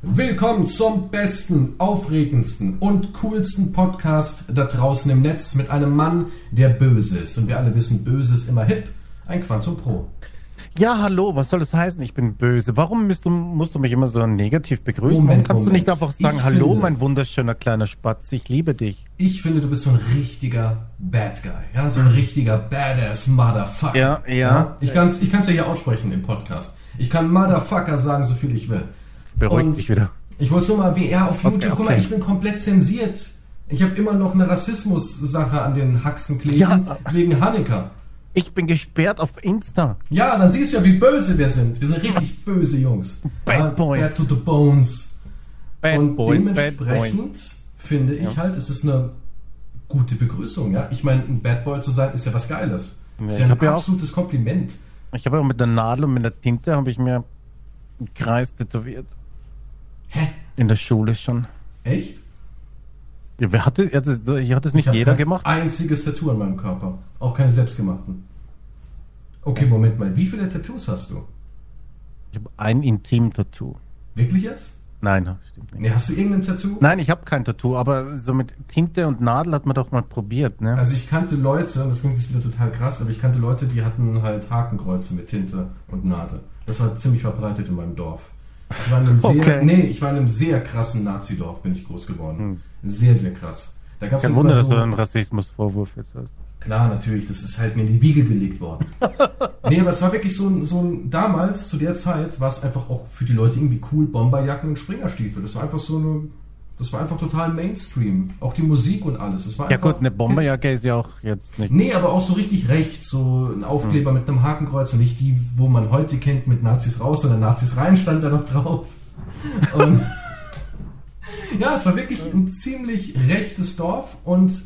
Willkommen zum besten, aufregendsten und coolsten Podcast da draußen im Netz mit einem Mann, der böse ist. Und wir alle wissen, böse ist immer hip. Ein Quantum Pro. Ja, hallo, was soll das heißen? Ich bin böse. Warum musst du, musst du mich immer so negativ begrüßen? Moment, Warum kannst du Moment. nicht einfach sagen, Ich hallo, finde- mein wunderschöner kleiner Spatz, ich liebe dich. Ich finde, du bist so ein richtiger Bad Guy. Ja, so ein richtiger Badass Motherfucker. Ja, ja. Ich kann es ich kann's ja hier aussprechen im Podcast. Ich kann Motherfucker sagen, so viel ich will. Beruhig Und dich wieder. Ich wollte nur mal WR auf YouTube. Okay, Guck mal, okay. ich bin komplett zensiert. Ich habe immer noch eine Rassismus-Sache an den Haxen kleben Ja. wegen Hanecker. Ich bin gesperrt auf Insta. Ja, dann siehst du ja, wie böse wir sind. Wir sind richtig böse Jungs. Bad Ja, Boys. Bad to the bones. Bad Und Boys, dementsprechend finde ich halt, es ist eine gute Begrüßung. Ja, ich meine, ein Bad Boy zu sein ist ja was Geiles. Ja, ist ja ein ja auch- absolutes Kompliment. Ich habe auch mit der Nadel und mit der Tinte habe ich mir einen Kreis tätowiert. Hä? In der Schule schon. Echt? Ja, wer hatte, hat das, hier hat es nicht jeder kein gemacht? Einziges Tattoo an meinem Körper. Auch keine selbstgemachten. Okay, Moment mal. Wie viele Tattoos hast du? Ich habe ein Intim-Tattoo. Wirklich jetzt? Nein, stimmt nicht. Nee, hast du irgendein Tattoo? Nein, ich habe kein Tattoo, aber so mit Tinte und Nadel hat man doch mal probiert, ne? Also ich kannte Leute, und das klingt jetzt wieder total krass, aber ich kannte Leute, die hatten halt Hakenkreuze mit Tinte und Nadel. Das war ziemlich verbreitet in meinem Dorf. Ich war in einem sehr, Okay. nee, ich war in einem sehr krassen Nazi-Dorf, bin ich groß geworden. Sehr, sehr krass. Da gab's Kein Wunder, immer dass so, du einen Rassismusvorwurf jetzt hast. Klar, natürlich, das ist halt mir in die Wiege gelegt worden. nee, aber es war wirklich so ein, so ein, damals, zu der Zeit, war es einfach auch für die Leute irgendwie cool, Bomberjacken und Springerstiefel. Das war einfach so eine, das war einfach total Mainstream. Auch die Musik und alles. Das war Ja gut, eine Bomberjacke ist ja auch jetzt nicht. Nee, aber auch so richtig rechts, so ein Aufkleber mit einem Hakenkreuz und nicht die, wo man heute kennt, mit Nazis raus, sondern Nazis rein stand da noch drauf. Und ja, es war wirklich ein ziemlich rechtes Dorf und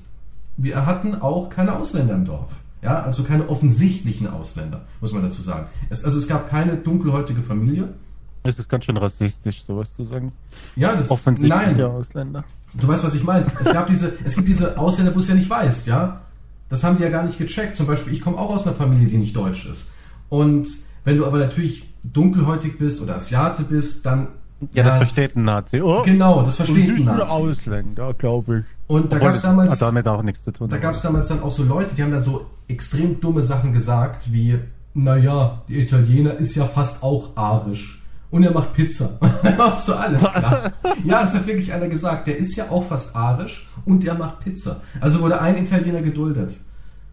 wir hatten auch keine Ausländer im Dorf. Ja, also keine offensichtlichen Ausländer, muss man dazu sagen. Es, also es gab keine dunkelhäutige Familie. Es ist ganz schön rassistisch, sowas zu sagen. Ja, das Offensichtliche nein, Ausländer. Du weißt, was ich meine. Es gab diese, es gibt diese Ausländer, wo es ja nicht weißt, ja. Das haben die ja gar nicht gecheckt. Zum Beispiel, ich komme auch aus einer Familie, die nicht deutsch ist. Und wenn du aber natürlich dunkelhäutig bist oder Asiate bist, dann Ja, das es- versteht ein Nazi. Oh, Genau, das versteht ein Nazi. Ausländer, glaube ich. Und da gab es das damals, Hat damit auch nichts zu tun. da gab es damals dann auch so Leute, die haben dann so extrem dumme Sachen gesagt, wie, naja, der Italiener ist ja fast auch arisch. Und er macht Pizza. Du alles klar. Ja, das hat wirklich einer gesagt. Der ist ja auch fast arisch und er macht Pizza. Also wurde ein Italiener geduldet.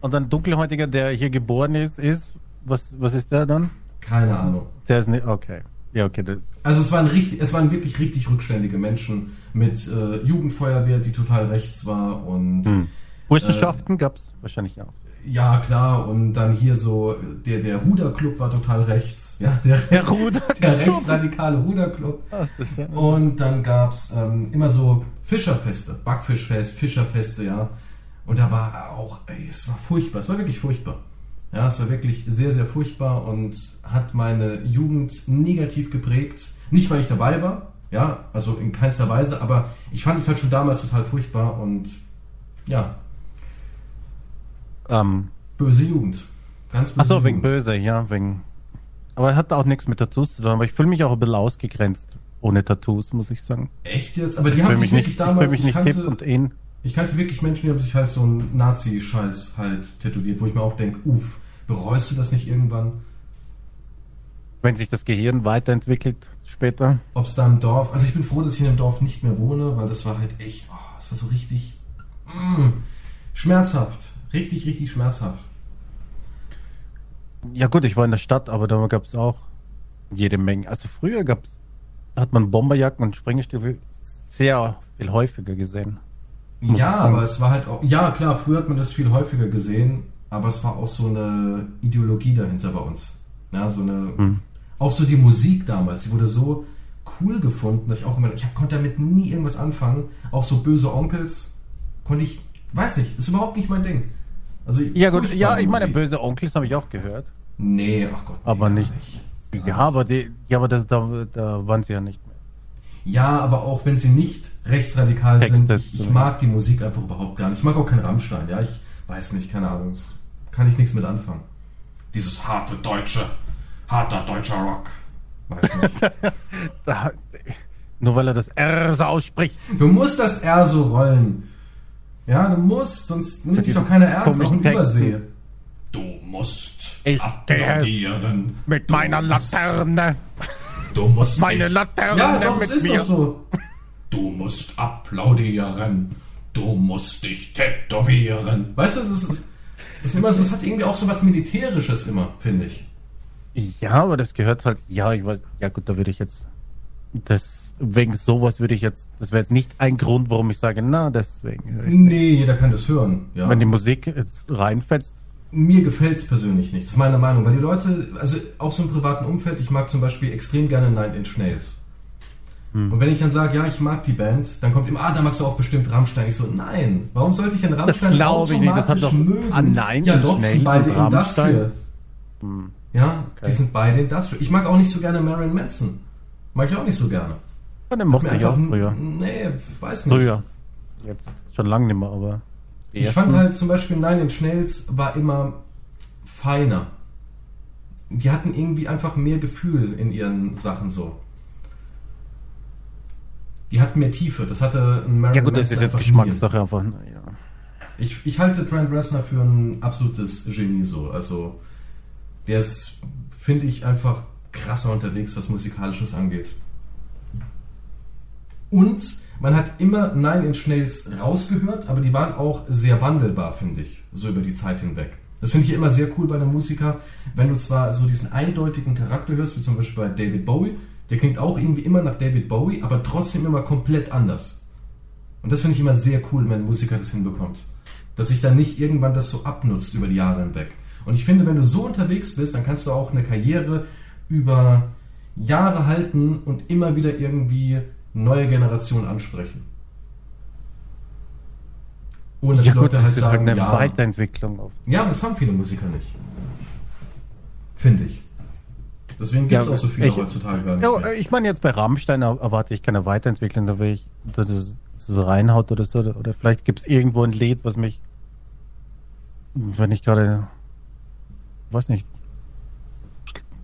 Und ein Dunkelhäutiger, der hier geboren ist, ist, was, was ist der dann? Keine Ahnung. Der ist nicht, okay. Ja, okay, das, Also es waren richtig, es waren wirklich richtig rückständige Menschen mit äh, Jugendfeuerwehr, die total rechts war und hm. Burschenschaften gab's wahrscheinlich auch. Ja klar und dann hier so der der Huder Club war total rechts, ja der Der Ruder. der rechtsradikale Huder Club Ach, das ist ja- und dann gab's ähm, immer so Fischerfeste, Backfischfest, Fischerfeste, ja und da war auch, ey, es war furchtbar, es war wirklich furchtbar. Ja, es war wirklich sehr, sehr furchtbar und hat meine Jugend negativ geprägt. Nicht, weil ich dabei war, ja, also in keinster Weise, aber ich fand es halt schon damals total furchtbar und ja, Ähm, böse Jugend. Ganz böse Achso, wegen böse, ja, wegen. Aber hat auch nichts mit Tattoos zu tun, aber ich fühle mich auch ein bisschen ausgegrenzt ohne Tattoos, muss ich sagen. Echt jetzt? Aber die Ich haben sich mich wirklich nicht, ich damals, fühle mich ich, nicht kannte, und in. ich kannte wirklich Menschen, die haben sich halt so einen Nazi-Scheiß halt tätowiert, wo ich mir auch denke, uff, bereust du das nicht irgendwann? Wenn sich das Gehirn weiterentwickelt später. ob es da im Dorf, also ich bin froh, dass ich in dem Dorf nicht mehr wohne, weil das war halt echt, oh, das war so richtig mm, schmerzhaft. Richtig, richtig schmerzhaft. Ja gut, ich war in der Stadt, aber da gab es auch jede Menge. Also früher gab's, hat man Bomberjacken und Springstiefel sehr viel häufiger gesehen. Ja, aber es war halt auch, ja klar, früher hat man das viel häufiger gesehen, aber es war auch so eine Ideologie dahinter bei uns. Ja, so eine, Hm. auch so die Musik damals, die wurde so cool gefunden, dass ich auch immer, ich konnte damit nie irgendwas anfangen. Auch so böse Onkels konnte ich, weiß nicht, ist überhaupt nicht mein Ding. Also Ja gut, ja, ich meine, böse Onkels habe ich auch gehört. Nee, ach Gott. Aber nee, nicht- gar Ja, aber die, ja, aber das, da, da waren sie ja nicht mehr. Ja, aber auch wenn sie nicht rechtsradikal Texte sind, ich, ich mag die Musik einfach überhaupt gar nicht. Ich mag auch keinen Rammstein, ja, ich weiß nicht, keine Ahnung. Kann ich nichts mit anfangen. Dieses harte deutsche, harter deutscher Rock. Weiß nicht. Da, Nur weil er das R so ausspricht. Du musst das R so rollen. Ja, du musst, sonst nimmt dich doch keiner ernst, auch in Übersee. Du musst Ich applaudieren. Mit Du meiner musst- Laterne. Du musst Meine dich- Laterne Ja, doch, es mit ist mir. doch so. Du musst applaudieren. Du musst dich tätowieren. Weißt du, das ist, das ist immer so, es hat irgendwie auch so was Militärisches immer, finde ich. Ja, aber das gehört halt, ja, ich weiß, ja gut, da würde ich jetzt, das, wegen sowas würde ich jetzt, das wäre jetzt nicht ein Grund, warum ich sage, na, deswegen. Nee, jeder kann das hören. Ja. Wenn die Musik jetzt reinfetzt, Mir gefällt es persönlich nicht. Das ist meine Meinung. Weil die Leute, also auch so im privaten Umfeld, ich mag zum Beispiel extrem gerne Nine Inch Nails. Hm. Und wenn ich dann sage, ja, ich mag die Band, dann kommt immer, ah, da magst du auch bestimmt Rammstein. Ich so, nein, warum sollte ich denn Rammstein glaube ich nicht. Das hat automatisch doch mögen? an Nine ja, doch, die sind beide. Industrial. Ja, die Okay. sind beide Industrial. Ich mag auch nicht so gerne Marilyn Manson. Mag ich auch nicht so gerne. Dann Hat mochte ich auch früher. Nee, weiß nicht. Früher. Jetzt schon lange nicht mehr, aber. Ich ersten- fand halt zum Beispiel Nine Inch Nails war immer feiner. Die hatten irgendwie einfach mehr Gefühl in ihren Sachen so. Die hatten mehr Tiefe. Das hatte ein Marilyn Ja gut, das ist jetzt Geschmackssache einfach. Ja. nie. Ich, ich halte Trent Reznor für ein absolutes Genie so. Also der ist, finde ich, einfach krasser unterwegs, was musikalisches angeht. Und man hat immer Nine Inch Nails rausgehört, aber die waren auch sehr wandelbar, finde ich, so über die Zeit hinweg. Das finde ich immer sehr cool bei einem Musiker, wenn du zwar so diesen eindeutigen Charakter hörst, wie zum Beispiel bei David Bowie, der klingt auch irgendwie immer nach David Bowie, aber trotzdem immer komplett anders. Und das finde ich immer sehr cool, wenn ein Musiker das hinbekommt. Dass sich dann nicht irgendwann das so abnutzt über die Jahre hinweg. Und ich finde, wenn du so unterwegs bist, dann kannst du auch eine Karriere über Jahre halten und immer wieder irgendwie neue Generationen ansprechen. Ohne dass Ja die gut, Leute das halt ist halt sagen, eine ja, Weiterentwicklung. Auf. ja, das haben viele Musiker nicht. Finde ich. Deswegen gibt es Ja, auch so viele ich- heutzutage gar nicht Ja, ich meine jetzt bei Rammstein er- erwarte ich keine Weiterentwicklung, da will ich, dass es dass es reinhaut oder so. Oder, oder vielleicht gibt es irgendwo ein Lied, was mich, wenn ich gerade, weiß nicht,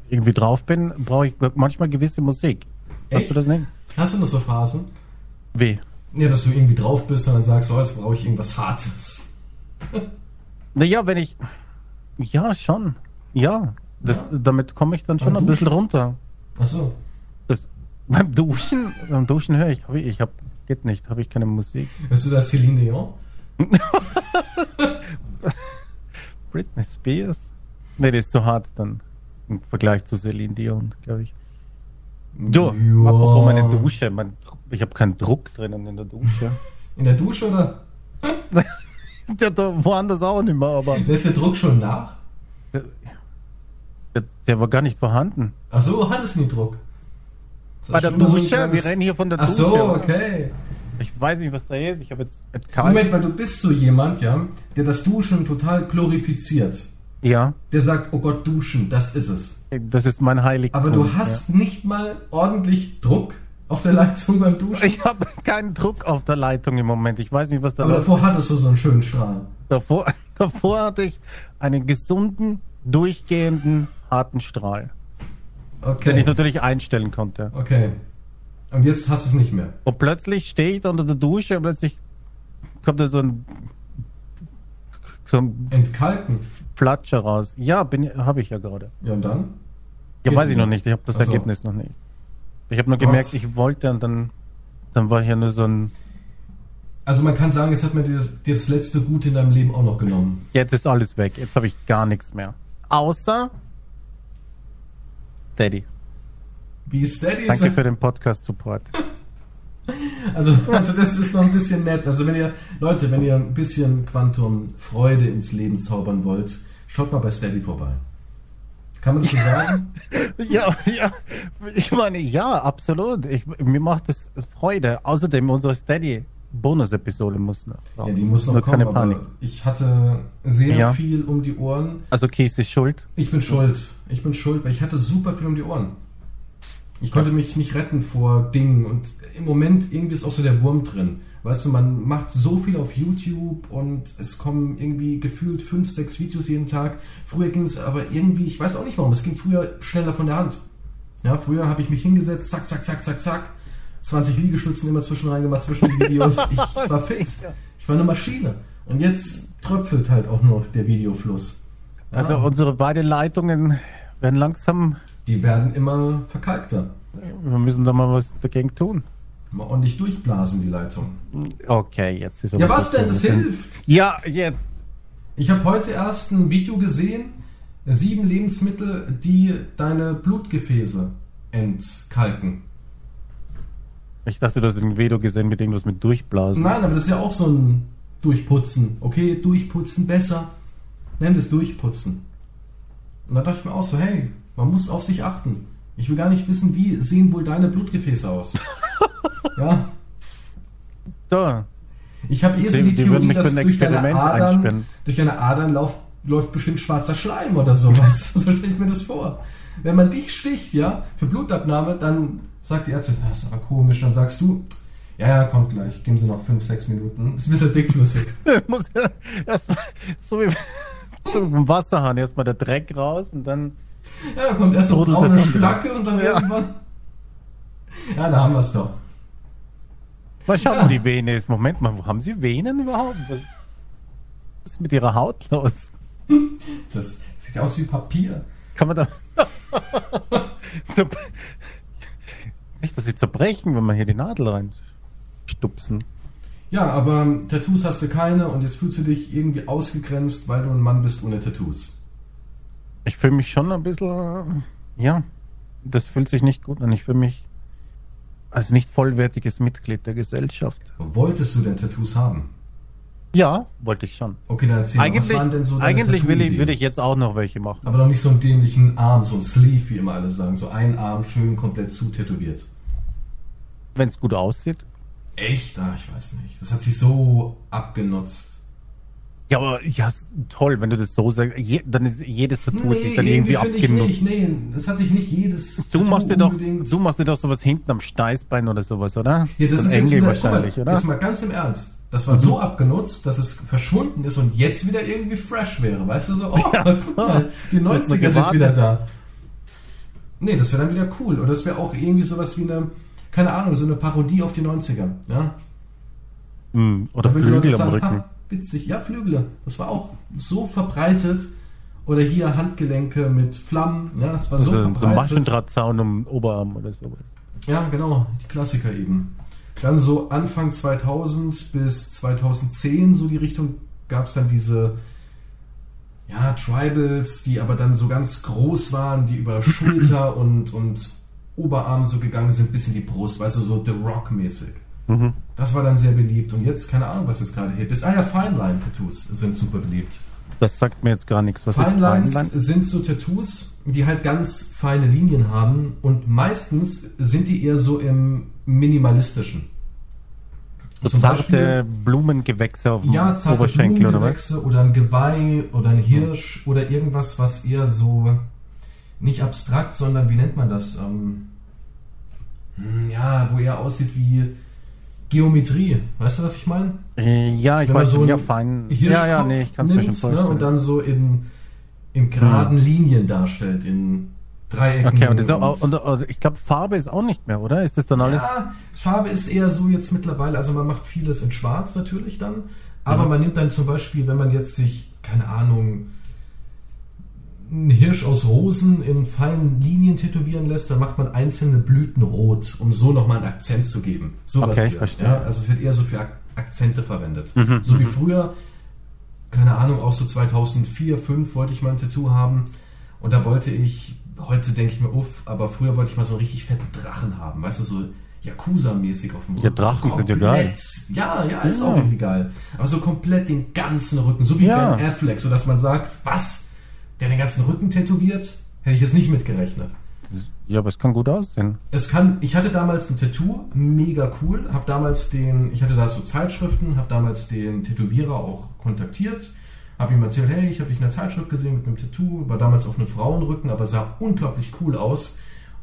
irgendwie drauf bin, brauche ich manchmal gewisse Musik. Hast Echt? du das nicht? Hast du noch so Phasen? Wie? Ja, dass du irgendwie drauf bist und dann sagst, oh, jetzt brauche ich irgendwas Hartes. Naja, wenn ich, ja, schon. Ja, das, Ja. damit komme ich dann schon Beim ein bisschen runter. Achso. Das, beim Duschen, beim Duschen höre ich, hab ich, ich hab, geht nicht, habe ich keine Musik. Hörst du das Celine Dion? Britney Spears? Nee, die ist zu hart dann. Im Vergleich zu Celine Dion, glaube ich. Du, Ja. apropos meine Dusche. Mein, ich habe keinen Druck drinnen in der Dusche. In der Dusche oder? der, der woanders auch nicht mehr, aber Lässt der Druck schon nach? der, der, der war gar nicht vorhanden. Achso, hattest du nie Druck? Bei der so Dusche, wir rennen hier von der Ach Dusche. so, okay. Ich weiß nicht, was da ist. Ich habe jetzt kalt. Moment mal, du bist so jemand, ja, der das Duschen total glorifiziert. Ja, Der sagt, oh Gott, duschen, das ist es. Das ist mein Heiligtum. Aber du hast nicht mal ordentlich Druck auf der Leitung beim Ja. Duschen. Ich habe keinen Druck auf der Leitung im Moment. Ich weiß nicht, was da Aber davor hattest du so einen schönen Strahl. Davor, davor hatte ich einen gesunden, durchgehenden, harten Strahl, den Okay. ich natürlich einstellen konnte. Okay. Und jetzt hast du es nicht mehr. Und plötzlich stehe ich da unter der Dusche und plötzlich kommt da so ein, so Entkalken. Flatscher raus. Ja, habe ich ja gerade. Ja, und dann? Ja, Geht weiß ich noch nicht. Ich habe das Ach so. Ergebnis noch nicht. Ich habe nur gemerkt, Was? ich wollte und dann, dann war hier nur so ein. Also man kann sagen, es hat mir dir das, das letzte Gute in deinem Leben auch noch genommen. Jetzt ist alles weg. Jetzt habe ich gar nichts mehr. Außer Daddy. Wie ist Danke für den Podcast-Support. Also, also das ist noch ein bisschen nett. Also wenn ihr, Leute, wenn ihr ein bisschen Quantum Freude ins Leben zaubern wollt, schaut mal bei Steady vorbei. Kann man das so sagen? Ja, ja. Ich meine, ja, absolut. Ich, mir macht es Freude. Außerdem unsere Steady Bonus-Episode muss noch. Ja, die muss noch Nur kommen, keine Panik. ich hatte sehr Ja. viel um die Ohren. Also Kies ist schuld. Ich bin schuld. Ich bin schuld, weil ich hatte super viel um die Ohren. Ich konnte mich nicht retten vor Dingen und im Moment irgendwie ist auch so der Wurm drin. Weißt du, man macht so viel auf YouTube und es kommen irgendwie gefühlt fünf, sechs Videos jeden Tag. Früher ging es aber irgendwie, ich weiß auch nicht warum, es ging früher schneller von der Hand. Ja, früher habe ich mich hingesetzt, zack, zack, zack, zack, zack. 20 Liegestützen immer zwischen reingemacht, zwischen den Videos. Ich war fit. Ich war eine Maschine. Und jetzt tröpfelt halt auch nur der Videofluss. Ja, Also unsere beiden Leitungen werden langsam, die werden immer verkalkter. wir müssen da mal was dagegen tun. Mal ordentlich durchblasen, die Leitung. Okay, jetzt ist Ja, was denn? Das hilft. Ja, jetzt. Ich habe heute erst ein Video gesehen, sieben Lebensmittel, die deine Blutgefäße entkalken. Ich dachte, du hast ein Video gesehen mit irgendwas mit Durchblasen. Nein, aber das ist ja auch so ein Durchputzen. Okay, Durchputzen besser. Nenn das Durchputzen. Und da dachte ich mir auch so, hey, man muss auf sich achten. Ich will gar nicht wissen, wie sehen wohl deine Blutgefäße aus. ja, Da. ich habe eh so Die- die, Theorie, mich für dass ein durch deine Experiment Adern, durch deine Adern lauf, läuft bestimmt schwarzer Schleim oder sowas. so stelle ich mir das vor. Wenn man dich sticht, ja, für Blutabnahme, dann sagt die Ärztin, das ist aber komisch. Dann sagst du, ja, ja, kommt gleich. Geben Sie noch fünf, sechs Minuten. Ist ein bisschen dickflüssig. muss ja erst mal, so wie so im Wasserhahn erstmal der Dreck raus und dann. Ja, kommt erst so braune. Schlacke und dann Ja. irgendwann. Ja, da haben wir es doch. Mal schauen, Ja. wo die Vene ist. Moment mal, wo haben Sie Venen überhaupt? Was ist mit Ihrer Haut los? Das sieht aus wie Papier. Kann man da. Nicht, dass sie zerbrechen, wenn man hier die Nadel reinstupsen. Ja, aber Tattoos hast du keine und jetzt fühlst du dich irgendwie ausgegrenzt, weil du ein Mann bist ohne Tattoos. Ich fühle mich schon ein bisschen. Ja, das fühlt sich nicht gut an. Ich fühle mich als nicht vollwertiges Mitglied der Gesellschaft. Wolltest du denn Tattoos haben? Ja, wollte ich schon. Okay, dann erzähl mal, was Eigentlich, waren denn so deine eigentlich will ich, würde ich jetzt auch noch welche machen. Aber noch nicht so einen dämlichen Arm, so ein Sleeve, wie immer alle sagen. So ein Arm schön komplett zutätowiert. Wenn es gut aussieht. Echt? Ah, ich weiß nicht. Das hat sich so abgenutzt. Ja, aber ja, toll, wenn du das so sagst. Je, dann ist jedes Tattoo Nee, sich dann irgendwie ich abgenutzt. nicht. Nee, das hat sich nicht jedes Du Tattoo machst dir doch, unbedingt- du machst dir doch sowas hinten am Steißbein oder sowas, oder? Ja, das So ist jetzt Engel wieder, guck mal, wahrscheinlich, oder? Mhm. Jetzt mal ganz im Ernst. Das war so abgenutzt, dass es verschwunden ist und jetzt wieder irgendwie fresh wäre. Weißt du so, oh, Ja, so. mal, die Du hast mal 90er sind wieder da. Nee, das wäre dann wieder cool. Und das wäre auch irgendwie sowas wie eine, keine Ahnung, so eine Parodie auf die 90er. Ja? Hm, Oder Flügel am Rücken. ha, witzig, ja, Flügel. Das war auch so verbreitet. Oder hier Handgelenke mit Flammen. Ja, das war so Also, so ein verbreitet. Maschendrahtzaun um Oberarm oder sowas. Ja, genau, die Klassiker eben. Dann so Anfang 2000 bis 2010, so die Richtung, gab es dann diese ja, Tribals, die aber dann so ganz groß waren, die über Schulter und, und Oberarm so gegangen sind, bis in die Brust, weißt du, so The Rock-mäßig. Mhm. Das war dann sehr beliebt. Und jetzt, keine Ahnung, was jetzt gerade hip ist. Ah ja, Fine-Line-Tattoos sind super beliebt. Das sagt mir jetzt gar nichts. Was Fine ist Lines Feinline? sind so Tattoos, die halt ganz feine Linien haben und meistens sind die eher so im minimalistischen. So Zum zarte Blumengewächse auf dem ja, Oberschenkel oder was? Oder ein Geweih oder ein Hirsch oder irgendwas, was eher so nicht abstrakt, sondern wie nennt man das? Ähm, hm, ja, wo eher aussieht wie Geometrie. Weißt du, was ich meine? Äh, Ja, ich Wenn man weiß so ja, fein. Ja, ja, nee, ich kann es mir schon nimmt, vorstellen. Ne, und dann so in, in geraden Linien darstellt, in Dreiecken. okay, und, auch, und, und ich glaube, Farbe ist auch nicht mehr, oder? Ist das dann alles? Ja, Farbe ist eher so jetzt mittlerweile, also man macht vieles in Schwarz natürlich dann, aber Mhm. man nimmt dann zum Beispiel, wenn man jetzt sich, keine Ahnung, einen Hirsch aus Rosen in feinen Linien tätowieren lässt, dann macht man einzelne Blüten rot, um so nochmal einen Akzent zu geben. Sowas Okay, ich hier, verstehe. Ja? Also es wird eher so für Ak Akzente verwendet. Mhm, So wie früher, keine Ahnung, auch so 2004, 2005 wollte ich mal ein Tattoo haben und da wollte ich, heute denke ich mir, uff, aber früher wollte ich mal so einen richtig fetten Drachen haben, weißt du, so Yakuza-mäßig auf dem Rücken. Ja, Drachen so sind ja komplett. Ja, ja, ist Ja. auch irgendwie geil. Aber so komplett den ganzen Rücken, so wie Ja. Ben Affleck, so dass man sagt, was? Der den ganzen Rücken tätowiert? Hätte ich jetzt nicht mitgerechnet. Ja, aber es kann gut aussehen. Es kann, ich hatte damals ein Tattoo, mega cool, habe damals den, ich hatte da so Zeitschriften, habe damals den Tätowierer auch kontaktiert, habe ihm erzählt, hey, ich habe dich in der Zeitschrift gesehen mit einem Tattoo, war damals auf einem Frauenrücken, aber sah unglaublich cool aus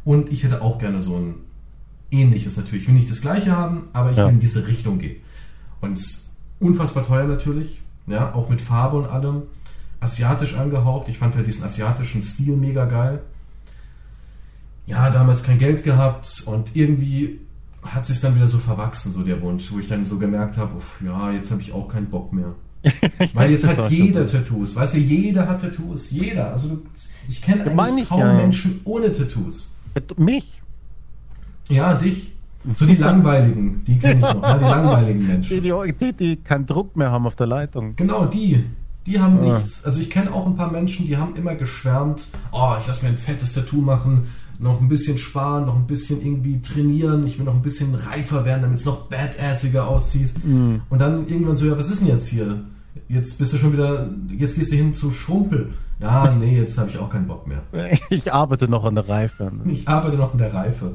und ich hätte auch gerne so ein ähnliches natürlich. Ich will nicht das gleiche haben, aber ich Ja. will in diese Richtung gehen. Und unfassbar teuer natürlich, ja, auch mit Farbe und allem. Asiatisch angehaucht. Ich fand halt diesen asiatischen Stil mega geil. Ja, damals kein Geld gehabt und irgendwie hat sich dann wieder so verwachsen, so der Wunsch, wo ich dann so gemerkt habe, ja, jetzt habe ich auch keinen Bock mehr. Weil jetzt hat jeder. Tattoos. Weißt du, jeder hat Tattoos. Jeder. Also du, ich kenne eigentlich ich kaum ja. Menschen ohne Tattoos. Mich? Ja, dich. So die langweiligen, die kenne ich noch. Ja, die langweiligen Die, Menschen. die, die, die keinen Druck mehr haben auf der Leitung. Genau, die. Die haben Ja. nichts. Also ich kenne auch ein paar Menschen, die haben immer geschwärmt, oh, ich lasse mir ein fettes Tattoo machen, noch ein bisschen sparen, noch ein bisschen irgendwie trainieren, ich will noch ein bisschen reifer werden, damit es noch badassiger aussieht. Mhm. Und dann irgendwann so, ja, was ist denn jetzt hier? Jetzt bist du schon wieder, jetzt gehst du hin zu Schrumpel. Ja, nee, jetzt habe ich auch keinen Bock mehr. Ich arbeite noch an der Reife. Ich arbeite noch in der Reife.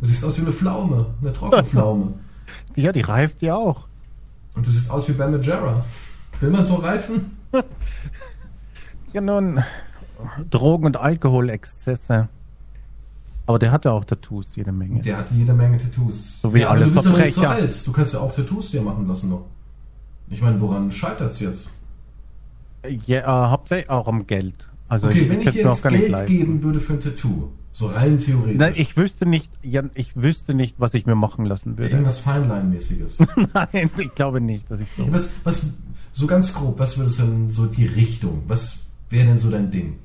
Du siehst aus wie eine Pflaume, eine Trockenpflaume. Ja, die reift ja auch. Und du siehst aus wie Ben Majera. Will man so reifen? Ja, nun, Drogen- und Alkoholexzesse. Aber der hatte auch Tattoos, jede Menge. Der hat jede Menge Tattoos. So wie ja, aber alle du bist ja noch nicht so Verbrecher. alt. Du kannst ja auch Tattoos dir machen lassen noch. Ich meine, woran scheitert's jetzt? Ja, äh, hauptsächlich auch am Geld. Also okay, wenn ich dir mir auch jetzt gar nicht Geld geben würde für ein Tattoo, so rein theoretisch, Nein, ich wüsste nicht, ja, ich wüsste nicht, was ich mir machen lassen würde. irgendwas Feinlein-mäßiges. Nein, ich glaube nicht, dass ich so. was, was, so ganz grob, was würdest du denn so die Richtung? Was wäre denn so dein Ding?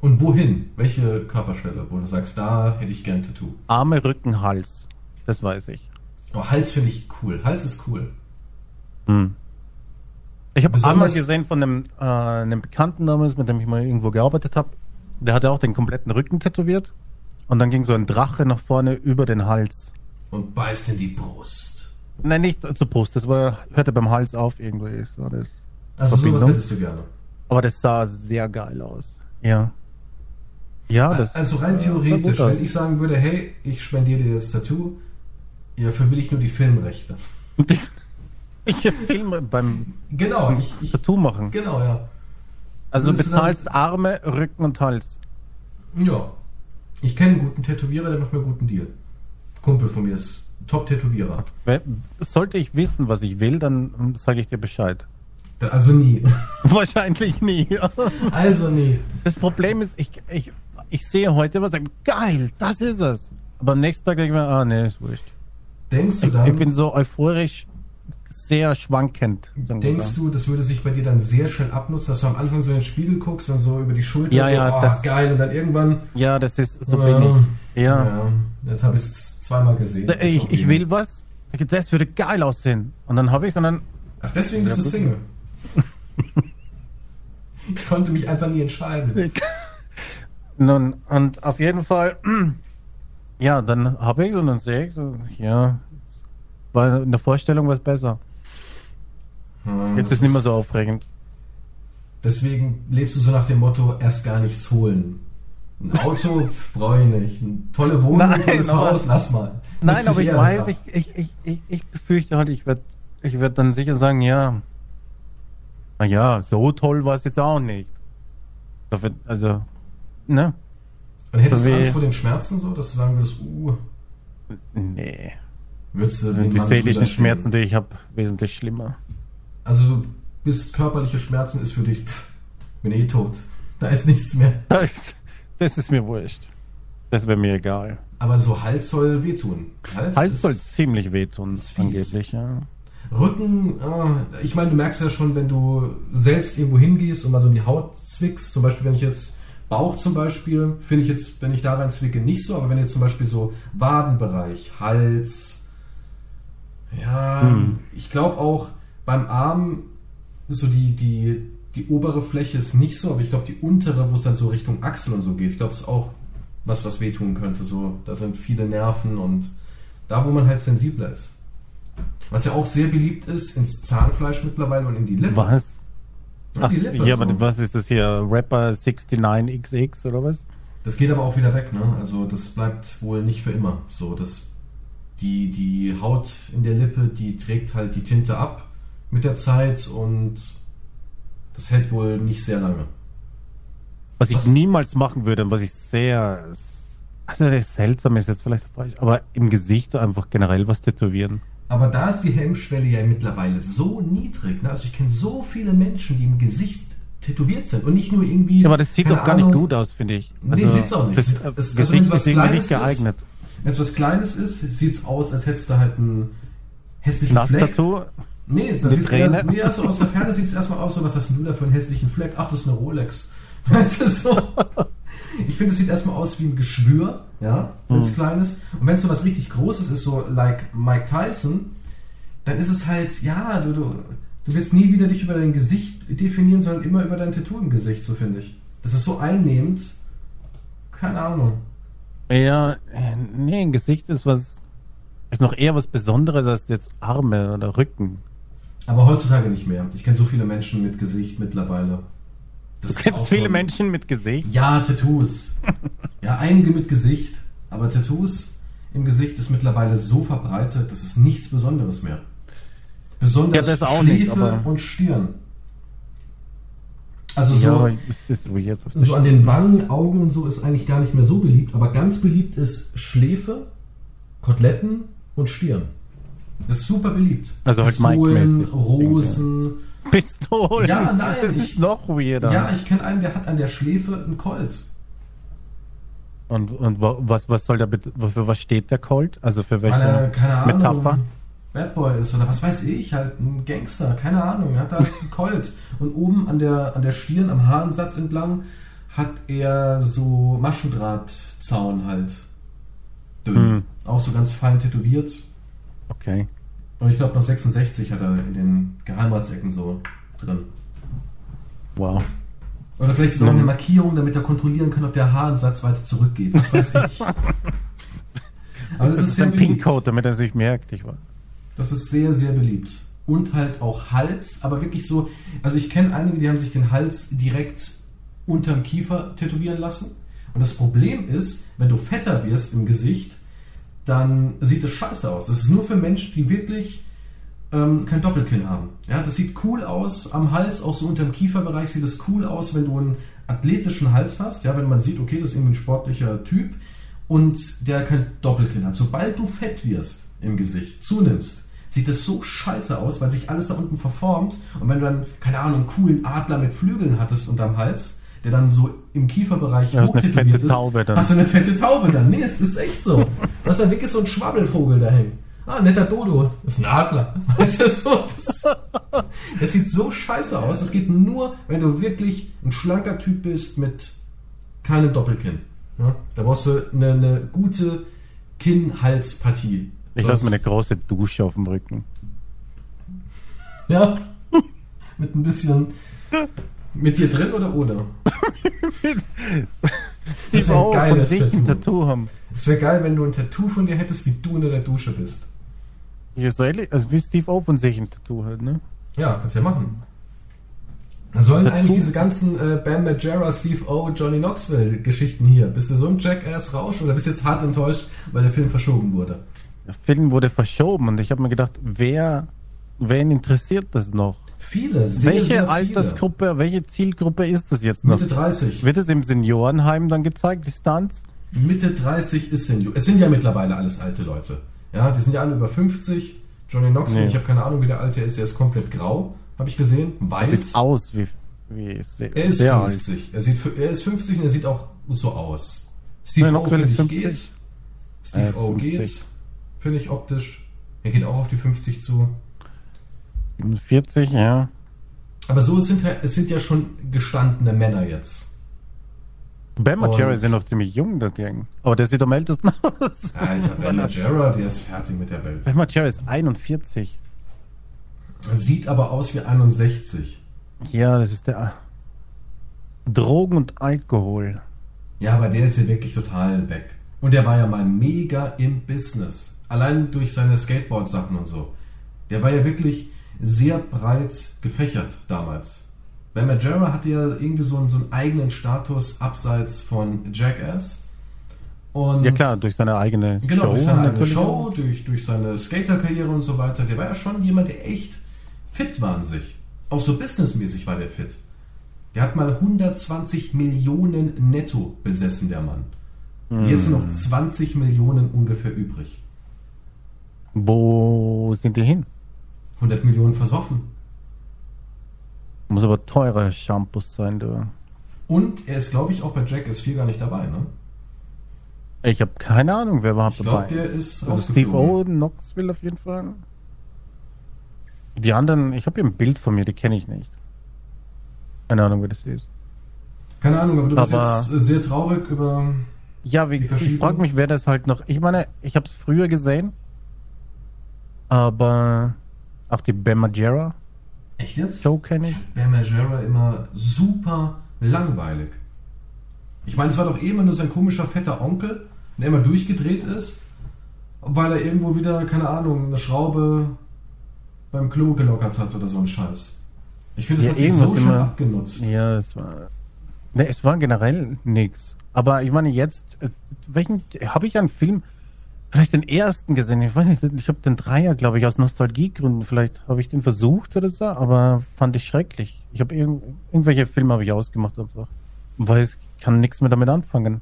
Und wohin? Welche Körperstelle, wo du sagst, da hätte ich gern ein Tattoo? Arme, Rücken, Hals. Das weiß ich. Oh, Hals finde ich cool. Hals ist cool. Hm. Ich habe einmal gesehen von einem, äh, einem Bekannten damals, mit dem ich mal irgendwo gearbeitet habe. Der hatte auch den kompletten Rücken tätowiert. Und dann ging so ein Drache nach vorne über den Hals. Und beißt in die Brust. Nein, nicht zur Brust, das war, hörte beim Hals auf irgendwie. So das. Also sowas hättest du gerne. Aber das sah sehr geil aus. Ja. Ja, das also rein theoretisch, wenn ich sagen würde, hey, ich spendiere dir das Tattoo, dafür will ich nur die Filmrechte. Ich filme beim Genau, ich, ich Tattoo machen. genau, ja. Also du du dann- bezahlst Arme, Rücken und Hals. Ja. Ich kenne einen guten Tätowierer, der macht mir einen guten Deal. Kumpel von mir ist Top-Tätowierer. Sollte ich wissen, was ich will, dann sage ich dir Bescheid. Also nie. Wahrscheinlich nie. Also nie. Das Problem ist, ich, ich, ich sehe heute was, sage, geil, das ist es. Aber am nächsten Tag denke ich mir, ah nee, ist wurscht. Denkst du Ich, dann, ich bin so euphorisch, sehr schwankend. denkst du, das würde sich bei dir dann sehr schnell abnutzen, dass du am Anfang so in den Spiegel guckst und so über die Schulter Ja, so, ja, oh, das- geil, und dann irgendwann, Ja, das ist, so Ja. bin ich. Ja. ja, jetzt habe ich es zweimal gesehen. Ich, ich will was, das würde geil aussehen. Und dann habe ich es und dann, Ach, deswegen bist Ja, du. Single. ich konnte mich einfach nie entscheiden. Nun, und auf jeden Fall, ja, dann habe ich es und dann sehe ich so, ja, es war in der Vorstellung was besser. Hm, Jetzt ist nicht mehr so aufregend. Deswegen lebst du so nach dem Motto, erst gar nichts holen. Ein Auto brauche ich nicht. Eine tolle Wohnung, ein Nein, tolles aber- Haus, lass mal. Nein, aber ich weiß, ich, ich, ich, ich, befürchte halt, ich werde ich werd dann sicher sagen, ja, naja, so toll war es jetzt auch nicht. Dafür, also, ne? Und hättest du Angst vor den Schmerzen so, dass du sagen würdest, uh, Nee. würdest du den Die seelischen? Schmerzen, die ich habe, wesentlich schlimmer. Also du bist körperliche Schmerzen ist für dich, pff, bin eh tot. Da ist nichts mehr. Das, das ist mir wurscht. Das wäre mir egal. Aber so Hals soll wehtun. Hals, Hals soll ziemlich wehtun, angeblich, ja. Rücken, äh, ich meine, du merkst ja schon, wenn du selbst irgendwo hingehst und mal so in die Haut zwickst, zum Beispiel, wenn ich jetzt Bauch zum Beispiel, finde ich jetzt, wenn ich da rein zwicke, nicht so, aber wenn jetzt zum Beispiel so Wadenbereich, Hals, ja, Hm. ich glaube auch beim Arm, so die, die, die obere Fläche ist nicht so, aber ich glaube die untere, wo es dann so Richtung Achsel und so geht, ich glaube, es ist auch was, was wehtun könnte, so, da sind viele Nerven und da, wo man halt sensibler ist. Was ja auch sehr beliebt ist, ins Zahnfleisch mittlerweile und in die Lippe. Was? Ja, Ach, die Lippe, ja, so. aber was ist das hier? Rapper 69XX oder was? Das geht aber auch wieder weg, ne? Also das bleibt wohl nicht für immer. So, dass die, die Haut in der Lippe, die trägt halt die Tinte ab mit der Zeit und das hält wohl nicht sehr lange. Was ich Was? niemals machen würde und was ich sehr. Also, das seltsam ist jetzt vielleicht falsch, aber im Gesicht einfach generell was tätowieren. Aber da ist die Hemmschwelle ja mittlerweile so niedrig. Ne? Also ich kenne so viele Menschen, die im Gesicht tätowiert sind und nicht nur irgendwie. Ja, aber das sieht doch gar Ahnung, nicht gut aus, finde ich. Nee, sieht's auch nicht. Das Es- äh, also Gesicht was ist irgendwie Kleines nicht geeignet. Wenn es was Kleines ist, sieht es aus, als hättest du halt einen hässlichen Fleck. Nee, das Träne? eher, nee also aus der Ferne sieht es erstmal aus, so was hast denn du da für einen hässlichen Fleck? Ach, das ist eine Rolex. Weißt du, so. Ich finde, es sieht erstmal aus wie ein Geschwür, ja, wenn es Hm. klein ist. Und wenn es so was richtig Großes ist, so like Mike Tyson, dann ist es halt, ja, du, du, du wirst nie wieder dich über dein Gesicht definieren, sondern immer über dein Tattoo im Gesicht, so finde ich. Das ist so einnehmend. Keine Ahnung. Ja, nee, ein Gesicht ist was, ist noch eher was Besonderes als jetzt Arme oder Rücken. Aber heutzutage nicht mehr. Ich kenne so viele Menschen mit Gesicht mittlerweile. Das Du kennst viele so- Menschen mit Gesicht. Ja, Tattoos. ja, einige mit Gesicht. Aber Tattoos im Gesicht ist mittlerweile so verbreitet, das ist nichts Besonderes mehr. Besonders Ja, Schläfe nicht, aber- und Stirn. Also Ja, so, es weird. so an den Wangen, Augen und so ist eigentlich gar nicht mehr so beliebt. Aber ganz beliebt ist Schläfe, Koteletten und Stirn. Das ist super beliebt. Also halt Pistolen. Rosen. Pistolen. Ja, nein, Das ich- ist noch weirder. Ja, ich kenne einen, der hat an der Schläfe einen Colt. und und wa- was, was soll der, für was steht der Colt? Also für welche Weil keine Ahnung, Metapher? Bad Boy ist oder was weiß ich, halt ein Gangster, keine Ahnung. Er hat da halt einen Colt. Und oben an der, an der Stirn, am Haarensatz entlang, hat er so Maschendrahtzaun halt. Dünn. Hm. Auch so ganz fein tätowiert. Okay. Und ich glaube noch 66 hat er in den Geheimratsecken so drin. Wow. Oder vielleicht ist es auch eine Markierung, damit er kontrollieren kann, ob der Haarensatz weiter zurückgeht. Was weiß ich. Aber das, Das ist ein. Pincode, damit er sich merkt. Ich. Das ist sehr, sehr beliebt. Und halt auch Hals, aber wirklich so. Also ich kenne einige, die haben sich den Hals direkt unterm Kiefer tätowieren lassen. Und das Problem ist, wenn du fetter wirst im Gesicht, dann sieht das scheiße aus. Das ist nur für Menschen, die wirklich ähm, kein Doppelkinn haben. Ja, das sieht cool aus am Hals, auch so unterm Kieferbereich sieht es cool aus, wenn du einen athletischen Hals hast. Ja, wenn man sieht, okay, das ist irgendwie ein sportlicher Typ und der kein Doppelkinn hat. Sobald du fett wirst im Gesicht, zunimmst, sieht das so scheiße aus, weil sich alles da unten verformt. Und wenn du dann, keine Ahnung, einen coolen Adler mit Flügeln hattest unterm Hals, der dann so im Kieferbereich Ja, hochtätowiert ist, Taube dann. hast du eine fette Taube dann. Nee, es ist echt so. Du hast dann wirklich so einen Schwabbelvogel da hängen. Ah, netter Dodo. Das ist ein Adler. Weißt du, so, das, das sieht so scheiße aus. Das geht nur, wenn du wirklich ein schlanker Typ bist mit keinem Doppelkinn. Ja? Da brauchst du eine, eine gute Kinn-Halspartie. Ich lasse mir eine große Dusche auf dem Rücken. Ja. mit ein bisschen. Mit dir drin oder ohne? Steve ein O von sich ein Tattoo. Haben. Es wäre geil, wenn du ein Tattoo von dir hättest, wie du unter der Dusche bist. Ja, so ähnlich, also wie Steve O von sich ein Tattoo hat, ne? Ja, kannst ja machen. Sollen Tattoo? eigentlich diese ganzen äh, Bam Margera, Steve O, Johnny Knoxville Geschichten hier. Bist du so ein Jackass-Rausch oder bist du jetzt hart enttäuscht, weil der Film verschoben wurde? Der Film wurde verschoben und ich habe mir gedacht, wer, wen interessiert das noch? Viele, sehr, welche sehr viele. Altersgruppe, welche Zielgruppe ist das jetzt noch? Mitte 30. Wird es im Seniorenheim dann gezeigt, die Stunts? Mitte 30 ist Senior. Es sind ja mittlerweile alles alte Leute. Ja, die sind ja alle über 50. Johnny Knoxville, Nee. ich habe keine Ahnung, wie der alte ist. Der ist komplett grau, habe ich gesehen. Er Weiß. sieht aus wie, wie sehr, Er ist sehr alt. 50. Er, sieht, er ist 50 und er sieht auch so aus. Steve Johnny O finde ist ich 50. geht. Steve Er ist O 50. geht. Finde ich optisch. Er geht auch auf die 50 zu. 40, ja. Aber so es sind halt- es sind ja schon gestandene Männer jetzt. Bam Und- ist ja noch ziemlich jung dagegen. Aber der sieht am ältesten aus. Alter, Ben Margera, der ist fertig mit der Welt. Bam Margera ist 41. Sieht aber aus wie 61. Ja, das ist der Drogen und Alkohol. Ja, aber der ist ja wirklich total weg. Und der war ja mal mega im Business. Allein durch seine Skateboard-Sachen und so. Der war ja wirklich sehr breit gefächert damals. Ben Margera hatte ja irgendwie so einen, so einen eigenen Status abseits von Jackass. Und Ja klar, durch seine eigene Genau, Show. durch seine eigene. Show, durch, durch seine Skaterkarriere und so weiter. Der war ja schon jemand, der echt fit war an sich. Auch so businessmäßig war der fit. Der hat mal 120 Millionen netto besessen, der Mann. Jetzt sind noch 20 Millionen ungefähr übrig. Wo sind die hin? 100 Millionen versoffen. Muss aber teurer Shampoos sein, du. Und er ist, glaube ich, auch bei Jack S4 gar nicht dabei, ne? Ich habe keine Ahnung, wer überhaupt Ich glaube, dabei der ist. ist Also Steve O. Knoxville auf jeden Fall. Die anderen, ich habe hier ein Bild von mir, die kenne ich nicht. Keine Ahnung, wer das ist. Keine Ahnung, aber du bist Aber- jetzt äh, sehr traurig über. Ja, wie, ich frage mich, wer das halt noch. Ich meine, ich habe es früher gesehen, aber auch die Bam Margera Echt jetzt? Show kenne ich. Bam Margera immer super langweilig. Ich meine, es war doch eh immer nur sein komischer fetter Onkel, der immer durchgedreht ist, weil er irgendwo wieder, keine Ahnung, eine Schraube beim Klo gelockert hat oder so ein Scheiß. Ich finde, das Ja, hat sich so schnell immer- abgenutzt. Ja, es war. Ne, es war generell nix. Aber ich meine, jetzt, äh, welchen habe ich einen Film, vielleicht den ersten gesehen? Ich weiß nicht, ich habe den Dreier, glaube ich, aus Nostalgiegründen. Vielleicht habe ich den versucht oder so, aber fand ich schrecklich. Ich habe irgend, irgendwelche Filme habe ich ausgemacht einfach. Weil ich kann nichts mehr damit anfangen.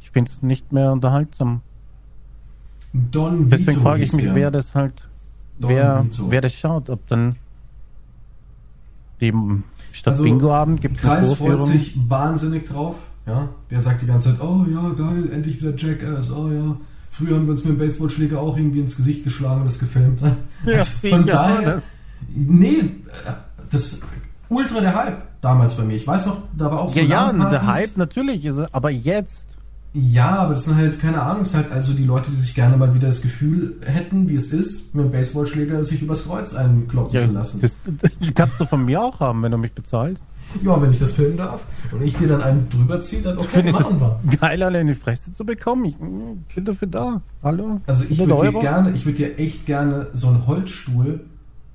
Ich finde es nicht mehr unterhaltsam. Don Deswegen Vito frage ich mich, wer das halt, Don wer, Vito. wer das schaut, ob dann dem statt Also, Bingo-Abend gibt es Kreis freut sich wahnsinnig drauf. Ja, der sagt die ganze Zeit, oh ja, geil, endlich wieder Jackass, oh ja. Früher haben wir uns mit dem Baseballschläger auch irgendwie ins Gesicht geschlagen und das gefilmt. Ja, Also von daher, das- nee, äh, das ultra der Hype damals bei mir. Ich weiß noch, da war auch so Ja, ja, LAN-Partys. der Hype natürlich, ist, er- aber jetzt. Ja, aber das sind halt, keine Ahnung, es sind halt also die Leute, die sich gerne mal wieder das Gefühl hätten, wie es ist, mit dem Baseballschläger sich übers Kreuz einkloppen Ja, zu lassen. das, das kannst du von mir auch haben, wenn du mich bezahlst. Ja, wenn ich das filmen darf und ich dir dann einen drüber ziehe, dann okay, Findest machen wir. geil, alle in die Fresse zu bekommen? Ich bin dafür da. Hallo? Also ich 100 würde dir gerne, ich würde dir echt gerne so einen Holzstuhl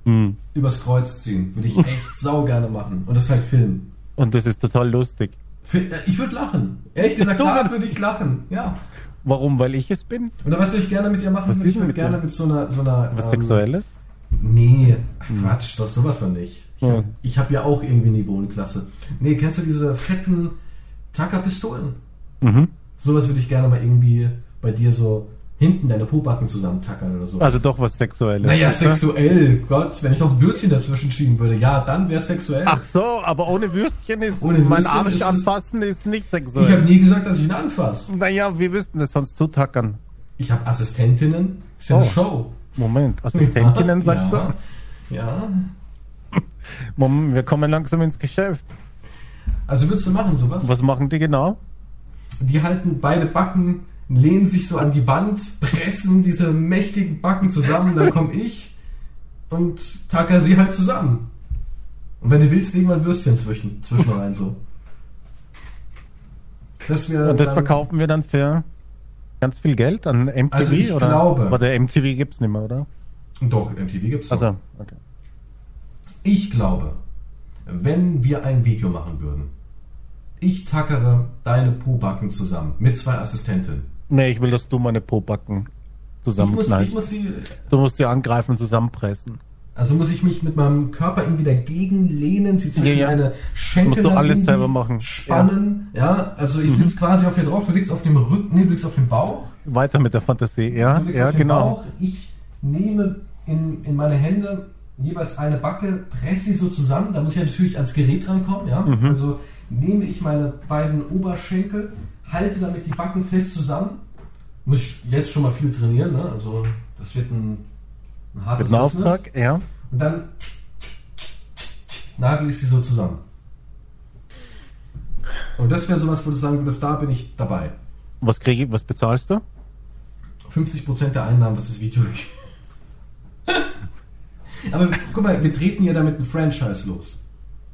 Hm. übers Kreuz ziehen. Würde ich echt sau gerne machen. Und das halt filmen. Und das ist total lustig. Äh, ich würde lachen. Ehrlich gesagt, da würde ich lachen. Ja. Warum? Weil ich es bin? Und was würde ich gerne mit dir machen? Was ich würde mit dir? gerne mit so einer, so einer Was ähm, Sexuelles? Nee, ach, Quatsch, doch sowas von nicht. Ich habe hab ja auch irgendwie Niveau und Klasse. Nee, kennst du diese fetten Tacker-Pistolen? Mhm. Sowas würde ich gerne mal irgendwie bei dir so hinten deine Pobacken zusammentackern oder so. Also doch was Sexuelles. naja, sexuell, Gott, wenn ich noch ein Würstchen dazwischen schieben würde, ja, dann wäre sexuell. Ach so, aber ohne Würstchen ist Ohne mein Würstchen Arsch ist es- anfassen ist nicht ich habe sexuell. nie gesagt, dass ich ihn anfasse. Naja, wir wüssten das sonst zutackern. Ich habe Assistentinnen, ist ja eine Oh. Show. Moment, Assistentinnen sagst ja, du? Ja. Moment, wir kommen langsam ins Geschäft. Also würdest du machen sowas? Was machen die genau? Die halten beide Backen, lehnen sich so an die Wand, pressen diese mächtigen Backen zusammen, dann komme ich und tacker sie halt zusammen. Und wenn du willst, legen wir ein Würstchen zwischen, zwischen rein so. Das Und das dann- verkaufen wir dann für ganz viel Geld an MTV? Also ich oder? glaube- Aber der MTV gibt's nicht mehr, oder? Doch, MTV gibt's doch. Also, okay. Ich glaube, wenn wir ein Video machen würden, ich tackere deine Po-Backen zusammen mit zwei Assistentinnen. Nee, ich will, dass du meine Po-Backen muss, zusammenkneifst. muss sie Du musst sie angreifen und zusammenpressen. Also muss ich mich mit meinem Körper irgendwie dagegen lehnen, sie zwischen Ja, ja. meine Schenkel musst du alles selber machen. spannen. Ja, also Mhm. ich sitze quasi auf dir drauf, du liegst auf dem Rücken, nee, du liegst auf dem Bauch. Weiter mit der Fantasie. Ja, ja, genau. Bauch. Ich nehme in, in meine Hände jeweils eine Backe, presse sie so zusammen, da muss ich natürlich ans Gerät rankommen, ja. Mhm. Also nehme ich meine beiden Oberschenkel, halte damit die Backen fest zusammen. Muss ich jetzt schon mal viel trainieren, ne? Also das wird ein, ein hartes Mit. Auftrag, ja. Und dann nagel ich sie so zusammen. Und das wäre sowas, wo du sagen würdest, da bin ich dabei. Was kriege ich, was bezahlst du? 50% der Einnahmen, was das Video gibt. Aber guck mal, wir treten ja damit ein Franchise los.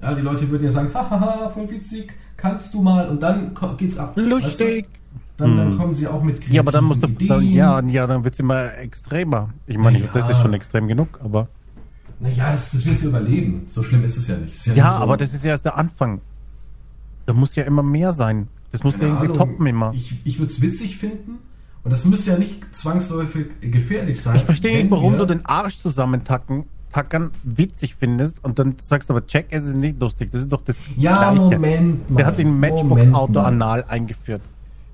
Ja, die Leute würden ja sagen, hahaha, voll witzig, kannst du mal. Und dann geht's ab. Weißt Lustig. du? Dann, dann kommen sie auch mit Ja, aber dann musst du, kreativen dann, ja, ja, dann wird's immer extremer. Ich meine, Ja. das ist schon extrem genug, aber. Naja, das, das willst du überleben. So schlimm ist es ja nicht. Ja, nur so, aber das ist ja erst der Anfang. Da muss ja immer mehr sein. Das muss ja irgendwie Ahnung. toppen immer. Ich, ich würde es witzig finden. Und das müsste ja nicht zwangsläufig gefährlich sein. Ich verstehe nicht, warum du den Arsch zusammentacken tackern witzig findest und dann sagst du aber, check, es ist nicht lustig. Das ist doch das Ja, Gleiche. Moment mal. Der hat den Matchbox-Auto anal eingeführt.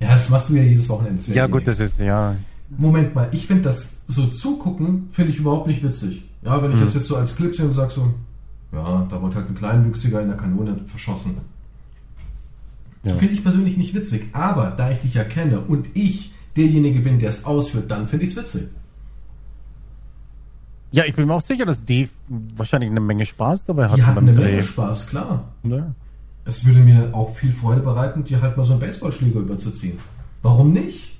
Ja, das machst du ja jedes Wochenende. Ja, gut, das ist, ja. Moment mal, ich finde das so zugucken, finde ich überhaupt nicht witzig. Ja, wenn ich Mhm. das jetzt so als Clip sehe und sag so, ja, da wurde halt ein Kleinwüchsiger in der Kanone verschossen. Ja. Finde ich persönlich nicht witzig. Aber da ich dich ja kenne und ich derjenige bin, der es ausführt, dann finde ich es witzig. Ja, ich bin mir auch sicher, dass Dave wahrscheinlich eine Menge Spaß dabei hat. Die hatten eine Dreh. Menge Spaß, klar. Ja. Es würde mir auch viel Freude bereiten, dir halt mal so einen Baseballschläger überzuziehen. Warum nicht?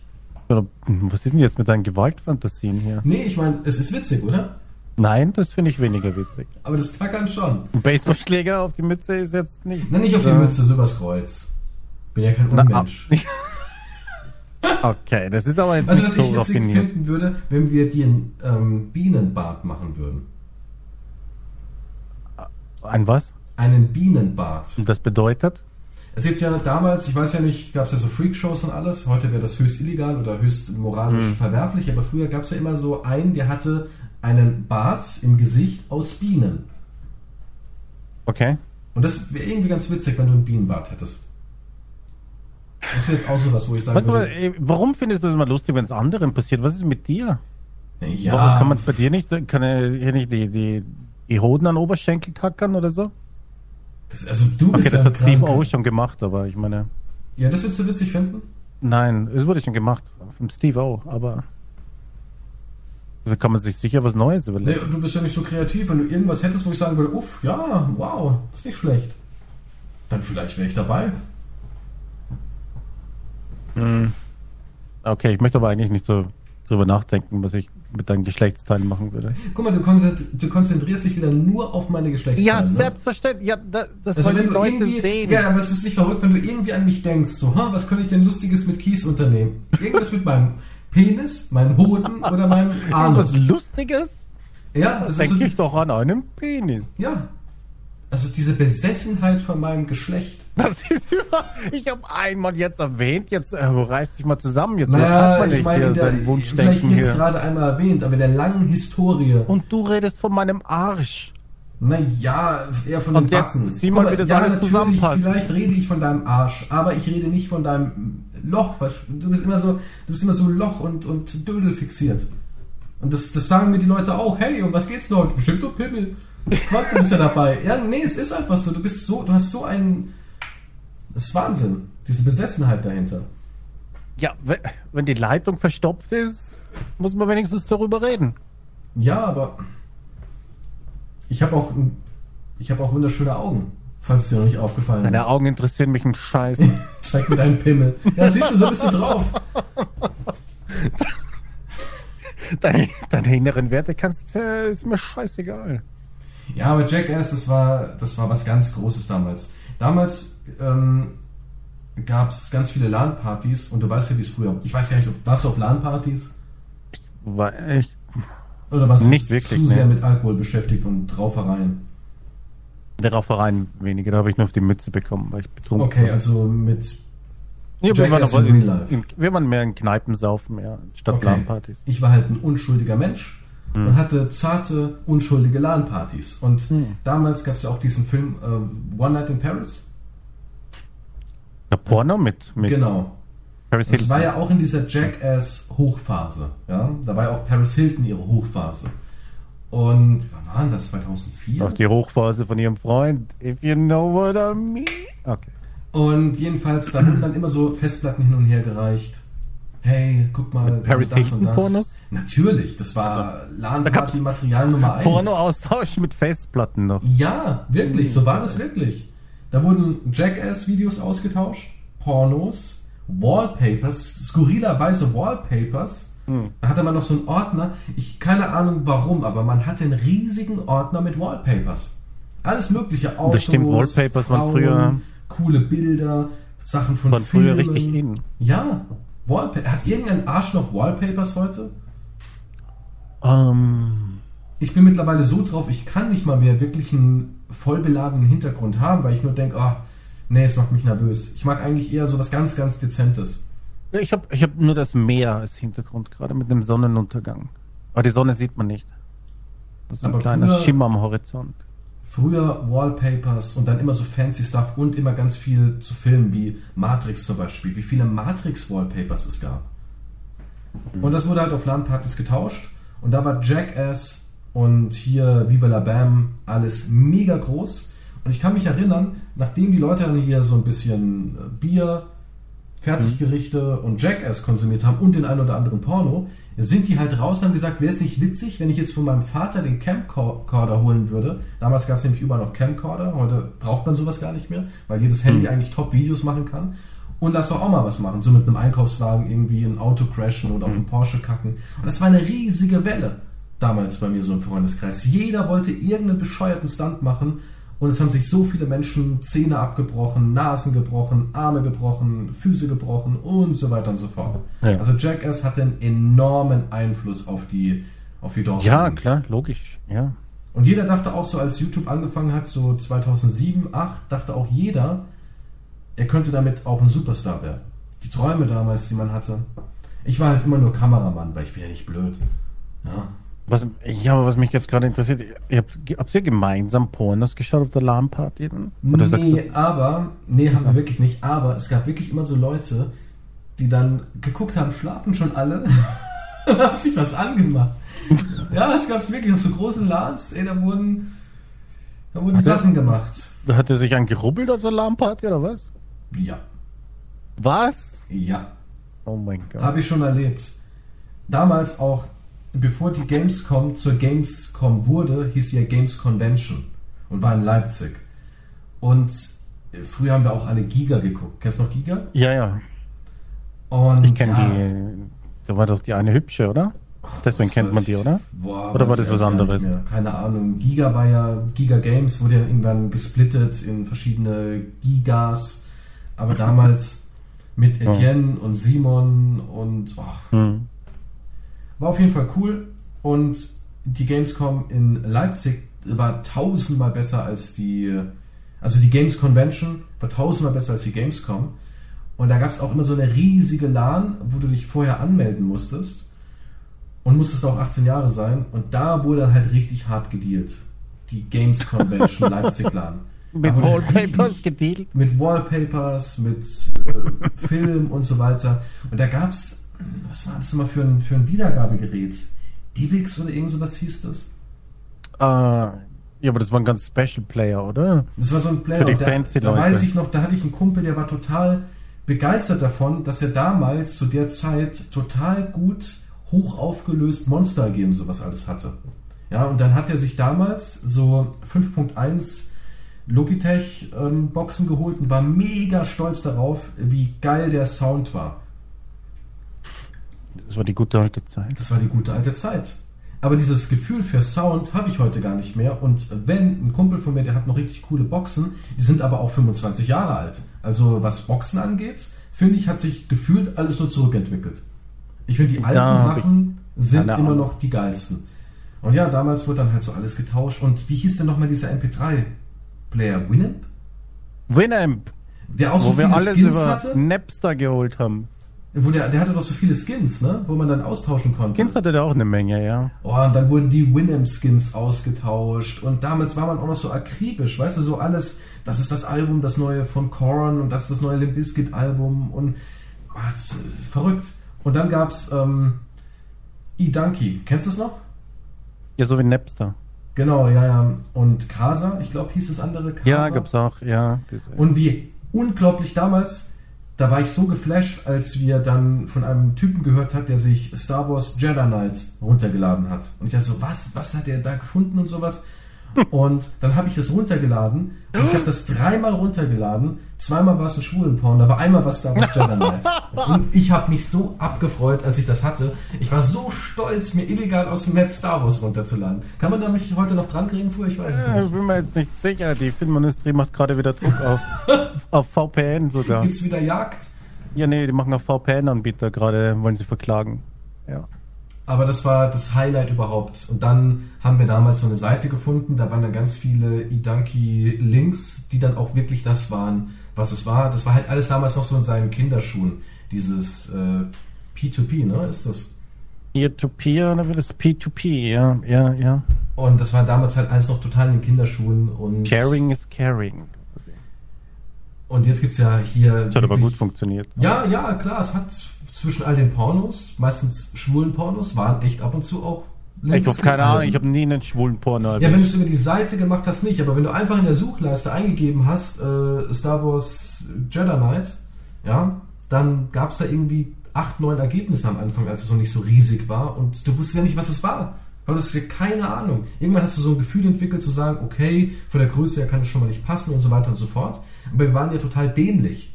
Oder, Was ist denn jetzt mit deinen Gewaltfantasien hier? Nee, ich meine, es ist witzig, oder? Nein, das finde ich weniger witzig. Aber das Tackern schon. Ein Baseballschläger auf die Mütze ist jetzt nicht. Na, nicht auf die. Mütze, so übers Kreuz. Bin ja kein Na, Unmensch. Okay, das ist aber jetzt Also, nicht was so ich witzig raffiniert. finden würde, wenn wir dir ein ähm, Bienenbad machen würden. Ein was? Einen Bienenbad. Und das bedeutet? Es gibt ja damals, ich weiß ja nicht, gab es ja so Freakshows und alles. Heute wäre das höchst illegal oder höchst moralisch Hm. verwerflich. Aber früher gab es ja immer so einen, der hatte einen Bart im Gesicht aus Bienen. Okay. Und das wäre irgendwie ganz witzig, wenn du ein Bienenbad hättest. Das wäre jetzt auch so was, wo ich sagen Weißt du, würde, warum findest du das immer lustig, wenn es anderen passiert? Was ist mit dir? ja, Warum kann man bei dir nicht, kann er hier nicht die, die, die Hoden an Oberschenkel tackern oder so? das, also du Okay, bist das ja hat Steve. O schon gemacht, aber ich meine, Ja, das würdest du witzig finden? nein, es wurde schon gemacht vom Steve O, aber da kann man sich sicher was Neues Nee, überlegen. du bist ja nicht so kreativ. Wenn du irgendwas hättest, wo ich sagen würde, uff, ja, wow, ist nicht schlecht. Dann vielleicht wäre ich dabei. Hm. Okay, ich möchte aber eigentlich nicht so drüber nachdenken, was ich mit deinen Geschlechtsteilen machen würde. Guck mal, du, konzentri- du konzentrierst dich wieder nur auf meine Geschlechtsteile. Ja, ne? selbstverständlich. Ja, da, das Also wollen wenn die du Leute irgendwie, sehen. ja, aber es ist nicht verrückt, wenn du irgendwie an mich denkst, so, ha, was könnte ich denn Lustiges mit Kies unternehmen? Irgendwas mit meinem Penis, meinem Hoden oder meinem Was Anus. Lustiges? Ja, Das das ist so, denke ich doch an einen Penis. ja. Also diese Besessenheit von meinem Geschlecht. Das ist über. Ich habe einmal jetzt erwähnt, jetzt äh, reißt dich mal zusammen. Jetzt Naja, hat man ich nicht meine, hier der, sein vielleicht jetzt hier. gerade einmal erwähnt, aber in der langen Historie. Und du redest von meinem Arsch. Naja, eher von Und den jetzt Backen. sieh mal, wie das ja, alles zusammenpasst. Vielleicht rede ich von deinem Arsch, aber ich rede nicht von deinem Loch. Du bist immer so, du bist immer so Loch und, und Dödel fixiert. Und das, das sagen mir die Leute auch. Hey, um was geht's noch? Bestimmt um Pimmel. Quantum ist ja dabei. Ja, nee, es ist einfach so. Du bist so, du hast so einen. Das ist Wahnsinn. Diese Besessenheit dahinter. Ja, we- wenn die Leitung verstopft ist, muss man wenigstens darüber reden. Ja, aber ich habe auch, ich habe auch wunderschöne Augen, falls es dir noch nicht aufgefallen Deine ist. Augen interessieren mich ein Scheiß. Zeig mir deinen Pimmel. Ja, siehst du, so bist du drauf. Deine, deine inneren Werte kannst, äh, ist mir scheißegal. Ja, aber Jackass, das war, das war was ganz Großes damals. Damals ähm, gab es ganz viele LAN-Partys und du weißt ja, wie es früher. Ich weiß gar nicht, ob warst du auf LAN-Partys Weil ich, oder warst Nicht du wirklich, zu sehr nee. mit Alkohol beschäftigt und Raufereien? der Raufereien weniger, da habe ich nur auf die Mütze bekommen, weil ich betrunken Okay, war. also mit Ja, wir, waren in in, wir waren mehr in Kneipen saufen, mehr statt Okay. LAN-Partys. Ich war halt ein unschuldiger Mensch Hm. und hatte zarte, unschuldige LAN-Partys. Und Hm. damals gab es ja auch diesen Film äh, One Night in Paris. Der Porno mit, mit Genau. Paris Das Hilton. war ja auch in dieser Jackass-Hochphase. Ja? Da war ja auch Paris Hilton ihre Hochphase. Und wann war das? 2004? Auch die Hochphase von ihrem Freund. If you know what I mean. Okay. Und jedenfalls, da wurden dann immer so Festplatten hin und her gereicht. Hey, guck mal. Mit Paris das und Hilton das. Pornos? Natürlich, das war gab's LAN-Party-Material Nummer 1. Porno-Austausch mit Festplatten noch. Ja, wirklich, so war das wirklich. Da wurden Jackass-Videos ausgetauscht, Pornos, Wallpapers, skurrilerweise Wallpapers. Da hatte man noch so einen Ordner. Ich keine Ahnung warum, aber man hatte einen riesigen Ordner mit Wallpapers. Alles mögliche Autos, Das stimmt, Wallpapers waren früher- coole Bilder, Sachen von früher Filmen. richtig in. Ja, Wallpa hat irgendein Arsch noch Wallpapers heute? Ähm, Ich bin mittlerweile so drauf, ich kann nicht mal mehr wirklich einen vollbeladenen Hintergrund haben, weil ich nur denke, ah, nee, es macht mich nervös. Ich mag eigentlich eher so was ganz, ganz Dezentes. ich habe ich hab nur das Meer als Hintergrund, gerade mit dem Sonnenuntergang. Aber die Sonne sieht man nicht. Das ist ein Aber kleiner früher- Schimmer am Horizont. Früher Wallpapers und dann immer so fancy Stuff und immer ganz viel zu filmen, wie Matrix zum Beispiel, wie viele Matrix-Wallpapers es gab. Und das wurde halt auf LAN-Partys getauscht und da war Jackass und hier Viva la Bam alles mega groß. Und ich kann mich erinnern, nachdem die Leute dann hier so ein bisschen äh, Bier Fertiggerichte und Jackass konsumiert haben und den ein oder anderen Porno, sind die halt raus und haben gesagt, wäre es nicht witzig, wenn ich jetzt von meinem Vater den Camcorder holen würde. Damals gab es nämlich überall noch Camcorder, heute braucht man sowas gar nicht mehr, weil jedes Handy eigentlich Top-Videos machen kann. Und lass doch auch mal was machen, so mit einem Einkaufswagen irgendwie ein Auto crashen oder auf einen Porsche kacken. Und das war eine riesige Welle damals bei mir so im Freundeskreis. Jeder wollte irgendeinen bescheuerten Stunt machen und es haben sich so viele Menschen Zähne abgebrochen, Nasen gebrochen, Arme gebrochen, Füße gebrochen und so weiter und so fort. Ja. Also Jackass hatte einen enormen Einfluss auf die, auf die Dorf. Ja, klar, logisch. Ja. Und jeder dachte auch so, als YouTube angefangen hat, so 2007, 2008, dachte auch jeder, er könnte damit auch ein Superstar werden. Die Träume damals, die man hatte. Ich war halt immer nur Kameramann, weil ich bin ja nicht blöd. Ja. Was, ja, aber was mich jetzt gerade interessiert, ihr habt, habt ihr gemeinsam Pornos geschaut auf der LAN-Party? Nee, aber, nee, haben wir wirklich nicht. Aber es gab wirklich immer so Leute, die dann geguckt haben, schlafen schon alle und haben sich was angemacht. ja, es gab es wirklich auf so großen LANs, ey, da wurden, da wurden Hat er- Sachen gemacht. du, hat er sich angerubbelt auf der LAN-Party oder was? Ja, Was? ja. Oh mein Gott. Habe ich schon erlebt. Damals auch, bevor die Gamescom zur Gamescom wurde, hieß sie ja Games Convention und war in Leipzig. Und äh, früher haben wir auch alle Giga geguckt. Kennst du noch Giga? Ja, ja. Und Ich kenne ja, die. Da war doch die eine hübsche, oder? Deswegen kennt man die, oder? Boah, Oder war das was anderes? Keine Ahnung. Giga war ja, Giga Games wurde ja irgendwann gesplittet in verschiedene Gigas. Aber damals mit Etienne und Simon und oh, Hm. War auf jeden Fall cool und die Gamescom in Leipzig war tausendmal besser als die, also die Games Convention war tausendmal besser als die Gamescom. Und da gab es auch immer so eine riesige LAN, wo du dich vorher anmelden musstest und musstest auch 18 Jahre sein. Und da wurde dann halt richtig hart gedealt. Die Games Convention Leipzig LAN. Mit wurde Wallpapers gedealt. mit Wallpapers, mit äh, Film und so weiter. Und da gab's, was war das immer für ein, für ein Wiedergabegerät? Divix oder irgend sowas hieß das? Äh, ja, aber das war ein ganz Special Player, oder? Das war so ein Player, Für die da, fancy da Leute. weiß ich noch, da hatte ich einen Kumpel, der war total begeistert davon, dass er damals zu der Zeit total gut hoch aufgelöst Monster und sowas alles hatte. Ja, und dann hat er sich damals so 5.1 Logitech ähm, Boxen geholt und war mega stolz darauf, wie geil der Sound war. Das war die gute alte Zeit. Das war die gute alte Zeit. Aber dieses Gefühl für Sound habe ich heute gar nicht mehr. Und wenn ein Kumpel von mir, der hat noch richtig coole Boxen, die sind aber auch 25 Jahre alt. Also was Boxen angeht, finde ich, hat sich gefühlt alles nur zurückentwickelt. Ich finde, die alten ich Sachen sind immer Ahnung. noch die geilsten. Und ja, damals wurde dann halt so alles getauscht. Und wie hieß denn nochmal dieser MP3-Player? Winamp? Winamp, Der auch so wo wir viele alles Skins über hatte? Napster geholt haben. Wo der, der hatte doch so viele Skins, ne? Wo man dann austauschen konnte. Skins hatte der auch eine Menge, ja. Oh, und dann wurden die Winamp-Skins ausgetauscht. Und damals war man auch noch so akribisch, weißt du, so alles, das ist das Album, das neue von Korn und das ist das neue Limp Bizkit-Album und ist verrückt. Und dann gab's ähm, E-Donkey, kennst du es noch? Ja, so wie Napster. Genau, ja, ja. Und Casa, ich glaube, hieß das andere Casa. Ja, gab's auch, ja. Und wie unglaublich damals, da war ich so geflasht, als wir dann von einem Typen gehört hat, der sich Star Wars Jedi Knight runtergeladen hat. Und ich dachte so, was, was hat er da gefunden und sowas? Und dann habe ich das runtergeladen und ich habe das dreimal runtergeladen. Zweimal war es ein Schwulenporn, aber einmal war es Star Wars Jedi Knight. Und ich habe mich so abgefreut, als ich das hatte. Ich war so stolz, mir illegal aus dem Netz Star Wars runterzuladen. Kann man da mich heute noch dran kriegen? Früher, ich weiß es Ja, nicht. bin mir jetzt nicht sicher. Die Filmindustrie macht gerade wieder Druck auf, auf VPN sogar. Gibt's wieder Jagd? Ja, nee, die machen auch VPN-Anbieter gerade, wollen sie verklagen. Ja. Aber das war das Highlight überhaupt. Und dann haben wir damals so eine Seite gefunden, da waren dann ganz viele E-Donkey-Links, die dann auch wirklich das waren, was es war. Das war halt alles damals noch so in seinen Kinderschuhen. Dieses äh, P2P, ne, ist das. Peer-to-Peer oder wird es P2P? Ja, ja, ja. Und das war damals halt alles noch total in den Kinderschuhen. Und, Caring is caring. und jetzt gibt's ja hier. Das hat aber gut funktioniert. Ja, ja, klar, es hat zwischen all den Pornos, meistens schwulen Pornos, waren echt ab und zu auch. Ich habe keine Ahnung, ich habe nie einen schwulen Porno Ja, wenn du es über die Seite gemacht hast, nicht. Aber wenn du einfach in der Suchleiste eingegeben hast, äh, Star Wars Jedi Knight, ja, dann gab es da irgendwie acht, neun Ergebnisse am Anfang, als es noch nicht so riesig war und du wusstest ja nicht, was es war. Du hattest ja keine Ahnung. Irgendwann hast du so ein Gefühl entwickelt zu sagen, okay, von der Größe her kann es schon mal nicht passen und so weiter und so fort. Aber wir waren ja total dämlich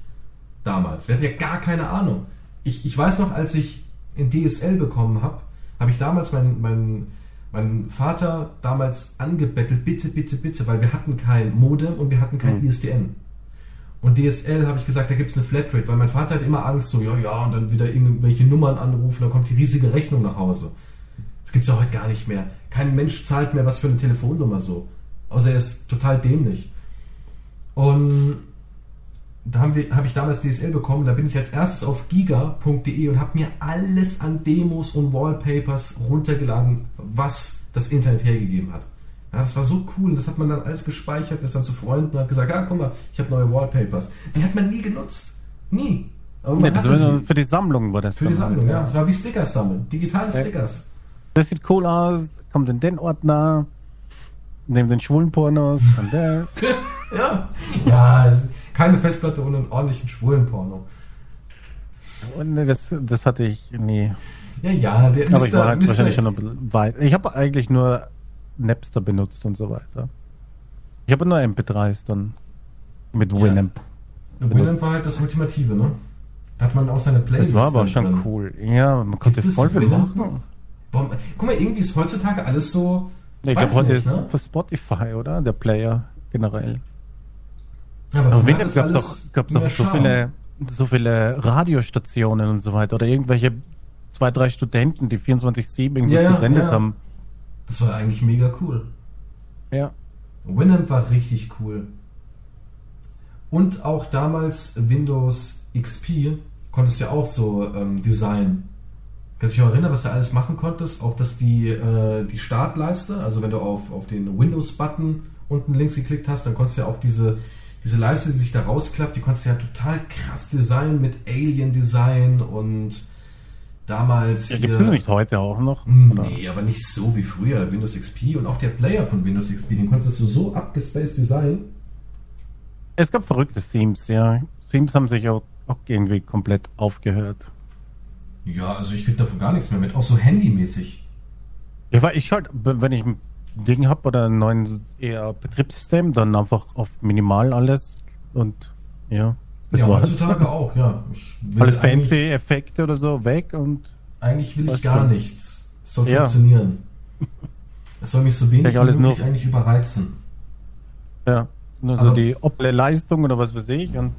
damals. Wir hatten ja gar keine Ahnung. Ich, ich weiß noch, als ich in DSL bekommen habe, habe ich damals meinen mein, mein Vater damals angebettelt, bitte, bitte, bitte, weil wir hatten kein Modem und wir hatten kein Mhm. ISDN. Und DSL habe ich gesagt, da gibt es eine Flatrate, weil mein Vater hat immer Angst, so, ja, ja, und dann wieder irgendwelche Nummern anrufen, dann kommt die riesige Rechnung nach Hause. Das gibt's ja heute gar nicht mehr. Kein Mensch zahlt mehr was für eine Telefonnummer so. Außer er ist total dämlich. Und da haben wir, habe ich damals DSL bekommen, da bin ich als erstes auf giga.de und habe mir alles an Demos und Wallpapers runtergeladen, was das Internet hergegeben hat. Ja, das war so cool, das hat man dann alles gespeichert, ist dann zu Freunden und hat gesagt, ja, guck mal, ich habe neue Wallpapers. Die hat man nie genutzt. Nie. Aber Nee, das war für die Sammlung war das Für die Sammlung, halt, ja. Es war wie Stickers sammeln. Digitale Ja. Stickers. Das sieht cool aus, kommt in den Ordner, neben den schwulen Pornos, und das. Ja. Ja, keine Festplatte ohne einen ordentlichen schwulen Porno. Nee, das, das hatte ich nie. Ja, ja, der Aber ich war halt Mr. wahrscheinlich schon ein bisschen weit. Ich habe eigentlich nur Napster benutzt und so weiter. Ich habe nur MP3s dann mit Ja. Winamp. Winamp war halt das Ultimative, ne? Da hat man auch seine Playlists Das war aber schon drin. cool. Ja, man konnte Gibt voll viel machen. Boah, guck mal, irgendwie ist heutzutage alles so. Ich weiß glaube, heute nicht, ist ne? für Spotify, oder? Der Player generell. Aber hat das gab es auch, gab's auch so Charme. viele, so viele Radiostationen und so weiter. Oder irgendwelche zwei, drei Studenten, die 24-7 irgendwas ja, gesendet ja. haben. Das war eigentlich mega cool. Ja. Winamp war richtig cool. Und auch damals Windows XP konntest du ja auch so ähm, designen. Kannst du dich noch erinnern, was du alles machen konntest? Auch dass die, äh, die Startleiste, also wenn du auf, auf den Windows-Button unten links geklickt hast, dann konntest du ja auch diese, diese Leiste, die sich da rausklappt, die konntest du ja total krass designen mit Alien-Design und damals. ja Gibt es nicht heute auch noch? Oder? Nee, aber nicht so wie früher. Windows XP und auch der Player von Windows XP, den konntest du so abgespaced designen. Es gab verrückte Themes, ja. Themes haben sich auch, auch irgendwie komplett aufgehört. Ja, also ich krieg davon gar nichts mehr mit, auch so handymäßig. Ja, weil ich halt, wenn ich ein Ding habe oder ein neues eher Betriebssystem, dann einfach auf minimal alles und ja, das ja, war's. heutzutage auch, ja. Alle fancy Effekte oder so weg und Eigentlich will ich gar schon. nichts. Es soll Ja. funktionieren. Es soll mich so wenig wie alles möglich nur- eigentlich überreizen. ja, nur so die opple Leistung oder was weiß ich und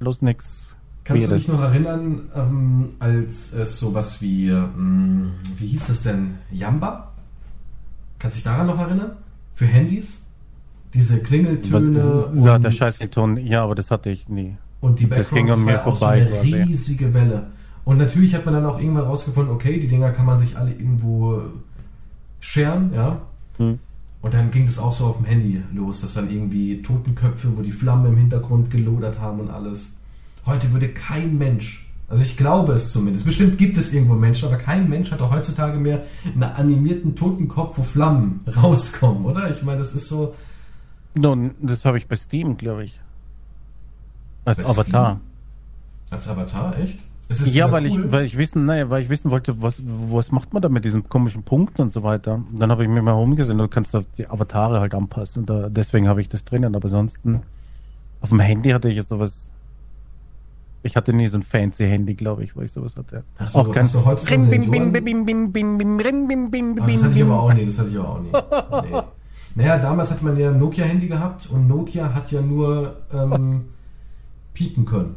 bloß nix. Kannst du Weirdes. dich noch erinnern, ähm, als es sowas wie, ähm, wie hieß das denn? Yamba? Kannst du dich daran noch erinnern? Für Handys? Diese Was, Klingeltöne ja, der Scheißton, ja, aber das hatte ich nie. Und die Das Backgrounds ging an mir vorbei so eine riesige Welle. Und natürlich hat man dann auch irgendwann rausgefunden, okay, die Dinger kann man sich alle irgendwo scheren, ja. Hm. Und dann ging das auch so auf dem Handy los, dass dann irgendwie Totenköpfe, wo die Flammen im Hintergrund gelodert haben und alles. Heute würde kein Mensch, also ich glaube es zumindest, bestimmt gibt es irgendwo Menschen, aber kein Mensch hat auch heutzutage mehr einen animierten Totenkopf, wo Flammen rauskommen, oder? Ich meine, das ist so. Nun, das habe ich bei Steam, glaube ich. Als Bei Avatar. Als Avatar, echt? Ja, weil cool. ich, weil ich wissen, naja, weil ich wissen wollte, was, was macht man da mit diesen komischen Punkten und so weiter. Und dann habe ich mir mal rumgesehen, du kannst da die Avatare halt anpassen. Und da, deswegen habe ich das drinnen. Aber ansonsten, auf dem Handy hatte ich jetzt sowas. Ich hatte nie so ein fancy Handy, glaube ich, wo ich sowas hatte. Hast du, hast du heutzutage Sensoren? Ah, das hatte ich aber auch nie, das hatte ich aber auch nie. Nee. Naja, damals hatte man ja ein Nokia-Handy gehabt und Nokia hat ja nur ähm, piepen können.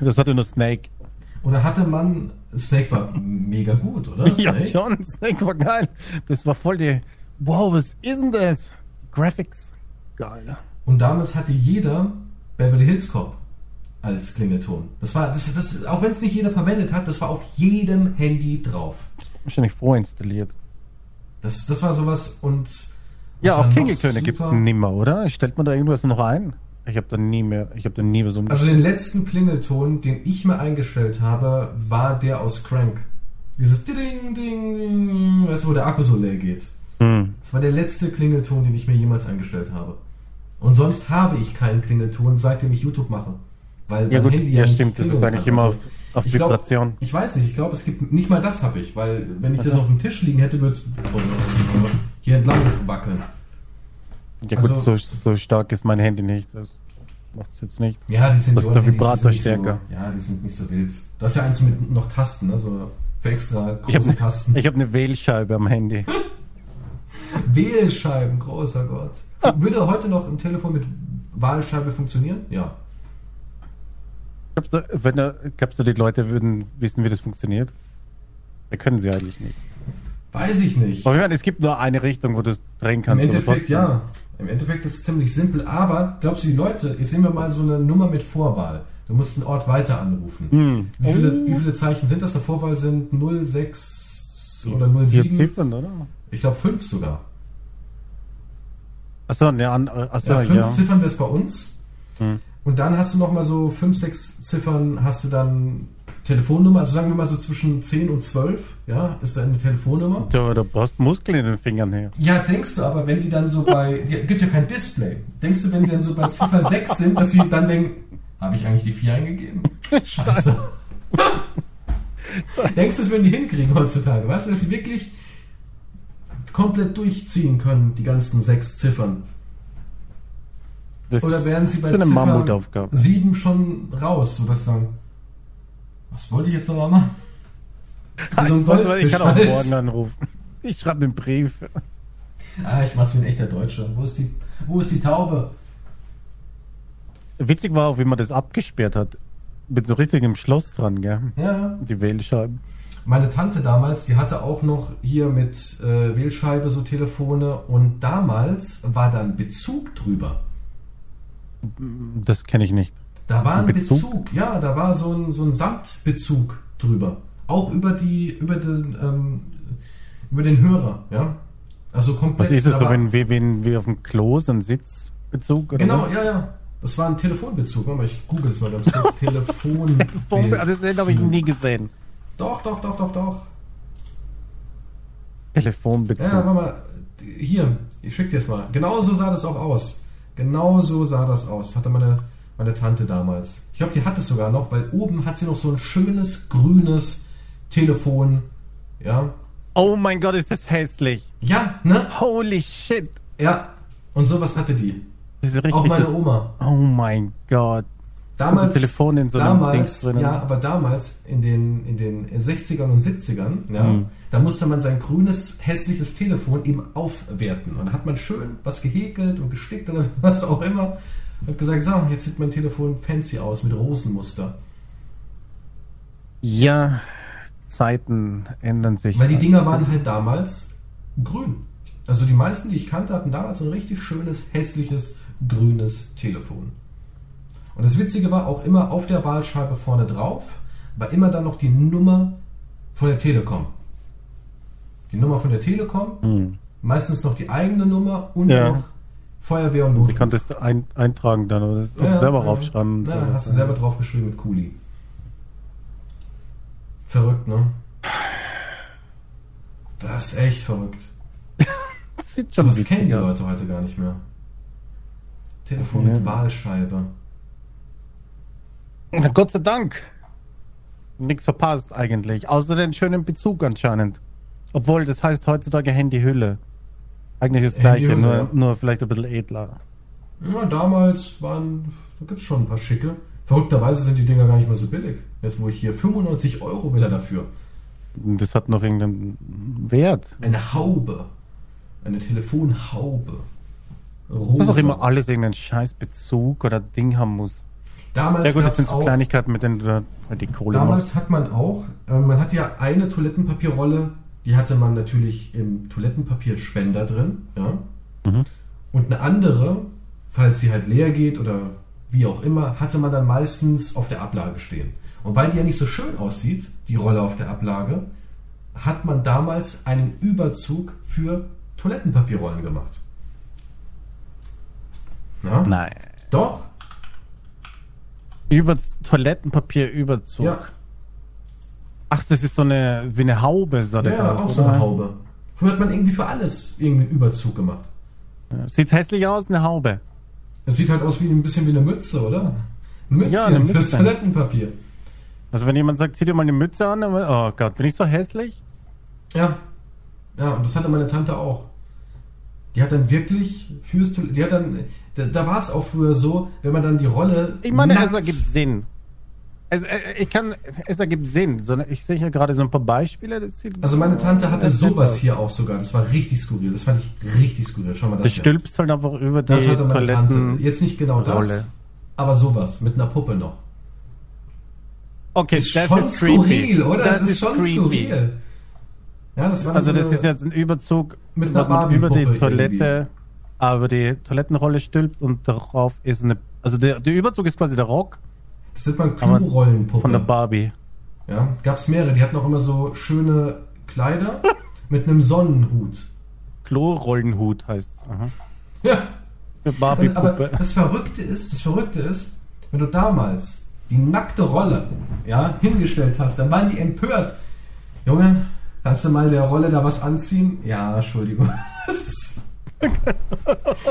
Das hatte nur Snake. Oder hatte man, Snake war mega gut, oder? Ja, Snake? schon. Snake war geil. Das war voll die. Wow, was ist denn das? Graphics. Geil. Und damals hatte jeder Beverly Hills Cop als Klingelton. Das war, das, das, auch wenn es nicht jeder verwendet hat, das war auf jedem Handy drauf. Wahrscheinlich vorinstalliert. Das, das war sowas und. Ja, auch Klingeltöne gibt es nimmer, oder? Stellt man da irgendwas noch ein? Ich habe da nie mehr, ich habe da nie was Also umgestellt. den letzten Klingelton, den ich mir eingestellt habe, war der aus Crank. Dieses Ding, Ding, Ding, weißt du, wo der Akku so leer geht. hm. Das war der letzte Klingelton, den ich mir jemals eingestellt habe. Und sonst habe ich keinen Klingelton, seitdem ich YouTube mache. Weil Ja gut, Handy ja stimmt, das ist eigentlich immer Also, auf, ich glaub- Vibration. Ich weiß nicht, ich glaube, es gibt nicht mal das habe ich, weil wenn ich das Okay. auf dem Tisch liegen hätte, würde es hier entlang wackeln. ja gut, also- so, so stark ist mein Handy nicht. Das macht es jetzt nicht. Ja, die sind Das ist der Vibrator stärker. So, ja, die sind nicht so wild. Du hast ja eins mit noch Tasten, ne? so für extra Ich habe große Tasten. ich hab eine Wählscheibe am Handy. Wählscheiben, großer Gott. Würde heute noch im Telefon mit Wahlscheibe funktionieren? Ja. Glaubst du, wenn da, glaubst du, die Leute würden wissen, wie das funktioniert? Da können sie eigentlich nicht. Weiß ich nicht. Aber ich meine, es gibt nur eine Richtung, wo du es drehen Im kannst. aber Endeffekt ja. Im Endeffekt ist es ziemlich simpel, aber glaubst du, die Leute, jetzt sehen wir mal so eine Nummer mit Vorwahl. Du musst einen Ort weiter anrufen. Hm. Wie, viele, Oh. wie viele Zeichen sind das? Der Vorwahl sind 06 oder Vier 07? Ziffern, oder? Ich glaube 5 sogar. Achso, ne, an, achso, Ja, ja. fünf Ziffern wäre es bei uns. Hm. Und dann hast du nochmal so 5, 6 Ziffern, hast du dann Telefonnummer, also sagen wir mal so zwischen 10 und 12, ja, ist da eine Telefonnummer. Du, du brauchst Muskeln in den Fingern her. Ja, denkst du aber, wenn die dann so bei, die gibt ja kein Display, denkst du, wenn die dann so bei Ziffer 6 sind, dass sie dann denken, habe ich eigentlich die 4 eingegeben? Scheiße. denkst du, das würden die hinkriegen heutzutage? Weißt du, dass sie wirklich komplett durchziehen können, die ganzen sechs Ziffern? Das Oder wären sie bei Ziffer Mammutaufgabe. 7 schon raus, sodass sie sagen, was wollte ich jetzt nochmal machen? Wie so ein Weißt du was, ich kann auch morgen anrufen. Ich schreibe einen Brief. Ah, ich mach's wie ein echter Deutscher. Wo ist die, wo ist die Taube? Witzig war auch, wie man das abgesperrt hat. Mit so richtigem Schloss dran, gell? Ja, Die Wählscheiben. Meine Tante damals, die hatte auch noch hier mit äh, Wählscheibe so Telefone und damals war dann Bezug drüber. Das kenne ich nicht. Da war ein Bezug? Bezug? ja, da war so ein, so ein Samtbezug drüber. Auch über die, über den, ähm, über den Hörer, ja. Also komplett. Was ist es so, wenn wie, wie, wie auf dem Klo so ein Sitzbezug? Oder Genau, was? ja, ja. Das war ein Telefonbezug. Warte mal, ich google das mal ganz kurz. Telefon. Also Das habe ich nie gesehen. Doch, doch, doch, doch, doch. Telefonbezug. Ja, warte mal. Hier, ich schick dir das mal. Genau so sah das auch aus. Genau so sah das aus. Hatte meine, meine Tante damals. Ich glaube, die hat es sogar noch, weil oben hat sie noch so ein schönes grünes Telefon. Ja. Oh mein Gott, ist das hässlich. Ja, ne? Holy shit. Ja. Und sowas hatte die. Das richtig. Auch meine das, Oma. oh mein Gott. Damals, Telefon in so damals, Dings drinnen. ja, aber damals in den, in den 60ern und 70ern, ja, Mhm. Da musste man sein grünes, hässliches Telefon eben aufwerten. Und da hat man schön was gehäkelt und gestickt oder was auch immer und gesagt, so, jetzt sieht mein Telefon fancy aus mit Rosenmuster. Ja, Zeiten ändern sich. Weil die Dinger waren halt damals grün. Also die meisten, die ich kannte, hatten damals so ein richtig schönes, hässliches, grünes Telefon. Und das Witzige war auch immer auf der Wahlscheibe vorne drauf, war immer dann noch die Nummer von der Telekom. Die Nummer von der Telekom, Hm. meistens noch die eigene Nummer und Ja. noch Feuerwehr und Die Notruf. konntest du ein, eintragen dann oder das ja, selber raufschreiben. und Ja, so. hast du selber draufgeschrieben mit Kuli. Verrückt, ne? Das ist echt verrückt. Das sieht schon So was kennen die. Leute heute gar nicht mehr. Telefon Ja. mit Wahlscheibe. Na, Gott sei Dank. Nichts verpasst eigentlich. Außer den schönen Bezug anscheinend. Obwohl, das heißt heutzutage Handyhülle. Eigentlich das gleiche, nur, ja. nur vielleicht ein bisschen edler. Ja, damals waren, da gibt es schon ein paar schicke. Verrückterweise sind die Dinger gar nicht mehr so billig. Jetzt wo ich hier 95 Euro will er dafür. Das hat noch irgendeinen Wert. Eine Haube. Eine Telefonhaube. Was Rosa. auch immer alles irgendeinen scheiß Bezug oder Ding haben muss. Damals Ja gut, das sind so auch, Kleinigkeiten, mit denen du halt die Kohle Damals hat man auch, äh, man hat ja eine Toilettenpapierrolle, die hatte man natürlich im Toilettenpapierspender drin, ja. Mhm. Und eine andere, falls sie halt leer geht oder wie auch immer, hatte man dann meistens auf der Ablage stehen. Und weil die ja nicht so schön aussieht, die Rolle auf der Ablage, hat man damals einen Überzug für Toilettenpapierrollen gemacht. Ja? Nein. Doch, Über Toilettenpapierüberzug. ja. Ach, das ist so eine wie eine Haube, sah das ja, aus. auch so oder? eine Haube. Früher hat man irgendwie für alles irgendwie einen Überzug gemacht. Ja. Sieht hässlich aus, eine Haube. Das sieht halt aus wie ein bisschen wie eine Mütze, oder? Ein Mützchen Ja, eine fürs Mütze. Toilettenpapier. Also wenn jemand sagt, zieh dir mal eine Mütze an, dann, oh Gott, bin ich so hässlich? Ja. Ja, und das hatte meine Tante auch. Die hat dann wirklich fürs Toilette, die hat dann, da, da war es auch früher so, wenn man dann die Rolle. Ich meine, nackt- es ergibt Sinn. Also, äh, ich kann, es ergibt Sinn. So, ich sehe hier gerade so ein paar Beispiele. Das Also meine Tante hatte Das sowas hier auch sogar. Das war richtig skurril. Das fand ich richtig skurril. Schau mal das Du stülpst halt einfach über die Das hatte meine Tante. Toiletten. Jetzt nicht genau das, Rolle. aber sowas mit einer Puppe noch. Okay, Ist das schon ist creepy. skurril, oder? Das es ist, schon creepy. skurril. Ja, das war Also so das ist jetzt ein Überzug, Mit was einer man über die Toilette, aber die Toilettenrolle stülpt und darauf ist eine, also der, der Überzug ist quasi der Rock Das nennt man Klorollenpuppe. von der Barbie. Ja, gab's mehrere. Die hatten auch immer so schöne Kleider mit einem Sonnenhut. Klorollenhut heißt Aha. Ja. Eine Und, aber das Verrückte ist, das Verrückte ist, wenn du damals die nackte Rolle ja, hingestellt hast, dann waren die empört. Junge, kannst du mal der Rolle da was anziehen? Ja, Entschuldigung.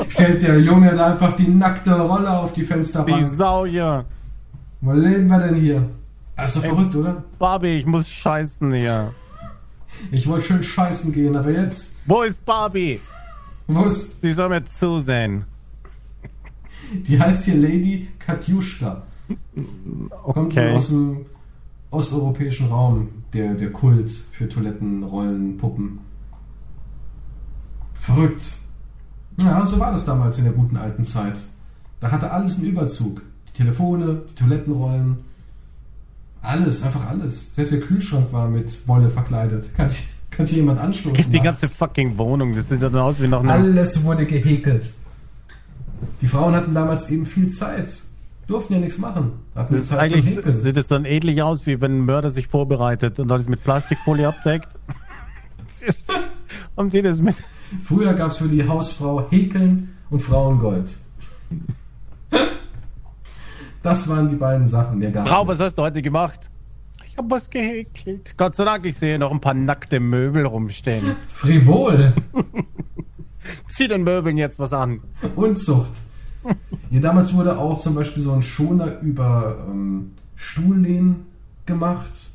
Stellt der Junge da einfach die nackte Rolle auf die Die Fensterbank. Sau, ja. Wo leben wir denn hier? Das ist doch Ey. verrückt, oder? Barbie, ich muss scheißen hier. Ich wollte schön scheißen gehen, aber jetzt, Wo ist Barbie? wo ist, Sie soll mir zusehen. die heißt hier Lady Katjuschka. Kommt Okay. aus dem osteuropäischen Raum, der, der Kult für Toilettenrollen, Puppen. Verrückt. Ja, so war das damals in der guten alten Zeit. Da hatte alles einen Überzug. Die Telefone, die Toilettenrollen, alles, einfach alles. Selbst der Kühlschrank war mit Wolle verkleidet. Kann sich, kann sich jemand anstoßen. Die ganze nachts. fucking Wohnung, das sieht dann aus wie noch eine... Alles wurde gehäkelt. Die Frauen hatten damals eben viel Zeit. Durften ja nichts machen. Hatten Das Zeit eigentlich sieht es dann ähnlich aus, wie wenn ein Mörder sich vorbereitet und alles mit Plastikfolie abdeckt. Haben die das mit? Früher gab es für die Hausfrau Häkeln und Frauengold. Das waren die beiden Sachen. Mehr gab's Frau, nicht. was hast du heute gemacht? Ich habe was gehäkelt. Gott sei Dank, ich sehe noch ein paar nackte Möbel rumstehen. Frivol. Zieh den Möbeln jetzt was an. Unzucht. Ja, damals wurde auch zum Beispiel so ein Schoner über ähm, Stuhllehnen gemacht.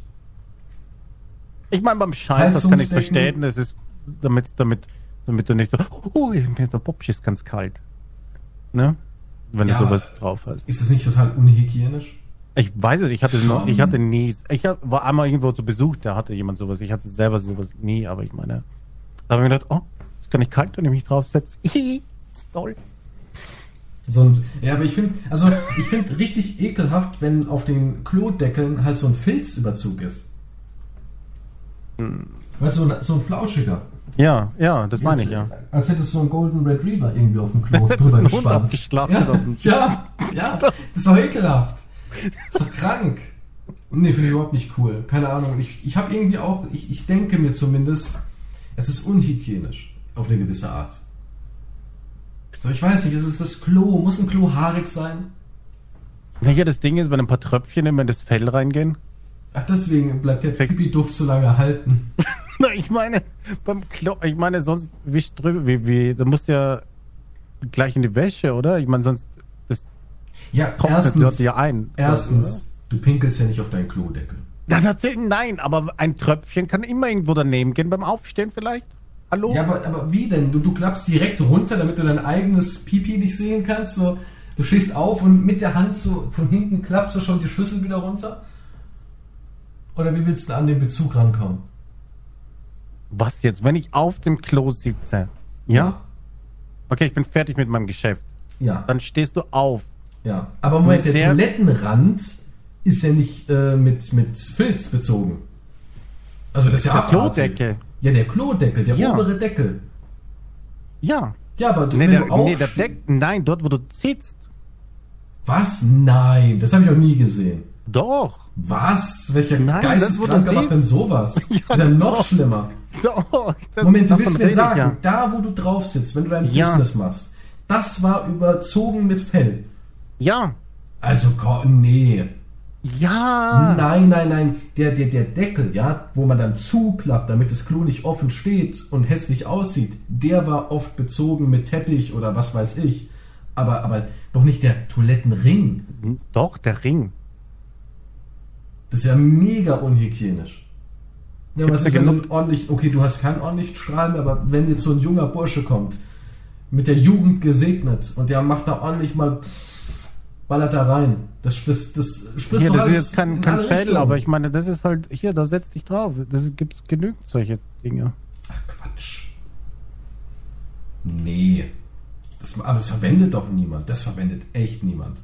Ich meine, beim Scheiß, das kann ich verstehen. Das ist, damit, damit, damit du nicht so, oh, mir der Popsch ist ganz kalt. Ne? Wenn Ja, du sowas drauf hast. Ist das nicht total unhygienisch? Ich weiß es, ich hatte Schon. noch, ich hatte nie, ich hab, war einmal irgendwo zu Besuch, da hatte jemand sowas. Ich hatte selber sowas nie, aber ich meine, da habe ich mir gedacht, oh, ist gar nicht kalt, wenn ich mich draufsetze. Toll. So ein, ja, aber ich finde, also ich finde richtig ekelhaft, wenn auf den Klodeckeln halt so ein Filzüberzug ist. Weißt du, so ein, flauschiger. Ja, ja, das meine ich ja. Als hättest du so einen Golden Retriever irgendwie auf dem Klo drüber gespannt. Ja, ja, ja, das ist doch ekelhaft. Das ist doch krank. Nee, finde ich überhaupt nicht cool. Keine Ahnung. Ich, ich habe irgendwie auch, ich, ich denke mir zumindest, es ist unhygienisch. Auf eine gewisse Art. So, ich weiß nicht, ist es das Klo? Muss ein Klo haarig sein? Naja, das Ding ist, wenn ein paar Tröpfchen immer in das Fell reingehen. Ach, deswegen bleibt der Pipi-Duft so lange halten. Ich meine, beim Klo, ich meine, sonst wisch drüber, wie, wie, du musst ja gleich in die Wäsche, oder? Ich meine, sonst, das Ja, erstens, ja ein. erstens, du pinkelst ja nicht auf deinen Klodeckel. Ja, natürlich, nein, aber ein Tröpfchen kann immer irgendwo daneben gehen, beim Aufstehen vielleicht. Hallo? Ja, aber, aber wie denn? Du, du klappst direkt runter, damit du dein eigenes Pipi nicht sehen kannst. So, du stehst auf und mit der Hand so von hinten klappst du schon die Schüssel wieder runter? Oder wie willst du an den Bezug rankommen? Was jetzt, wenn ich auf dem Klo sitze? Ja? Okay, ich bin fertig mit meinem Geschäft. Ja, Dann stehst du auf. ja. Aber Moment, der, Der- Toilettenrand ist ja nicht äh, mit, mit Filz bezogen. Also das ist ja Der abartig. Klodeckel. Ja, der Klodeckel, der Ja. obere Deckel. Ja. Ja, aber du, Nee, der, du nee, der Deck, nein, dort, wo du sitzt. Was? Nein, das habe ich auch nie gesehen. Doch. Was? Welcher Nein, Geisteskranker macht denn sowas? das ist ja doch. noch schlimmer. Doch. Moment, du willst mir sagen, ja. da wo du drauf sitzt, wenn du dein Ja. Business machst, das war überzogen mit Fell. Ja. Also, nee. Ja. Nein, nein, nein. Der, der, der Deckel, ja, wo man dann zuklappt, damit das Klo nicht offen steht und hässlich aussieht, der war oft bezogen mit Teppich oder was weiß ich. Aber, aber doch nicht der Toilettenring. Doch, der Ring. Das ist ja mega unhygienisch. Ja, Gibt's was ist, wenn genug- du ordentlich, okay, du hast keinen ordentlichen Strahl mehr, aber wenn jetzt so ein junger Bursche kommt, mit der Jugend gesegnet und der macht da ordentlich mal, ballert da rein. Das, das, das spritzt Hier, das ist jetzt kein, in kein Richtungen. aber ich meine, das ist halt, hier, da setz dich drauf. Das gibt's genügend solche Dinge. Ach, Quatsch. Nee. Das, aber das verwendet doch niemand. Das verwendet echt niemand.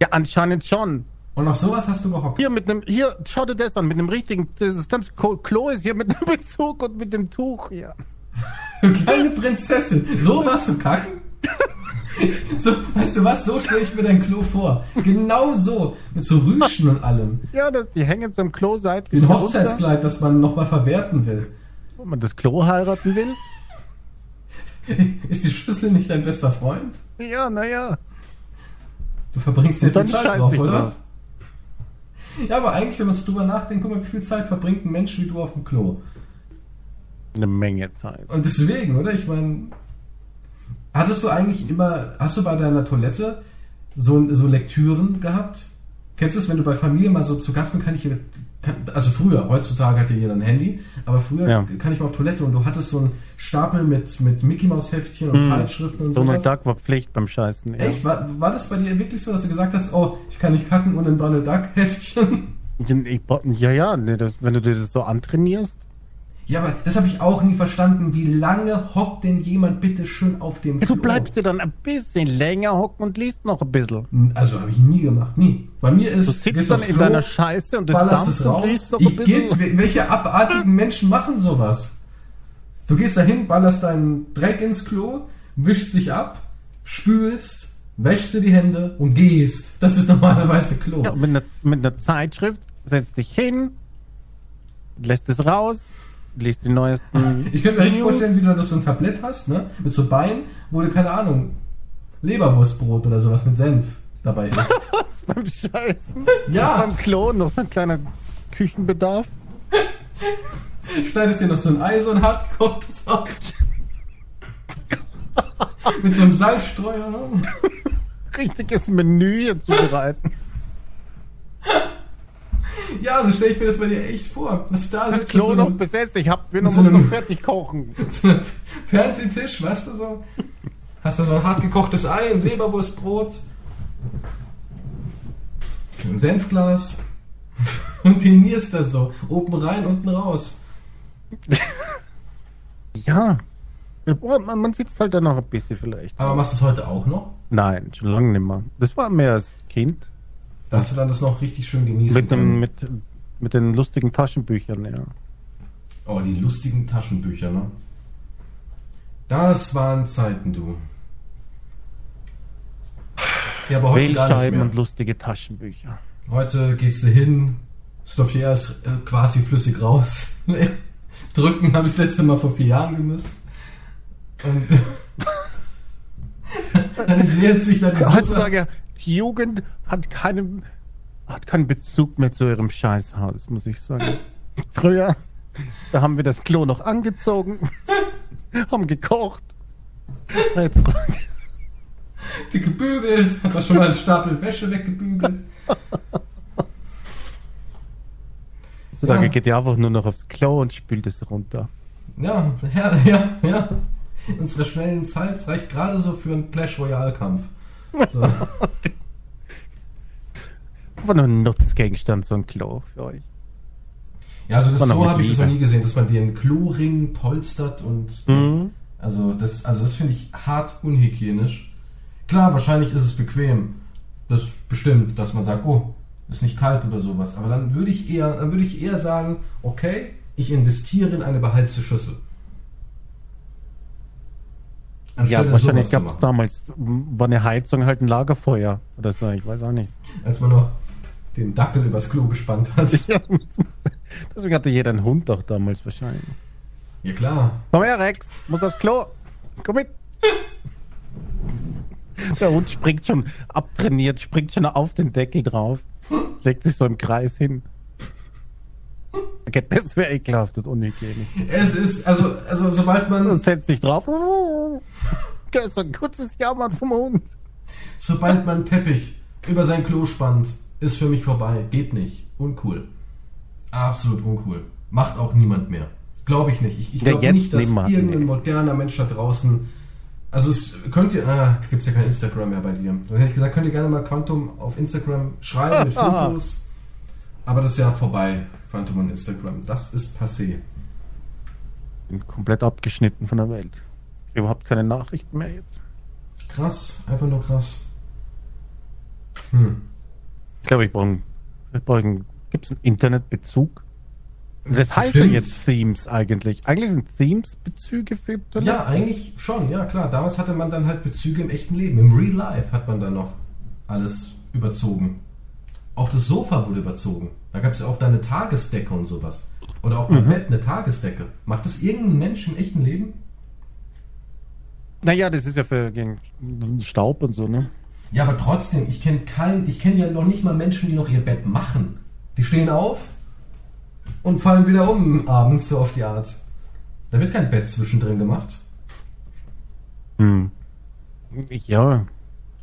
Ja, anscheinend schon. Und auf sowas hast du gehockt. Hier mit einem, hier, schau dir das an, mit einem richtigen, das ganze Ko- Klo ist hier mit dem Bezug und mit dem Tuch hier. Kleine Prinzessin. So warst du kacken? So, weißt du was? So stelle ich mir dein Klo vor. Genau so. Mit so Rüschen und allem. Ja, das, die hängen zum Klo Wie seitlich ein Hochzeitskleid, das man nochmal verwerten will. wo man das Klo heiraten will. Ist die Schüssel nicht dein bester Freund? Ja, naja. Du verbringst dann viel Zeit drauf, oder? drauf. Ja, aber eigentlich, wenn man so drüber nachdenkt, guck mal, wie viel Zeit verbringt ein Mensch wie du auf dem Klo. Eine Menge Zeit. Und deswegen, oder? Ich meine, hattest du eigentlich immer, hast du bei deiner Toilette so, so Lektüren gehabt? Kennst du es, wenn du bei Familie mal so zu Gast bist, kann ich hier, kann, also früher, heutzutage hat ja jeder ein Handy, aber früher Ja. kann ich mal auf Toilette und du hattest so einen Stapel mit, mit Mickey Maus Heftchen und Hm. Zeitschriften und Donald sowas. Duck war Pflicht beim Scheißen. Ja. Echt? War, war das bei dir wirklich so, dass du gesagt hast, oh, ich kann nicht kacken ohne ein Donald Duck Heftchen? Ich, bra- ja, ja, nee, das, wenn du das so antrainierst. Ja, aber das habe ich auch nie verstanden. Wie lange hockt denn jemand bitte schön auf dem Ja, Klo? du bleibst dir dann ein bisschen länger hocken und liest noch ein bisschen. Also habe ich nie gemacht, nie. Bei mir ist, Du sitzt dann in Klo, deiner Scheiße und das ballerst es und raus. liest noch ein Ich bisschen. wel- welche abartigen Menschen machen sowas? Du gehst dahin, ballerst deinen Dreck ins Klo, wischst dich ab, spülst, wäschst dir die Hände und gehst. Das ist normalerweise Klo. Ja, mit, einer, mit einer Zeitschrift setzt dich hin, lässt es raus, liest die neuesten. Ich könnte mir richtig News. vorstellen, wie du da so ein Tablett hast, ne? Mit so Beinen, wo du, keine Ahnung, Leberwurstbrot oder sowas mit Senf dabei ist. beim Scheißen. Ja. Beim Klo noch so ein kleiner Küchenbedarf. Schneidest dir noch so ein Ei, so ein auf. Mit so einem Salzstreuer. ne? Richtiges Menü hier zubereiten. Ja, so stelle ich mir das bei dir echt vor. Dass du da Das Klo noch so einem, besetzt. Ich hab, bin noch, so muss noch fertig kochen. so Fernsehtisch, weißt du so? Hast da so ein hartgekochtes Ei, ein Leberwurstbrot, ein Senfglas und dinierst das so. Oben rein, unten raus. Ja. Boah, Man, sitzt halt da noch ein bisschen vielleicht. Aber machst du es heute auch noch? Nein, schon lange nicht mehr. Das war mehr als Kind. Dass du dann das noch richtig schön genießen Mit, dem, mit, mit den lustigen Taschenbüchern, ja. Oh, die lustigen Taschenbücher, ne? Das waren Zeiten, du. Ja, aber heute gar nicht mehr. und lustige Taschenbücher. Heute gehst du hin, Sophia ist äh, quasi flüssig raus. Drücken habe ich das letzte Mal vor vier Jahren gemüsst. Und dann lehrt sich dann die. Heutzutage, Jugend hat keinen, hat keinen Bezug mehr zu ihrem Scheißhaus, muss ich sagen. Früher, da haben wir das Klo noch angezogen, haben gekocht. Heutzutage, die gebügelt, hat man schon mal einen Stapel Wäsche weggebügelt. heutzutage Ja. geht ihr einfach nur noch aufs Klo und spült es runter. Ja, ja, ja, ja. Unsere schnellen Zeit reicht gerade so für einen Clash Royale Kampf. So. Einfach nur ein Nutzgegenstand, so ein Klo für euch. Ja, also das War so habe ich das noch nie gesehen, dass man den Kloring polstert und Mhm. also das, also das finde ich hart unhygienisch. Klar, wahrscheinlich ist es bequem. Das bestimmt, dass man sagt, oh, ist nicht kalt oder sowas. Aber dann würde ich eher, dann würde ich eher sagen, okay, ich investiere in eine beheizte Schüssel. Ja, wahrscheinlich gab es damals, war eine Heizung halt ein Lagerfeuer oder so, ich weiß auch nicht. Als man noch den Dackel übers Klo gespannt hat. Ja, Deswegen hatte jeder einen Hund doch damals wahrscheinlich. Ja klar. Komm her, Rex, muss aufs Klo. Komm mit. Der Hund springt schon abtrainiert, springt schon auf den Deckel drauf, legt sich so im Kreis hin. Das wäre ekelhaft und unhygienisch. Es ist, also, also sobald man Und setzt dich drauf. Das ist so ein kurzes Jammern vom Hund. Sobald man Teppich über sein Klo spannt, ist für mich vorbei. Geht nicht. Uncool. Absolut uncool. Macht auch niemand mehr. Glaube ich nicht. Ich, ich glaube nicht, dass irgendein moderner Mensch da draußen. Also es könnt ihr, ah, gibt's ja kein Instagram mehr bei dir. Dann hätte ich gesagt, könnt ihr gerne mal Quantum auf Instagram schreiben mit Fotos. Aber das ist ja vorbei, Quantum und Instagram. Das ist passé. Bin komplett abgeschnitten von der Welt. Überhaupt keine Nachrichten mehr jetzt. Krass, einfach nur krass. Hm. Ich glaube, ich brauche brauch einen. Gibt es einen Internetbezug? Das heißt ja jetzt Themes eigentlich. Eigentlich sind Themes Bezüge für Toiletten. Ja, eigentlich schon, ja klar. Damals hatte man dann halt Bezüge im echten Leben. Im Real Life hat man dann noch alles überzogen. Auch das Sofa wurde überzogen. Da gab es ja auch da eine Tagesdecke und sowas. Oder auch beim Bett eine Tagesdecke. Macht das irgendein Mensch im echten Leben? Naja, das ist ja für gegen Staub und so, ne? Ja, aber trotzdem, ich kenne keinen, ich kenne ja noch nicht mal Menschen, die noch ihr Bett machen. Die stehen auf und fallen wieder um abends so auf die Art. Da wird kein Bett zwischendrin gemacht. Hm. Ja.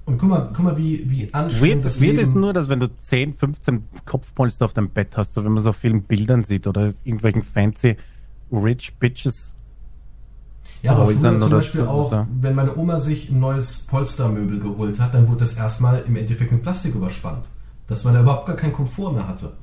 Und guck mal, guck mal, wie, wie anstrengend Weird, weird ist Leben- nur, dass wenn du 10, 15 Kopfpolster auf deinem Bett hast, so wenn man so auf vielen Bildern sieht oder irgendwelchen fancy Rich Bitches. Ja, aber früher zum Beispiel auch, wenn meine Oma sich ein neues Polstermöbel geholt hat, dann wurde das erstmal im Endeffekt mit Plastik überspannt. Dass man da überhaupt gar keinen Komfort mehr hatte.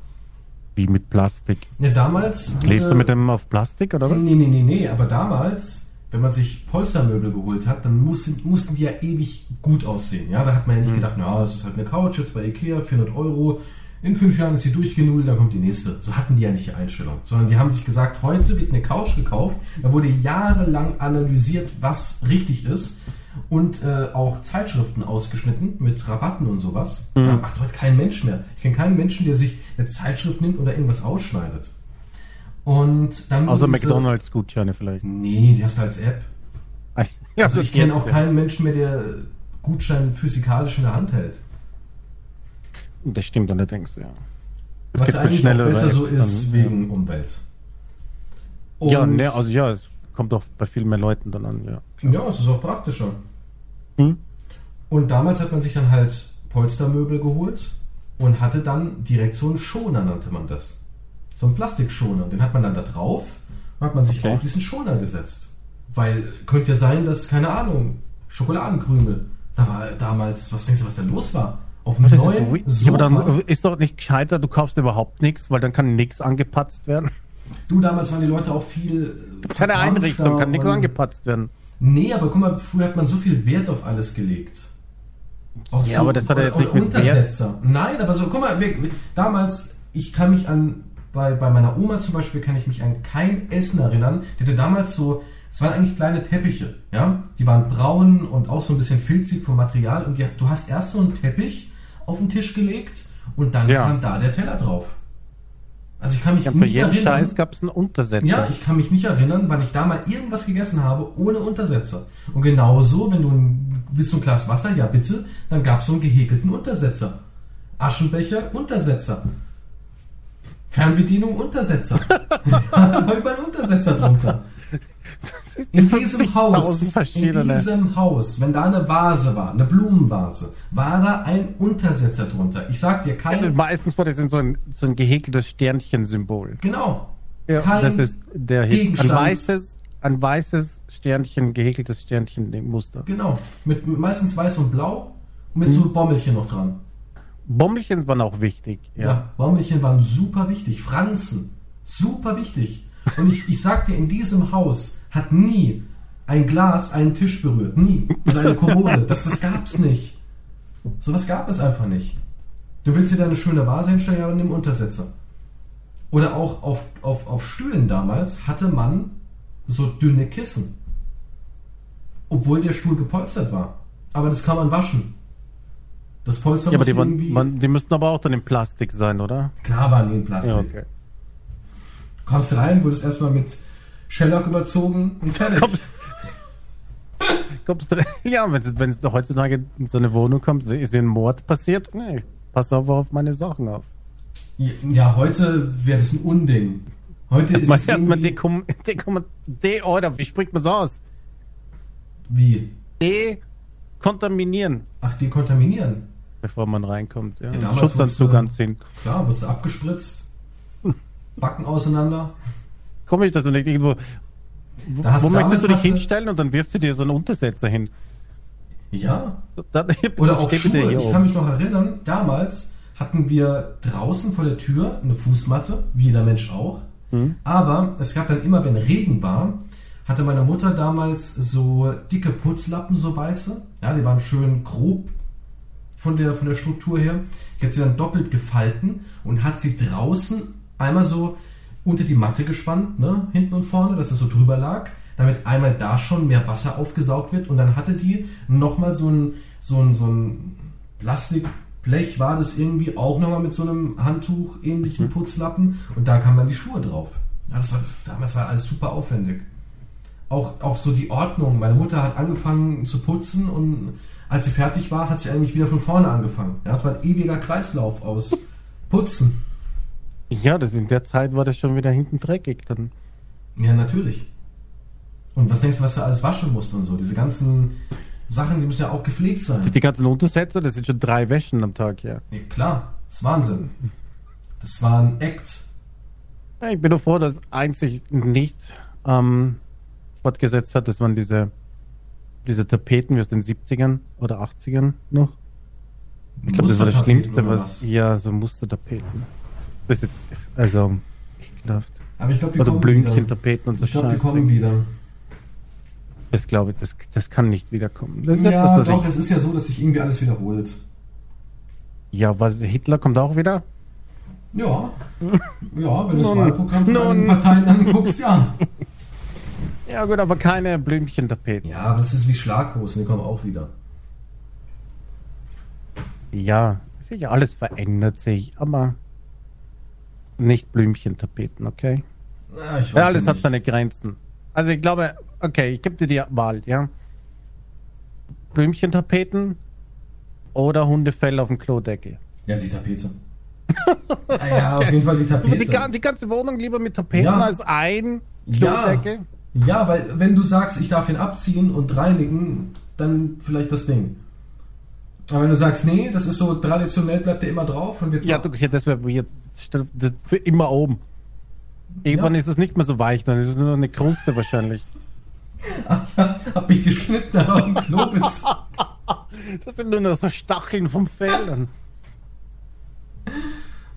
Wie mit Plastik. Ja, damals. Klebst du mit dem auf Plastik oder was? Nee, nee, nee, nee, aber damals, wenn man sich Polstermöbel geholt hat, dann mussten, mussten die ja ewig gut aussehen. Ja, da hat man ja nicht gedacht, na, es ist halt eine Couch jetzt bei Ikea, 400 Euro. In fünf Jahren ist sie durchgenudelt, dann kommt die nächste. So hatten die ja nicht die Einstellung. Sondern die haben sich gesagt, heute wird eine Couch gekauft. Da wurde jahrelang analysiert, was richtig ist. Und äh, auch Zeitschriften ausgeschnitten mit Rabatten und sowas. Da macht heute kein Mensch mehr. Ich kenne keinen Menschen, der sich eine Zeitschrift nimmt oder irgendwas ausschneidet. Und dann diese- McDonalds-Gutscheine vielleicht. Nee, die hast du als App. Ja, Also ich kenne auch ja. keinen Menschen mehr, der Gutschein physikalisch in der Hand hält. Das stimmt allerdings, ja. Das Was eigentlich auch schneller besser über so Apps ist dann, wegen Umwelt. Ja, Und- ne, also ja, es kommt auch bei viel mehr Leuten dann an, ja. ja, es ist auch praktischer. Hm? Und damals hat man sich dann halt Polstermöbel geholt und hatte dann direkt so einen Schoner, nannte man das. So einen Plastikschoner. Den hat man dann da drauf und hat man sich Okay. auf diesen Schoner gesetzt. Weil könnte ja sein, dass, keine Ahnung, Schokoladenkrümel. Da war damals, was denkst du, was da los war? Auf dem ist neuen so weird. Sofa. dann ist doch nicht gescheiter, du kaufst überhaupt nichts, weil dann kann nichts angepatzt werden. Du, damals waren die Leute auch viel. Keine verkrampfter Einrichtung, kann nichts angepatzt werden. Nee, aber guck mal, früher hat man so viel Wert auf alles gelegt. Auch Ja, aber das hat ja jetzt nicht mit Wert- Untersetzer. Nein, aber so, guck mal, wir- damals, ich kann mich an, bei, bei meiner Oma zum Beispiel, kann ich mich an kein Essen erinnern. Die hatte damals so, es waren eigentlich kleine Teppiche, ja. Die waren braun und auch so ein bisschen filzig vom Material. Und die, du hast erst so einen Teppich auf den Tisch gelegt und dann Ja. kam da der Teller drauf. Also ich kann mich Ja, nicht erinnern. Scheiß gab es einen Untersetzer. Ja, ich kann mich nicht erinnern, wann ich da mal irgendwas gegessen habe ohne Untersetzer. Und genauso, wenn du ein, willst du ein Glas Wasser, ja bitte, dann gab es so einen gehäkelten Untersetzer. Aschenbecher, Untersetzer. Fernbedienung, Untersetzer. ja, da war überall ein Untersetzer drunter. In 50.000 diesem Haus, in diesem Haus, wenn da eine Vase war, eine Blumenvase, war da ein Untersetzer drunter. Ich sag dir, kein, Meistens war das so ein, so ein gehäkeltes Sternchen-Symbol. genau, Ja, kein das ist der Hit. Ein Gegenstand. weißes, ein weißes Sternchen, gehäkeltes Sternchen im Muster. Genau. Mit meistens weiß und blau und mit so Bommelchen noch dran. Bommelchen waren auch wichtig. Ja. Ja. Bommelchen waren super wichtig. Franzen. Super wichtig. Und ich, ich sag dir, in diesem Haus hat nie ein Glas einen Tisch berührt. Nie. Oder eine Kommode. Das, das gab's nicht. Sowas gab es einfach nicht. Du willst dir da eine schöne Vase hinstellen, ja, aber nimm Untersetzer. Oder auch auf, auf, auf Stühlen damals hatte man so dünne Kissen. Obwohl der Stuhl gepolstert war. Aber das kann man waschen. Das Polster Ja, aber die, irgendwie... man, die müssten aber auch dann in Plastik sein, oder? Klar waren die in Plastik. Ja, okay. Kommst rein, wurdest erstmal mit Shellac überzogen und fertig. Komm. Kommst du, ja, wenn es wenn es heutzutage in so eine Wohnung kommt, ist dir ein Mord passiert? Nee, pass aber auf meine Sachen auf. Ja, heute wäre das ein Unding. Heute ist Erstmal es erstmal irgendwie... dekom, de, oder wie spricht man so aus? Wie? dekontaminieren, Ach, dekontaminieren. Bevor man reinkommt. Ja. Ja, Schutzanzug anziehen. Klar, wurdest du abgespritzt. Backen auseinander. Komisch, dass du nicht irgendwo. Wo, Da wo möchtest du dich hinstellen und dann wirfst du dir so einen Untersetzer hin? Ja. Dann, Oder auch Schuhe. Ich kann mich noch erinnern, damals hatten wir draußen vor der Tür eine Fußmatte, wie jeder Mensch auch. Mhm. Aber es gab dann immer, wenn Regen war, hatte meine Mutter damals so dicke Putzlappen, so weiße. Ja, die waren schön grob von der, von der Struktur her. Die hat sie dann doppelt gefalten und hat sie draußen einmal so unter die Matte gespannt, ne, hinten und vorne, dass es so drüber lag, damit einmal da schon mehr Wasser aufgesaugt wird und dann hatte die nochmal so ein, so ein, so ein Plastikblech war das irgendwie auch nochmal mit so einem Handtuch ähnlichen Putzlappen und da kamen dann die Schuhe drauf. Ja, das war, damals war alles super aufwendig. Auch, auch so die Ordnung. Meine Mutter hat angefangen zu putzen und als sie fertig war, hat sie eigentlich wieder von vorne angefangen. Ja, es war ein ewiger Kreislauf aus Putzen. Ja, das in der Zeit war das schon wieder hinten dreckig. Dann. Ja, natürlich. Und was denkst du, was du alles waschen musst und so? Diese ganzen Sachen, die müssen ja auch gepflegt sein. Die ganzen Untersetzer, das sind schon drei Wäschen am Tag, ja. Ja, klar, das ist Wahnsinn. Das war ein Act. Ja, Ich bin nur froh, dass einzig nicht ähm, fortgesetzt hat, das waren diese, diese Tapeten wie aus den 70ern oder 80ern noch. Ich glaube, das war das Schlimmste, was. Ja, so Mustertapeten. Das ist also ekelhaft. Aber ich glaube, die Oder kommen wieder. Blümchentapeten und so Ich glaube, die kommen wieder. Das glaube ich, das, das kann nicht wiederkommen. Das ist etwas, Ja, was doch, ich, es ist ja so, dass sich irgendwie alles wiederholt. ja, was Hitler kommt auch wieder. Ja. Ja, wenn du das Wahlprogramm von nun. einigen Parteien anguckst, ja. Ja gut, aber keine Blümchentapeten. Ja, aber das ist wie Schlaghosen, die kommen auch wieder. Ja, sicher, alles verändert sich, aber nicht Blümchentapeten, okay? Na, ich weiß Ja, alles ja hat seine Grenzen. Also ich glaube, okay, ich gebe dir die Wahl, ja? Blümchentapeten oder Hundefell auf dem Klodeckel. Ja, die Tapete. ja, ja, auf jeden Fall die Tapete. Die, die ganze Wohnung lieber mit Tapeten Ja. als ein. Klodeckel? Ja, weil wenn du sagst, ich darf ihn abziehen und reinigen, dann vielleicht das Ding. Aber wenn du sagst, nee, das ist so traditionell, bleibt der immer drauf und wird Ja, du, ja, das wäre das für immer oben. Irgendwann Ja. ist es nicht mehr so weich, dann ist es nur eine Kruste wahrscheinlich. Ach ja, hab mich geschnitten auf dem Klobitz. Das sind nur noch so Stacheln vom Fell. Dann.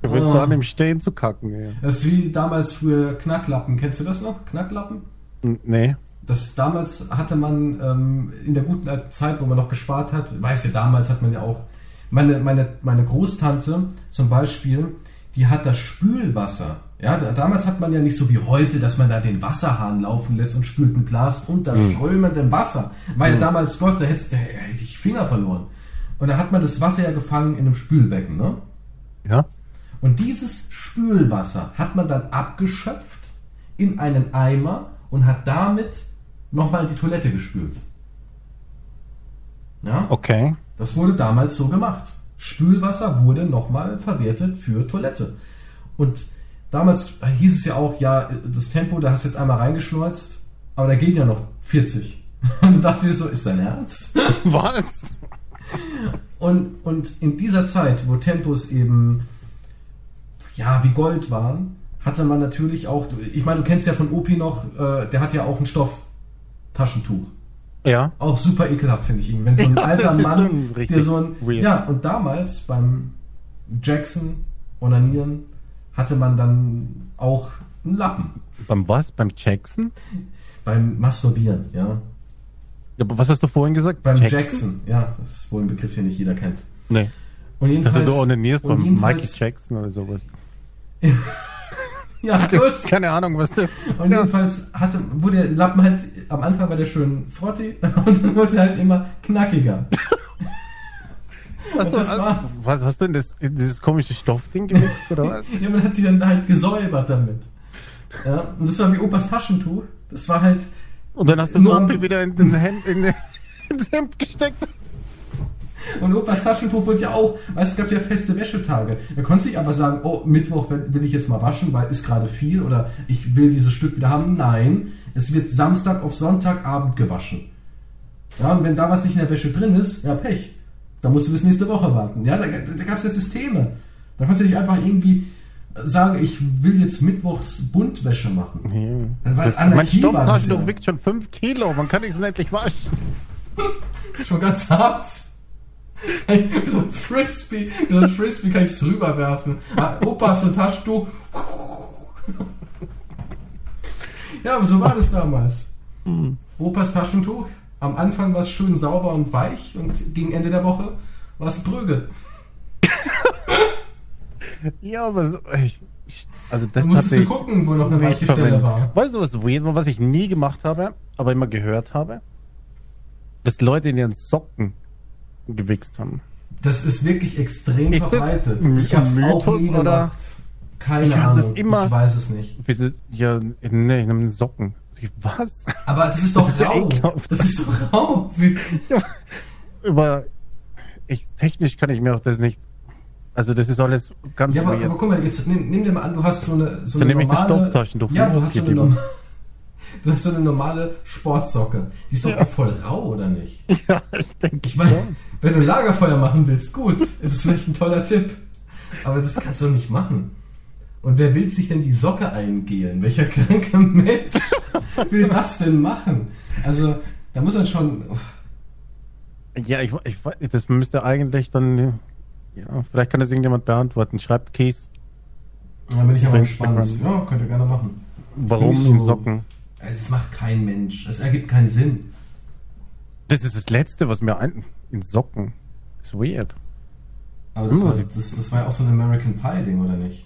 Du willst Oh. an dem Stehen zu kacken, ja. Das ist wie damals früher Knacklappen. Kennst du das noch? Knacklappen? Nee. Das damals hatte man ähm, in der guten alten Zeit, wo man noch gespart hat, weißt du, damals hat man ja auch. Meine, meine, meine Großtante zum Beispiel, die hat das Spülwasser. Ja, da, damals hat man ja nicht so wie heute, dass man da den Wasserhahn laufen lässt und spült ein Glas unter strömendem Wasser. Weil da damals Gott, da hätte ich Finger verloren. Und da hat man das Wasser ja gefangen in einem Spülbecken, ne? Ja? Und dieses Spülwasser hat man dann abgeschöpft in einen Eimer und hat damit nochmal die Toilette gespült. Ja, Okay. das wurde damals so gemacht. Spülwasser wurde nochmal verwertet für Toilette. Und damals hieß es ja auch, ja, das Tempo, da hast du jetzt einmal reingeschneuzt, aber da geht ja noch 40. Und du dachtest dir so, ist dein Ernst? Was? Und, und in dieser Zeit, wo Tempos eben ja wie Gold waren, hatte man natürlich auch, ich meine, du kennst ja von Opi noch, äh, der hat ja auch ein Stofftaschentuch. Ja. Auch super ekelhaft, finde ich ihn. Wenn so ein Ja, alter Mann, richtig der so ein. weird. Ja, und damals beim Jackson Onanieren hatte man dann auch einen Lappen. Beim was? Beim Jackson? Beim Masturbieren, ja. Ja, aber was hast du vorhin gesagt? Beim Jackson, ja, das ist wohl ein Begriff, den nicht jeder kennt. Nee. Und jedenfalls. du onanierst beim Michael jedenfalls- Jackson oder sowas. Ja, gut. Keine Ahnung, was das Und ja. jedenfalls hatte, wurde der Lappen halt, am Anfang war der schön frotti und dann wurde er halt immer knackiger. was, und du, war- was hast du denn das, dieses komische Stoffding gemixt oder was? Ja, man hat sich dann halt gesäubert damit. Ja, und das war wie Opas Taschentuch. Das war halt, Und dann hast du so Opel wieder in den Hemd, in den, ins Hemd gesteckt. Und Opas Taschentuch wurde ja auch, weißt es gab ja feste Wäschetage. Da konntest du nicht einfach sagen, oh, Mittwoch will ich jetzt mal waschen, weil ist gerade viel oder ich will dieses Stück wieder haben. Nein, es wird Samstag auf Sonntagabend gewaschen. Ja, und wenn da was nicht in der Wäsche drin ist, ja, Pech. Da musst du bis nächste Woche warten. Ja, da, da gab es ja Systeme. Da konntest du nicht einfach irgendwie sagen, ich will jetzt mittwochs Buntwäsche machen. Ja. Weil mein Stofftaschentuch ja. wiegt schon 5 Kilo. Wann kann ich es endlich waschen? Schon ganz hart. Wie so ein Frisbee, wie so ein Frisbee kann ich es rüberwerfen. Ah, Opa, hast du ein Taschentuch? Ja, aber so war das damals. Opas Taschentuch, am Anfang war es schön sauber und weich und gegen Ende der Woche war es Prügel. Ja, aber so, ich, ich, also Da das musstest du gucken, wo noch eine weiche Stelle war. Weißt du, was weird war, was ich nie gemacht habe, aber immer gehört habe? Dass Leute in ihren Socken gewichst haben. Das ist wirklich extrem Ist verbreitet. Ich hab's auch Mythos nie oder- gemacht. Keine Ich Ahnung. immer- Ich weiß es nicht. Ja, nee, ich nehme Socken. Was? Aber das ist doch Das ist ja. Das ist doch Raub. Aber ich, technisch kann ich mir auch das nicht. Also das ist alles ganz Ja, aber, aber guck mal, jetzt nimm, nimm dir mal an, du hast so eine, so Dann eine nehme ich das normale... Stofftaschentuch Ja, du hast, so eine, lieber. Du hast so eine normale Sportsocke. Die ist doch Ja. voll rau, oder nicht? Ja, ich denke Ich meine, wenn du Lagerfeuer machen willst, gut, ist es vielleicht ein toller Tipp. Aber das kannst du nicht machen. Und wer will sich denn die Socke eingehen? Welcher kranke Mensch will das denn machen? Also, da muss man schon... Ja, ich, ich das müsste eigentlich dann. Ja, vielleicht kann das irgendjemand beantworten. Schreibt Keys, Da bin ich aber gespannt. Ja, könnt ihr gerne machen. warum so- in Socken? Also, Es macht kein Mensch. Es ergibt keinen Sinn. Das ist das Letzte, was mir ein. In Socken. ist weird. Aber das Hm. war, das, das war ja auch so ein American Pie-Ding, oder nicht?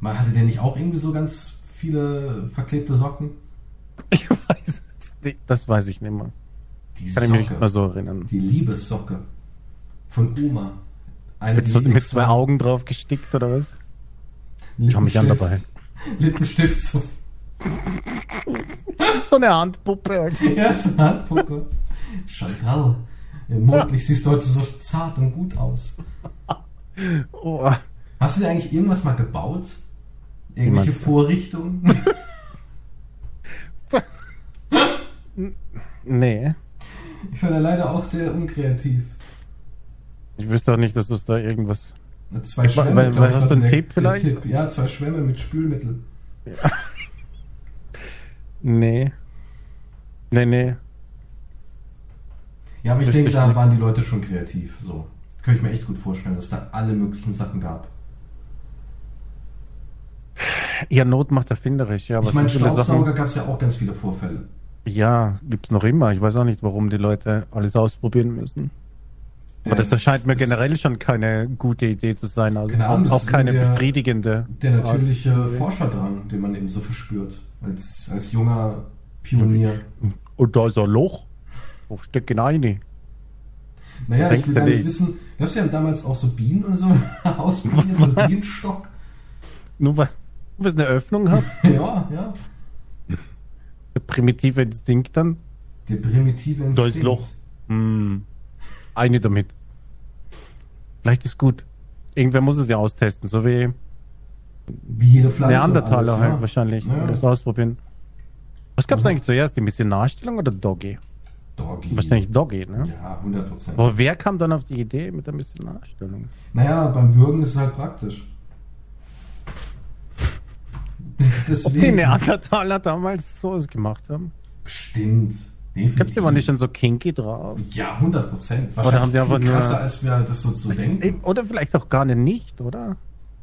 Mal hatte der nicht auch irgendwie so ganz viele verklebte Socken? Ich weiß es nicht. Das weiß ich nicht mehr. Die Kann ich mich nicht Socke. mehr so erinnern. Die Liebessocke. Von Oma. Eine, Mit, so, mit zwei Augen drauf gestickt oder was? Schau mich an dabei. Lippenstift so. So eine Handpuppe. Alter. Ja, so eine Handpuppe. Chantal. Mondlich siehst du heute so zart und gut aus. Oh. Hast du dir eigentlich irgendwas mal gebaut? Irgendwelche? Vorrichtungen? Nee. Ich war da leider auch sehr unkreativ. Ich wüsste auch nicht, dass du es da irgendwas. Zwei Weil- Schwämme, weil- weil ich, hast du einen der vielleicht? Tipp. Ja, zwei Schwämme mit Spülmittel. Nee. Nee, nee. Ja, aber ich denke, da waren die Leute schon kreativ. So. Könnte ich mir echt gut vorstellen, dass da alle möglichen Sachen gab. Ja, Not macht erfinderisch, ja. Aber ich meine, Staubsauger gab es ja auch ganz viele Vorfälle. Ja, gibt's noch immer. Ich weiß auch nicht, warum die Leute alles ausprobieren müssen. Aber das ist- erscheint mir generell schon keine gute Idee zu sein. Also das auch ist keine der- befriedigende. Der natürliche Art. Forscherdrang, den man eben so verspürt. Als, als junger Pionier. Und da ist ein Loch. Wo steckt ihn rein? Naja, ich will gar nicht nicht? wissen. Glaubst du, die haben damals auch so Bienen und so ausprobiert? So einen Bienenstock? Nur weil weil es eine Öffnung hat? Ja, ja. Der primitive Instinkt dann? Der primitive Instinkt. Da ist Loch. Hm. Eine damit. Vielleicht ist gut. Irgendwer muss es ja austesten, so wie Wie jede Pflanze. Neandertaler alles, halt ja. wahrscheinlich. Ja. Das ausprobieren. Was gab's Mhm. eigentlich zuerst? Die Missionarstellung oder Doggy? Doggy. Wahrscheinlich Doggy, ne? Ja, 100 Prozent. Aber wer kam dann auf die Idee mit der Missionarstellung? Naja, beim Würgen ist es halt praktisch. Ob die. Neandertaler damals sowas gemacht haben? Bestimmt. Ich glaube, die waren nicht schon so kinky drauf. Ja, 100 Prozent. Oder haben die einfach nur- krasser, als wir das so, so denken. Oder vielleicht auch gar nicht, oder?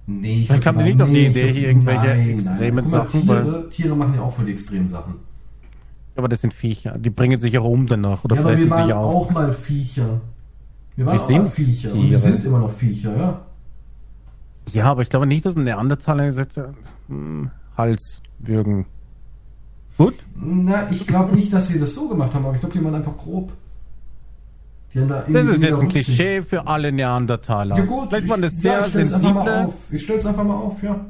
Nee, ich Dann kam nicht auf die Idee, hier irgendwelche nein, extremen nein. Mal, Sachen, Tiere, Tiere machen ja auch voll die extremen Sachen. Aber das sind Viecher. Die bringen sich auch um danach oder ja, aber wir waren auch mal Viecher. Wir waren Wir auch mal sind Viecher. Und wir Tiere. sind immer noch Viecher, ja. Ja, aber ich glaube nicht, dass ein Neandertaler gesagt hat, hm, Hals würgen. Gut? Na, ich glaube nicht, dass sie das so gemacht haben, aber ich glaube, die waren einfach grob. Die Das ist jetzt ein. Klischee für alle Neandertaler. Ja gut, Vielleicht waren das ich, sehr ja, ich stell's einfach mal sensible. auf. Ich stell's einfach mal auf, ja.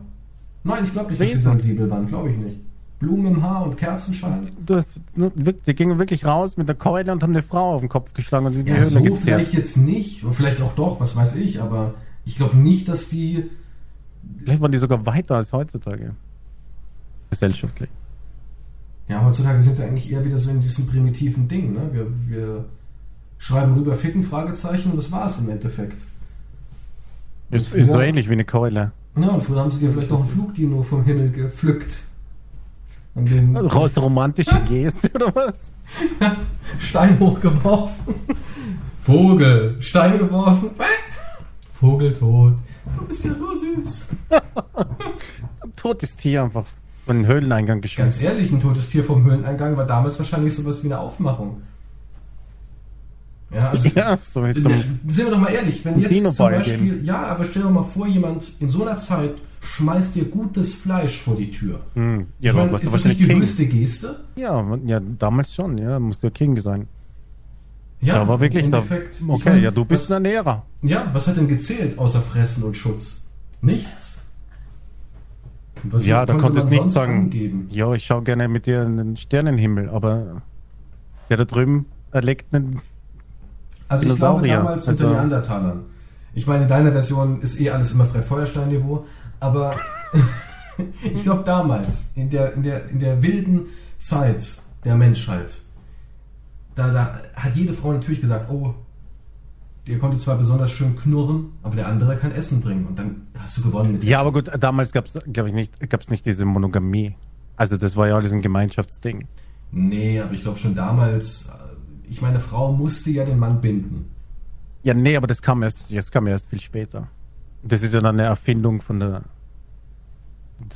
Nein, ich glaube nicht, dass sie sensibel waren, glaube ich nicht. Blumen im Haar und Kerzenschein. Du hast, wirk- die gingen wirklich raus mit der Keule und haben eine Frau auf den Kopf geschlagen und sie die Ja, Höhle so gezerrt. vielleicht jetzt nicht, vielleicht auch doch, was weiß ich, aber ich glaube nicht, dass die. Vielleicht waren die sogar weiter als heutzutage. Gesellschaftlich. Ja, heutzutage sind wir eigentlich eher wieder so in diesem primitiven Ding. Ne? Wir, wir schreiben rüber Ficken, Fragezeichen und das war's im Endeffekt. Ist, ist so ähnlich wie eine Keule. Ja, und früher haben sie dir vielleicht noch einen Flugdino vom Himmel gepflückt. Den Raus romantische Geste oder was? Stein hochgeworfen. Vogel, Stein geworfen. Vogel tot. Du bist ja so süß. Ein totes Tier einfach von den Höhleneingang Ganz geschmissen. ehrlich, ein totes Tier vom Höhleneingang war damals wahrscheinlich sowas wie eine Aufmachung. Ja, also Ja, so Ne, sind wir doch mal ehrlich, wenn jetzt zum Beispiel, ja, aber stell doch mal vor, jemand in so einer Zeit schmeißt dir gutes Fleisch vor die Tür. Hm, ja, ich dann meine, ist das nicht die King. höchste Geste? Ja, ja, damals schon, ja, musst du King sein. Ja, war wirklich, im da, Endeffekt, ich okay, meine, ja, du bist was, ein Ernährer. Ja, was hat denn gezählt außer Fressen und Schutz? Nichts. Was Ja, da konnte konntest du nicht sagen, angeben? ja, ich schaue gerne mit dir in den Sternenhimmel, aber der da drüben erlegt einen, Also ich glaube Dinosaurier, damals also- unter Neandertalern. Ich meine, in deiner Version ist eh alles immer Fred Feuerstein-Niveau, aber ich glaube damals, in der, in, der, in der wilden Zeit der Menschheit, da, da hat jede Frau natürlich gesagt, oh, der konnte zwar besonders schön knurren, aber der andere kann Essen bringen. Und dann hast du gewonnen mit ja, Essen. aber gut, damals gab es, glaube ich, nicht, gab's nicht diese Monogamie. Also das war ja alles ein Gemeinschaftsding. Nee, aber ich glaube schon damals, ich meine, Frau musste ja den Mann binden. Ja, nee, aber das kam erst, das kam erst viel später. Das ist ja dann eine Erfindung von der,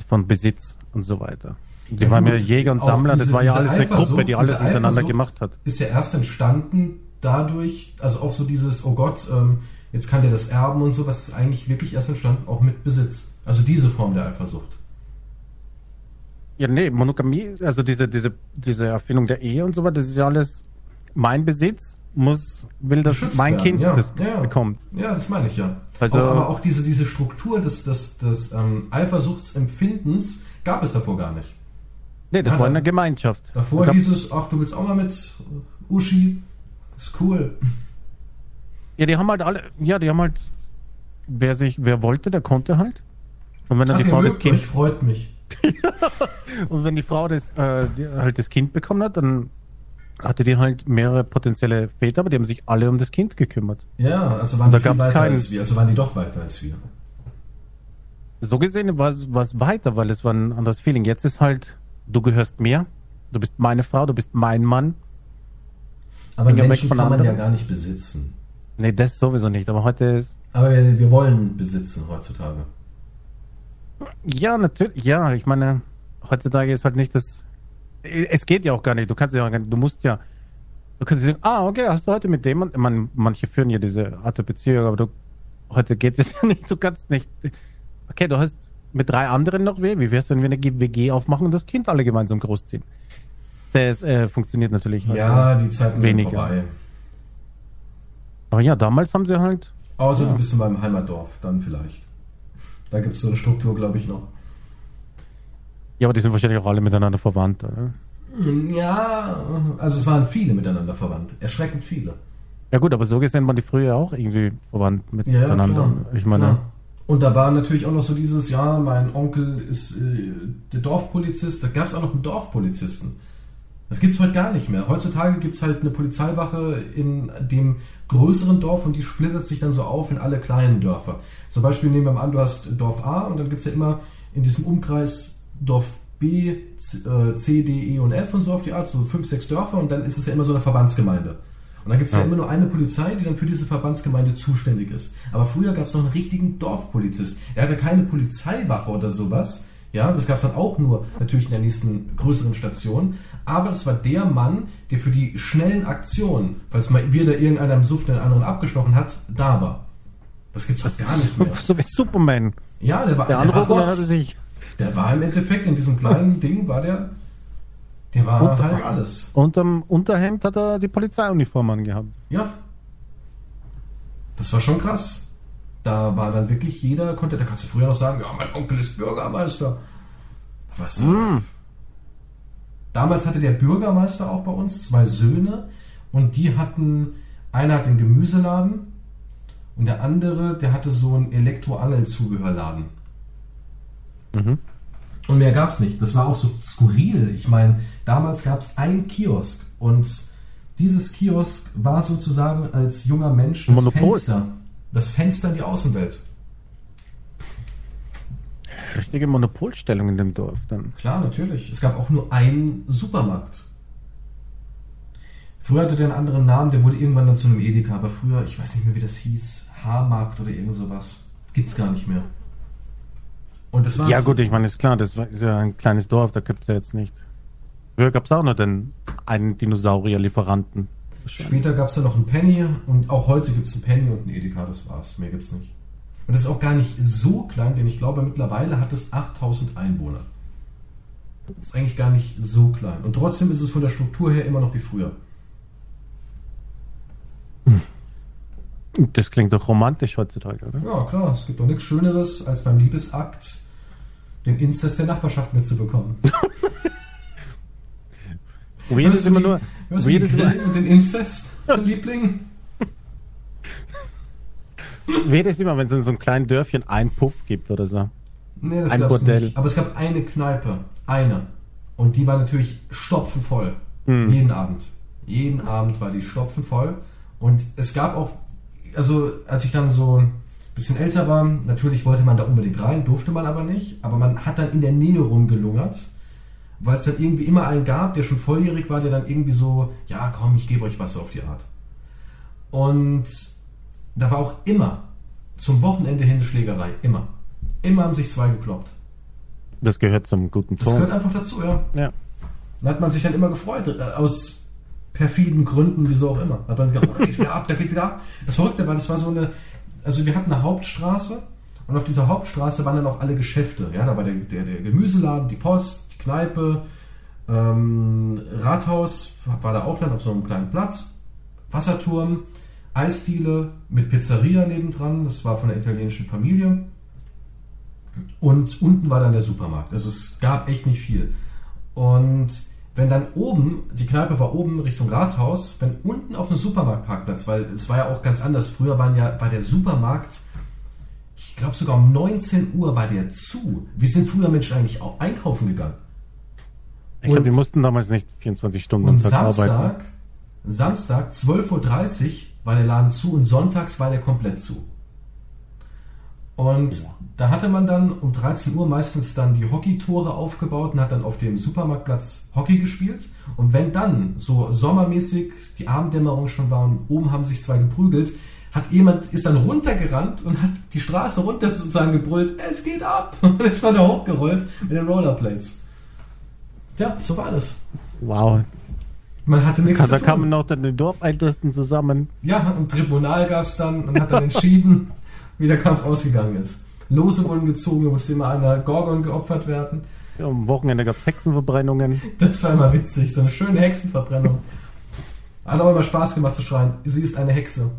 von Besitz und so weiter. Die Ja, waren ja Jäger und Sammler, das diese- war ja alles eine Gruppe, die alles miteinander Eifersucht gemacht hat. ist ja erst entstanden dadurch, also auch so dieses, oh Gott, ähm, jetzt kann der das erben und so, was ist eigentlich wirklich erst entstanden, auch mit Besitz. Also diese Form der Eifersucht. Ja, nee, Monogamie, also diese, diese, diese Erfindung der Ehe und so weiter, das ist ja alles mein Besitz, muss, will, dass Geschützt mein werden, Kind ja, das ja. bekommt. Ja, das meine ich ja. Also- auch, aber auch diese, diese Struktur des, des, des ähm, Eifersuchtsempfindens gab es davor gar nicht. Nee, das Ja, war eine Gemeinschaft. Davor hieß es, ach, du willst auch mal mit äh, Uschi? Ist cool. Ja, die haben halt alle, ja, die haben halt, wer sich, wer wollte, der konnte halt. Und wenn dann Ach, die Frau das Kind, euch, freut mich. und wenn die Frau das, äh, die, halt das Kind bekommen hat, dann hatte die halt mehrere potenzielle Väter, aber die haben sich alle um das Kind gekümmert. Ja, also waren die viel weiter keinen- als wir. Also waren die doch weiter als wir. So gesehen war es weiter, weil es war ein anderes Feeling. Jetzt ist halt, du gehörst mir, du bist meine Frau, du bist mein Mann. Aber Menschen kann man anderen. ja gar nicht besitzen. Nee, das sowieso nicht, aber heute ist, Aber wir, wir wollen besitzen heutzutage. ja, natürlich, ja, ich meine, heutzutage ist halt nicht das, es geht ja auch gar nicht, du kannst ja auch gar nicht, du musst ja, du kannst sagen, ah, okay, hast du heute mit dem, und- man, manche führen ja diese Art der Beziehung, aber du, heute geht es ja nicht, du kannst nicht, okay, du hast mit drei anderen noch weh, wie wär's, wenn wir eine WG aufmachen und das Kind alle gemeinsam großziehen? Das äh, funktioniert natürlich. Ja, die Zeiten Weniger. sind vorbei. Aber ja, damals haben sie halt, Außer Ja. du bist in meinem Heimatdorf, dann vielleicht. Da gibt es so eine Struktur, glaube ich, noch. Ja, aber die sind wahrscheinlich auch alle miteinander verwandt. Oder? Ja, also es waren viele miteinander verwandt. Erschreckend viele. Ja gut, aber so gesehen waren die früher auch irgendwie verwandt Ja, ja, miteinander. klar. ich meine, Klar. Und da war natürlich auch noch so dieses, ja, mein Onkel ist äh, der Dorfpolizist. Da gab es auch noch einen Dorfpolizisten. Das gibt's heute gar nicht mehr. Heutzutage gibt's halt eine Polizeiwache in dem größeren Dorf und die splittert sich dann so auf in alle kleinen Dörfer. Zum Beispiel nehmen wir mal an, du hast Dorf A und dann gibt's ja immer in diesem Umkreis Dorf B, C, äh, C, D, E und F und so auf die Art, so fünf, sechs Dörfer und dann ist es ja immer so eine Verbandsgemeinde. Und dann gibt's ja. Ja. immer nur eine Polizei, die dann für diese Verbandsgemeinde zuständig ist. Aber früher gab's noch einen richtigen Dorfpolizist. Er hatte keine Polizeiwache oder sowas. Ja, das gab's dann auch nur natürlich in der nächsten größeren Station. Aber das war der Mann, der für die schnellen Aktionen, falls mal wieder irgendeiner im Suff den anderen abgestochen hat, da war. Das gibt's heute gar nicht mehr. so wie Superman. Ja, der war, Der der war Gott. sich Der war im Endeffekt in diesem kleinen Ding, war der, der war Und- halt alles. unterm Unterhemd hat er die Polizeiuniform angehabt. Ja. Das war schon krass. Da war dann wirklich jeder, konnte, da kannst du früher noch sagen, ja, mein Onkel ist Bürgermeister. Was? Hm. Damals hatte der Bürgermeister auch bei uns zwei Söhne und die hatten, einer hat den Gemüseladen und der andere, der hatte so einen Elektroangelzubehörladen. Mhm. Und mehr gab es nicht. Das war auch so skurril. Ich meine, damals gab es einen Kiosk und dieses Kiosk war sozusagen als junger Mensch das Monopol. Fenster. Das Fenster in die Außenwelt. Richtige Monopolstellung in dem Dorf dann. Klar, natürlich. Es gab auch nur einen Supermarkt. Früher hatte der einen anderen Namen, der wurde irgendwann dann zu einem Edeka, aber früher, ich weiß nicht mehr, wie das hieß, Haarmarkt oder irgend sowas. Gibt's gar nicht mehr. Und das war's. Ja gut, ich meine, ist klar, das war- ist ja ein kleines Dorf, da gibt es ja jetzt nicht. Früher gab es auch noch den einen Dinosaurier-Lieferanten. Später gab es dann noch einen Penny und auch heute gibt es einen Penny und einen Edeka, das war's. Mehr gibt's nicht. Und das ist auch gar nicht so klein, denn ich glaube, mittlerweile hat es 8000 Einwohner. Das ist eigentlich gar nicht so klein. Und trotzdem ist es von der Struktur her immer noch wie früher. Das klingt doch romantisch heutzutage, oder? Ja, klar, es gibt doch nichts Schöneres, als beim Liebesakt den Inzest der Nachbarschaft mitzubekommen. Weird ist immer nur. Weird ist, immer, und den Inzest, Liebling? weird ist immer, wenn es in so einem kleinen Dörfchen einen Puff gibt oder so. Nee, das Ein Bordell. nicht. Aber es gab eine Kneipe. Eine. Und die war natürlich stopfenvoll. Hm. Jeden Abend. Jeden Abend war die stopfenvoll. Und es gab auch, also als ich dann so ein bisschen älter war, natürlich wollte man da unbedingt rein, durfte man aber nicht. Aber man hat dann in der Nähe rumgelungert. Weil es dann irgendwie immer einen gab, der schon volljährig war, der dann irgendwie so, ja komm, ich gebe euch was so auf die Art. Und da war auch immer zum Wochenende hin eine Schlägerei. Immer. Immer haben sich zwei gekloppt. Das gehört zum guten Das gehört Ton. einfach dazu, ja. Ja. Da hat man sich dann immer gefreut, äh, aus perfiden Gründen, wieso auch immer. Hat man sich gedacht, oh, da geht wieder ab, da geht wieder ab. Das Verrückte war, das war so eine, also wir hatten eine Hauptstraße und auf dieser Hauptstraße waren dann auch alle Geschäfte. Ja, da war der, der, der Gemüseladen, die Post, die Kneipe, ähm, Rathaus war da auch dann auf so einem kleinen Platz, Wasserturm, Eisdiele mit Pizzeria nebendran, das war von der italienischen Familie. Und unten war dann der Supermarkt. Also es gab echt nicht viel. Und wenn dann oben, die Kneipe war oben Richtung Rathaus, wenn unten auf dem Supermarktparkplatz, weil es war ja auch ganz anders, früher waren ja, war der Supermarkt, ich glaube sogar um 19 Uhr war der zu. Wie sind früher Menschen eigentlich auch einkaufen gegangen? Ich glaube, die mussten damals nicht 24 Stunden Und am Tag arbeiten. Samstag, Samstag 12.30 Uhr war der Laden zu und sonntags war der komplett zu. Und da hatte man dann um 13 Uhr meistens dann die Hockeytore aufgebaut und hat dann auf dem Supermarktplatz Hockey gespielt. Und wenn dann so sommermäßig die Abenddämmerung schon war und oben haben sich zwei geprügelt, hat jemand, ist dann runtergerannt und hat die Straße runter sozusagen gebrüllt, es geht ab. Und es war da hochgerollt mit den Rollerblades. Ja, so war das. Wow. Man hatte nichts Da zu tun. kamen noch dann die Dorfältesten zusammen. Ja, im Tribunal gab es dann und hat dann entschieden, wie der Kampf ausgegangen ist. Lose wurden gezogen, da musste immer einer Gorgon geopfert werden. Ja, am Wochenende gab es Hexenverbrennungen. Das war immer witzig, so eine schöne Hexenverbrennung. Hat auch immer Spaß gemacht zu schreien, sie ist eine Hexe.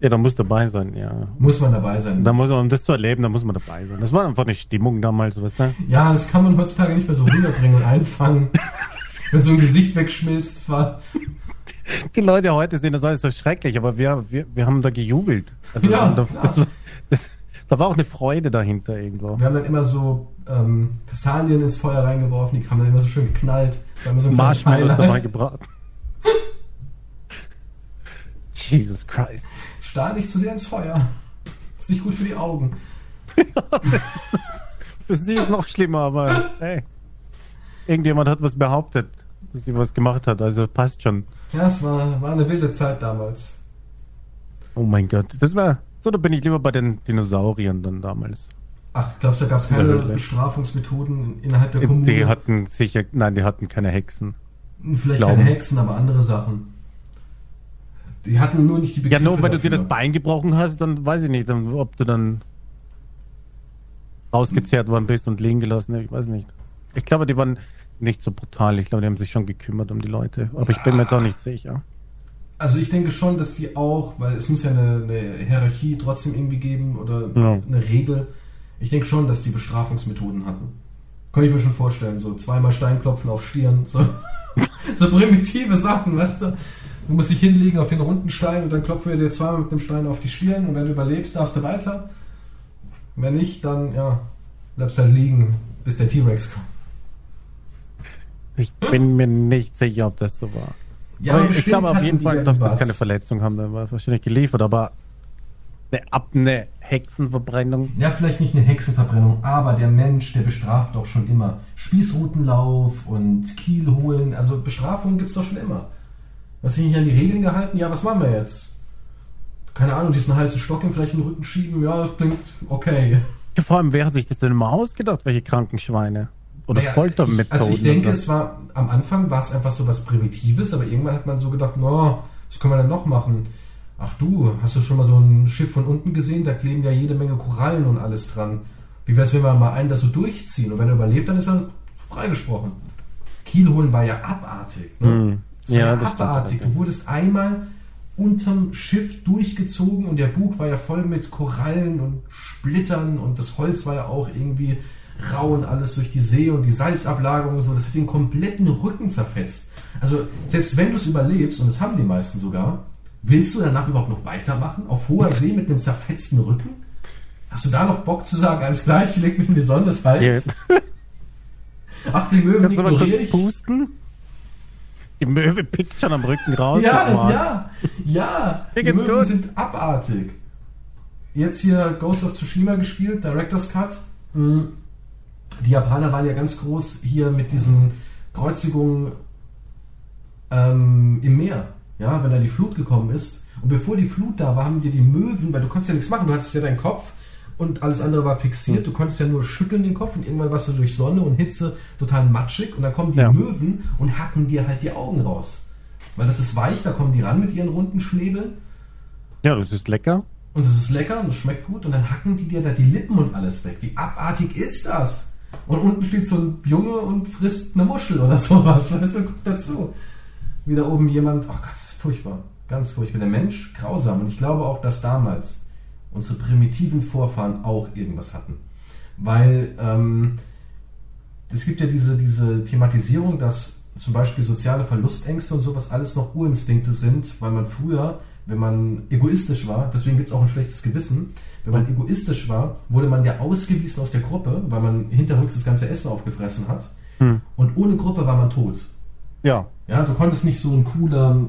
Ja, da muss dabei sein, ja. Muss man dabei sein. Da muss man, um das zu erleben, da muss man dabei sein. Das war einfach eine Stimmung damals, weißt du? Ja, das kann man heutzutage nicht mehr so rüberbringen und einfangen. Wenn so ein Gesicht wegschmilzt, das war. Die Leute heute sehen das alles so schrecklich, aber wir, wir, wir haben da gejubelt. Also Ja, da, das, das, da war auch eine Freude dahinter irgendwo. Wir haben dann immer so ähm, Kastanien ins Feuer reingeworfen, die haben dann immer so schön geknallt. Da haben wir so Marshmallows dabei gebracht. Jesus Christ. Stahl nicht zu sehr ins Feuer. Ist nicht gut für die Augen. Für sie ist noch schlimmer, aber hey. Irgendjemand hat was behauptet, dass sie was gemacht hat, also passt schon. Ja, es war, war eine wilde Zeit damals. Oh mein Gott. Das war. So, da bin ich lieber bei den Dinosauriern dann damals. Ach, glaubst du, da gab es keine? Bestrafungsmethoden innerhalb der Kommune? Die hatten sicher. Nein, die hatten keine Hexen. Vielleicht glauben. keine Hexen, aber andere Sachen. Die hatten nur nicht die Ja, Begriffe nur weil du dir dafür. das Bein gebrochen hast, dann weiß ich nicht, dann, ob du dann rausgezerrt worden bist und liegen gelassen. Ich weiß nicht. Ich glaube, die waren nicht so brutal. Ich glaube, die haben sich schon gekümmert um die Leute. Aber ich bin mir jetzt auch nicht sicher. Also ich denke schon, dass die auch, weil es muss ja eine, eine Hierarchie trotzdem irgendwie geben oder Ja. eine Regel. Ich denke schon, dass die Bestrafungsmethoden hatten. Kann ich mir schon vorstellen. So zweimal Steinklopfen auf Stirn. So, so primitive Sachen, weißt du? Du musst dich hinlegen auf den runden Stein und dann klopfen wir dir zweimal mit dem Stein auf die Stirn und wenn du überlebst, darfst du weiter. Wenn nicht, dann ja, bleibst halt liegen, bis der T-Rex kommt. Ich bin mir nicht sicher, ob das so war. Ja, aber ich glaube auf jeden Fall, dass das keine Verletzung haben. Da war wahrscheinlich geliefert, aber ne, ab eine Hexenverbrennung. Ja, vielleicht nicht eine Hexenverbrennung, aber der Mensch, der bestraft doch schon immer. Spießrutenlauf und Kiel holen, also Bestrafungen gibt's doch schon immer. Was sich nicht an die Regeln gehalten? Ja, was machen wir jetzt? Keine Ahnung, diesen heißen Stock ihm vielleicht in den Rücken schieben? Ja, das klingt okay. Vor allem, wer hat sich das denn immer ausgedacht, welche kranken Schweine? Oder Naja, Foltermethoden? Also ich denke, es war am Anfang war es einfach so was Primitives, aber irgendwann hat man so gedacht, no, was können wir denn noch machen? Ach du, hast du schon mal so ein Schiff von unten gesehen? Da kleben ja jede Menge Korallen und alles dran. Wie wär's, wenn wir mal einen das so durchziehen? Und wenn er überlebt, dann ist er freigesprochen. Kiel holen war ja abartig. Ne? Es war Ja, ja, das stimmt abartig. Du wurdest einmal unterm Schiff durchgezogen und der Bug war ja voll mit Korallen und Splittern und das Holz war ja auch irgendwie rau und alles durch die See und die Salzablagerung und so. Das hat den kompletten Rücken zerfetzt. Also selbst wenn du es überlebst, und das haben die meisten sogar, willst du danach überhaupt noch weitermachen? Auf hoher See mit einem zerfetzten Rücken? Hast du da noch Bock zu sagen, alles klar, ich leg mich in die Sonne, das heißt, ach, die Möwen Kannst du mal ignoriere kurz ich. pusten? Die Möwe pickt schon am Rücken raus. Ja, ja, ja. Mir Die Möwen gut. sind abartig. Jetzt hier Ghost of Tsushima gespielt, Director's Cut. Mhm. Die Japaner waren ja ganz groß hier mit diesen Kreuzigungen ähm, im Meer. Ja, wenn da die Flut gekommen ist. Und bevor die Flut da war, haben dir die Möwen, weil du konntest ja nichts machen, du hattest ja deinen Kopf und alles andere war fixiert. Du konntest ja nur schütteln den Kopf und irgendwann warst du durch Sonne und Hitze total matschig und dann kommen die Ja. Möwen und hacken dir halt die Augen raus. Weil das ist weich, da kommen die ran mit ihren runden Schnäbeln ja, das ist lecker. und es ist lecker und es schmeckt gut und dann hacken die dir da die Lippen und alles weg. Wie abartig ist das? Und unten steht so ein Junge und frisst eine Muschel oder sowas, weißt du, guck dazu. Wie da oben jemand, ach Gott, das ist furchtbar, ganz furchtbar. Der Mensch, grausam. Und ich glaube auch, dass damals unsere primitiven Vorfahren auch irgendwas hatten. Weil ähm, es gibt ja diese, diese Thematisierung, dass zum Beispiel soziale Verlustängste und sowas alles noch Urinstinkte sind, weil man früher, wenn man egoistisch war, deswegen gibt es auch ein schlechtes Gewissen, wenn man egoistisch war, wurde man ja ausgewiesen aus der Gruppe, weil man hinterrücks das ganze Essen aufgefressen hat. Hm. Und ohne Gruppe war man tot. Ja. Ja, du konntest nicht so ein cooler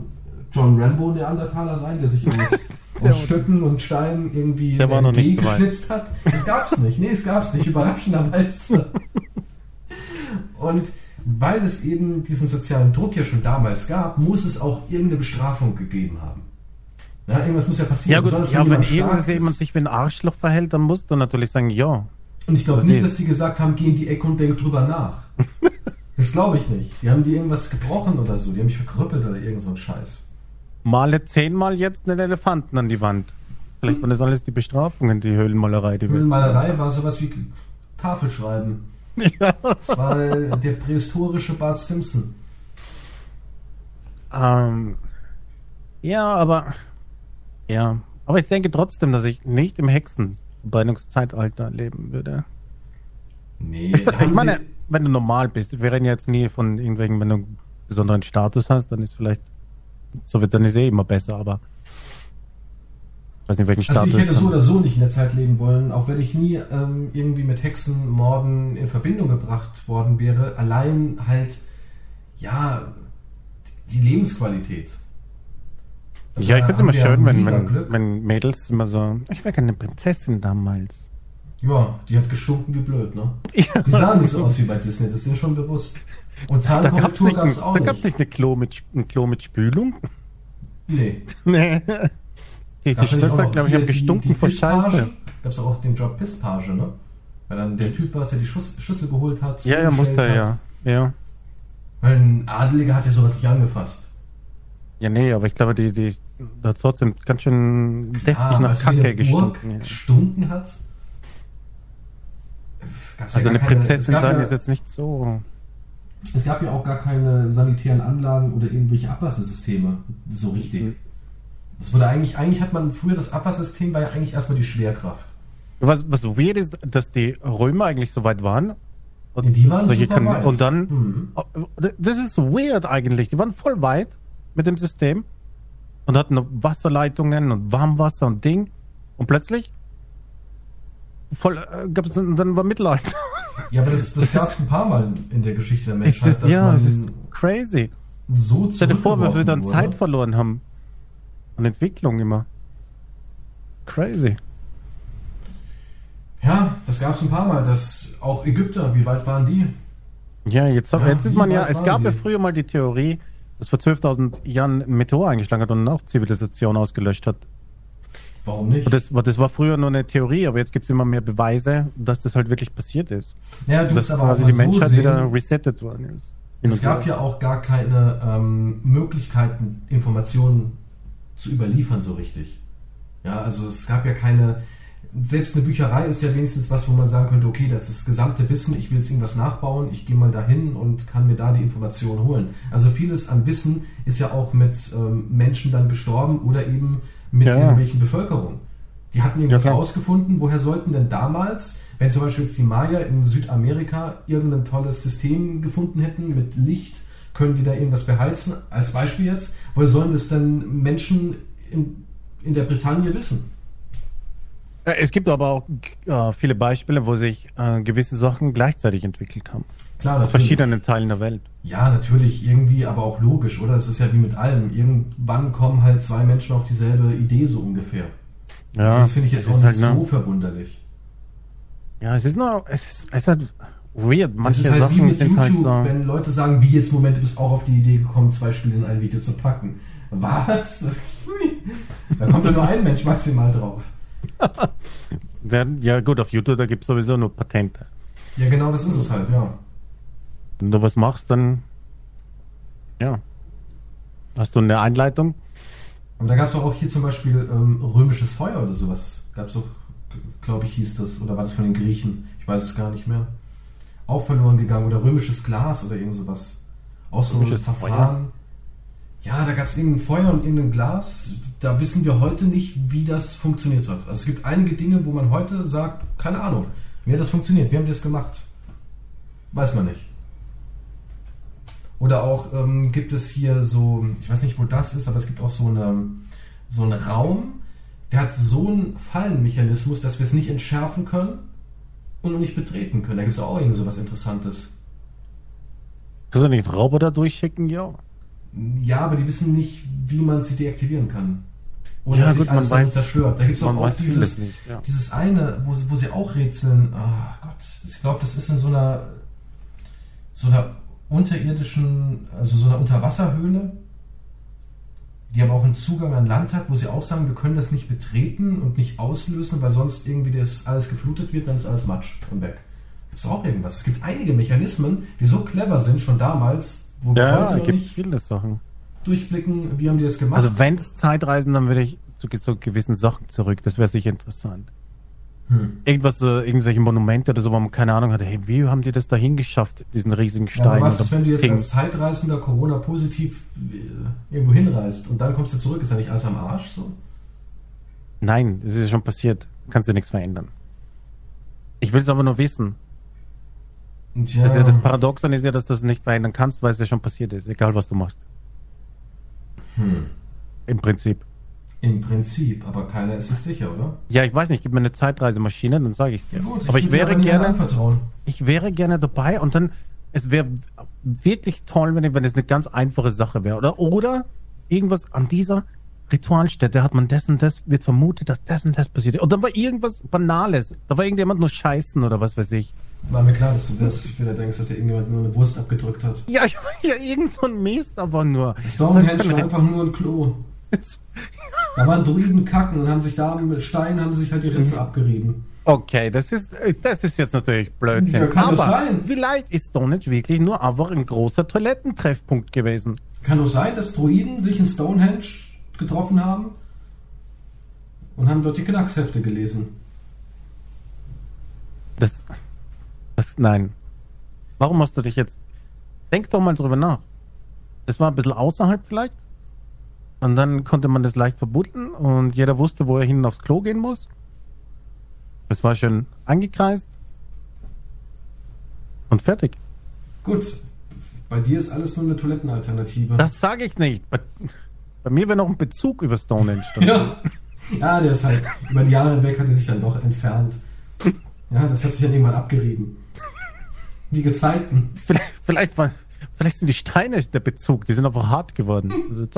John Rambo Neandertaler sein, der sich aus, aus Stöcken und Steinen irgendwie Der war noch nicht so geschnitzt hat. Es gab's nicht. Nee, es gab's nicht, überraschenderweise. Und weil es eben diesen sozialen Druck ja schon damals gab, muss es auch irgendeine Bestrafung gegeben haben. Ja, irgendwas muss ja passieren. Ja gut, Besonders, ja, wenn jemand irgendjemand ist. sich wie ein Arschloch verhält, dann musst du natürlich sagen, ja. Und ich glaube nicht, dass die gesagt haben, geh in die Ecke und denk drüber nach. das glaube ich nicht. Die haben die irgendwas gebrochen oder so. Die haben mich verkrüppelt oder irgend so ein Scheiß. Male zehnmal jetzt einen Elefanten an die Wand. Vielleicht waren das alles die Bestrafungen, die Höhlenmalerei, die. Höhlenmalerei war sowas wie Tafelschreiben. Ja. Das war der prähistorische Bart Simpson. Ähm, ja, aber ja, aber ich denke trotzdem, dass ich nicht im Hexenverbrennungszeitalter leben würde. Nee, Ich, ich meine, sie- wenn du normal bist, wir reden jetzt nie von irgendwelchen, wenn du einen besonderen Status hast, dann ist vielleicht, so wird dann ist eh immer besser, aber ich weiß nicht, welchen also Status. ich hätte so oder so nicht in der Zeit leben wollen, auch wenn ich nie ähm, irgendwie mit Hexenmorden in Verbindung gebracht worden wäre. Allein halt, ja, die Lebensqualität. Also ja, ich da finde es immer schön, wenn, wenn, wenn Mädels immer so, ich wäre keine Prinzessin damals. Ja, die hat gestunken wie blöd, ne? Ja. Die sahen nicht so aus wie bei Disney, das ist denen schon bewusst. Und Da gab es Zahnkorrektur nicht, gab es auch da nicht. nicht eine Klo mit, ein Klo mit Spülung. Nee. Nee. Die, die auch Schwester, glaube ich, haben gestunken die, vor die Pisspage? Scheiße. Gab es auch den Job Pisspage, ne? Weil dann der Typ war, der die Schuss, Schüssel geholt hat. Ja, ja, musste er, ja. Ja. Weil ein Adeliger hat ja sowas nicht angefasst. Ja, nee, aber ich glaube, die, die da hat trotzdem ganz schön deftig Ah, nach Kacke gestunken. Ja. gestunken hat? Gab's Also ja eine keine- Prinzessin sein ja, ist jetzt nicht so. Es gab ja auch gar keine sanitären Anlagen oder irgendwelche Abwassersysteme so richtig. Das wurde eigentlich, eigentlich hat man früher das Abwassersystem war ja eigentlich erstmal die Schwerkraft. Was, was so weird ist, dass die Römer eigentlich so weit waren. Und, die waren solche super weit. und dann, Mhm. das ist so weird eigentlich. Die waren voll weit mit dem System und hatten noch Wasserleitungen und Warmwasser und Ding. Und plötzlich voll, äh, gab's, dann war Mitleid. Ja, aber das, das gab es ein paar Mal in der Geschichte der Menschheit, ist, ja, es ist crazy. so Stell dir vor, wir dann zurückgeworfen Zeit wurde. verloren haben. An Entwicklung immer. Crazy. Ja, das gab es ein paar Mal. Das, auch Ägypter, wie weit waren die? Ja, jetzt, Ja, jetzt ist man ja, es gab die? ja früher mal die Theorie, dass vor 12.000 Jahren ein Meteor eingeschlagen hat und auch Zivilisation ausgelöscht hat. Warum nicht? Das, das war früher nur eine Theorie, aber jetzt gibt es immer mehr Beweise, dass das halt wirklich passiert ist. ja, du dass aber quasi die so Menschheit sehen, wieder resettet worden ist. Es gab ja auch gar keine ähm, Möglichkeiten, Informationen zu überliefern so richtig. Ja, also es gab ja keine. Selbst eine Bücherei ist ja wenigstens was, wo man sagen könnte, okay, das ist das gesamte Wissen, ich will jetzt irgendwas nachbauen, ich gehe mal dahin und kann mir da die Informationen holen. Also vieles an Wissen ist ja auch mit ähm, Menschen dann gestorben oder eben mit Ja. irgendwelchen Bevölkerungen. Die hatten irgendwas Ja, rausgefunden, woher sollten denn damals, wenn zum Beispiel jetzt die Maya in Südamerika irgendein tolles System gefunden hätten mit Licht, können die da irgendwas beheizen? Als Beispiel jetzt, woher sollen das denn Menschen in, in der Bretagne wissen? Äh, Es gibt aber auch äh, viele Beispiele, wo sich äh, gewisse Sachen gleichzeitig entwickelt haben. Klar, natürlich. verschiedenen Teilen der Welt. Ja, natürlich, irgendwie, aber auch logisch, oder? Es ist ja wie mit allem. Irgendwann kommen halt zwei Menschen auf dieselbe Idee, so ungefähr. Ja, das finde ich jetzt auch nicht halt, ne? so verwunderlich. Ja, es ist nur, es ist, es ist halt weird. Das Manche ist halt wie Sachen mit sind YouTube, halt so. wenn Leute sagen, wie jetzt Moment, du bist auch auf die Idee gekommen, zwei Spiele in ein Video zu packen. Was? da kommt ja nur ein Mensch maximal drauf. Ja, gut, auf YouTube, da gibt es sowieso nur Patente. Ja, genau das ist es halt, ja. Wenn du was machst, dann. Ja. Hast du eine Einleitung? Aber da gab es auch hier zum Beispiel ähm, römisches Feuer oder sowas. Gab es doch, glaube ich, hieß das. Oder war das von den Griechen? Ich weiß es gar nicht mehr. Auch verloren gegangen. Oder römisches Glas oder irgend sowas. Auch so ein Römisches Verfahren. Ja, da gab es irgendein Feuer und irgendein Glas. Da wissen wir heute nicht, wie das funktioniert hat. Also es gibt einige Dinge, wo man heute sagt, keine Ahnung, wie hat das funktioniert? Wie haben die das gemacht? Weiß man nicht. Oder auch ähm, gibt es hier so, ich weiß nicht, wo das ist, aber es gibt auch so, eine, so einen Raum, der hat so einen Fallenmechanismus, dass wir es nicht entschärfen können und nicht betreten können. Da gibt es auch irgend so was Interessantes. Kannst du nicht Roboter durchschicken? Ja. Ja, aber die wissen nicht, wie man sie deaktivieren kann. Oder Ja, dass sich gut, man alles weiß- zerstört. Da gibt es auch, auch dieses, ja. dieses eine, wo, sie- wo sie auch rätseln. Ah Gott, ich glaube, das ist in so einer, so einer unterirdischen, also so einer Unterwasserhöhle, die aber auch einen Zugang an Land hat, wo sie auch sagen, wir können das nicht betreten und nicht auslösen, weil sonst irgendwie das alles geflutet wird, dann ist alles Matsch und weg. Gibt es auch irgendwas? Es gibt einige Mechanismen, die so clever sind, schon damals, wo wir Ja, es noch gibt viele Sachen. durchblicken, wie haben die das gemacht. Also wenn es Zeitreisen, dann würde ich zu, zu gewissen Sachen zurück. Das wäre sicher interessant. hm. Irgendwas, so, irgendwelche Monumente oder so, wo man keine Ahnung hat, hey, wie haben die das dahin geschafft, diesen riesigen Ja, aber Stein? was oder ist, wenn du jetzt Ding? als Zeitreisender Corona-positiv äh, irgendwo hinreist und dann kommst du zurück? Ist ja nicht alles am Arsch so? Nein, das ist ja schon passiert. Kannst du nichts verändern. Ich will es aber nur wissen. Ja, Das, ist ja, das Paradoxon ist ja, dass du es nicht verändern kannst, weil es ja schon passiert ist, egal was du machst. hm. Im Prinzip. Im Prinzip, aber keiner ist sich sicher, oder? Ja, ich weiß nicht, gib mir eine Zeitreisemaschine, dann sage ich es dir. aber ich dir wäre gerne, ich wäre gerne dabei und dann, es wäre wirklich toll, wenn, wenn es eine ganz einfache Sache wäre. Oder, oder irgendwas an dieser Ritualstätte hat man das und das, wird vermutet, dass das und das passiert. Und dann war irgendwas Banales. Da war irgendjemand nur scheißen oder was weiß ich. War mir klar, dass du das wieder denkst, dass dir irgendjemand nur eine Wurst abgedrückt hat. Ja, ja, ja irgend so ein Mist, aber nur. Stonehenge war einfach nur ein Klo. Da waren Druiden kacken und haben sich da mit Steinen haben sich halt die Mhm. Ritze abgerieben. Okay, das ist, äh, das ist jetzt natürlich Blödsinn. Ja, kann aber sein. vielleicht ist Stonehenge wirklich nur einfach ein großer Toilettentreffpunkt gewesen. Kann doch sein, dass Druiden sich in Stonehenge getroffen haben und haben dort die Knackshefte gelesen. Das, das, nein. Warum hast du dich jetzt, denk doch mal drüber nach. Das war ein bisschen außerhalb vielleicht. Und dann konnte man das leicht verbuddeln und jeder wusste, wo er hinten aufs Klo gehen muss. Das war schön angekreist. Und fertig. Gut, bei dir ist alles nur eine Toilettenalternative. Das sage ich nicht. Bei, bei mir wäre noch ein Bezug über Stonehenge. ja. ja, der ist halt über die Jahre hinweg hat er sich dann doch entfernt. Ja, das hat sich dann irgendwann abgerieben. Die Gezeiten. Vielleicht, vielleicht, war, vielleicht sind die Steine der Bezug, die sind einfach hart geworden.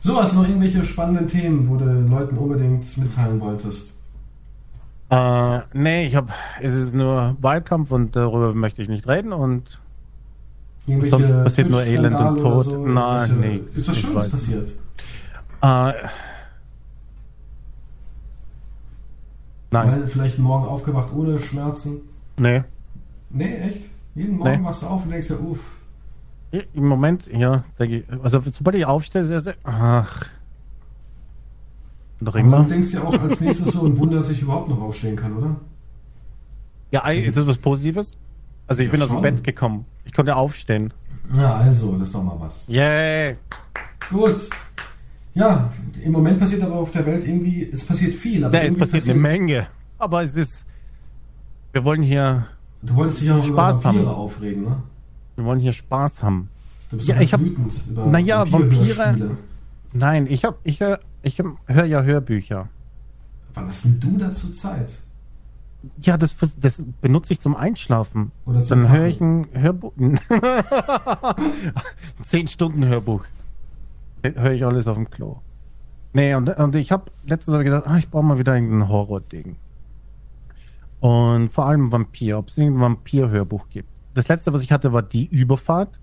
So, hast du noch irgendwelche spannenden Themen, wo du den Leuten unbedingt mitteilen wolltest? Äh, nee, ich habe, es ist nur Wahlkampf und darüber möchte ich nicht reden und Sonst passiert nur Elend und Tod. So? Nein, nee, Ist was Schönes passiert? äh, nein, Weil vielleicht morgen aufgewacht ohne Schmerzen. nee. Nee, echt? Jeden Morgen Nee. wachst du auf und denkst ja, uff. Im Moment, ja, denke ich, also sobald ich aufstehe, ist das erste, ach. Noch Aber immer. du denkst ja auch als nächstes so ein Wunder, dass ich überhaupt noch aufstehen kann, oder? Ja, ist das was Positives? Also ich Ja, bin aus dem schon. Bett gekommen. Ich konnte aufstehen. Ja, also, das ist doch mal was. Yay! Gut. Ja, im Moment passiert aber auf der Welt irgendwie, es passiert viel. Aber Ja, es irgendwie passiert eine Menge. Aber es ist, wir wollen hier, Du wolltest dich ja noch Spaß über Vampire haben. aufregen, ne? wir wollen hier Spaß haben. Du bist Ja, ich hab- wütend über Naja, Vampir-Hörspiele. Nein, ich hab, ich höre, ich höre ja Hörbücher. Wann hast denn du dazu Zeit? Ja, das, das benutze ich zum Einschlafen. Oder zum Dann höre ich ein Hörbuch. Zehn Stunden Hörbuch. Höre ich alles auf dem Klo. Nee, und, und ich habe letztens hab ich gedacht, ah, ich brauche mal wieder irgendein Horror-Ding. Und vor allem Vampir, ob es irgendein Vampir-Hörbuch gibt. Das letzte, was ich hatte, war Die Überfahrt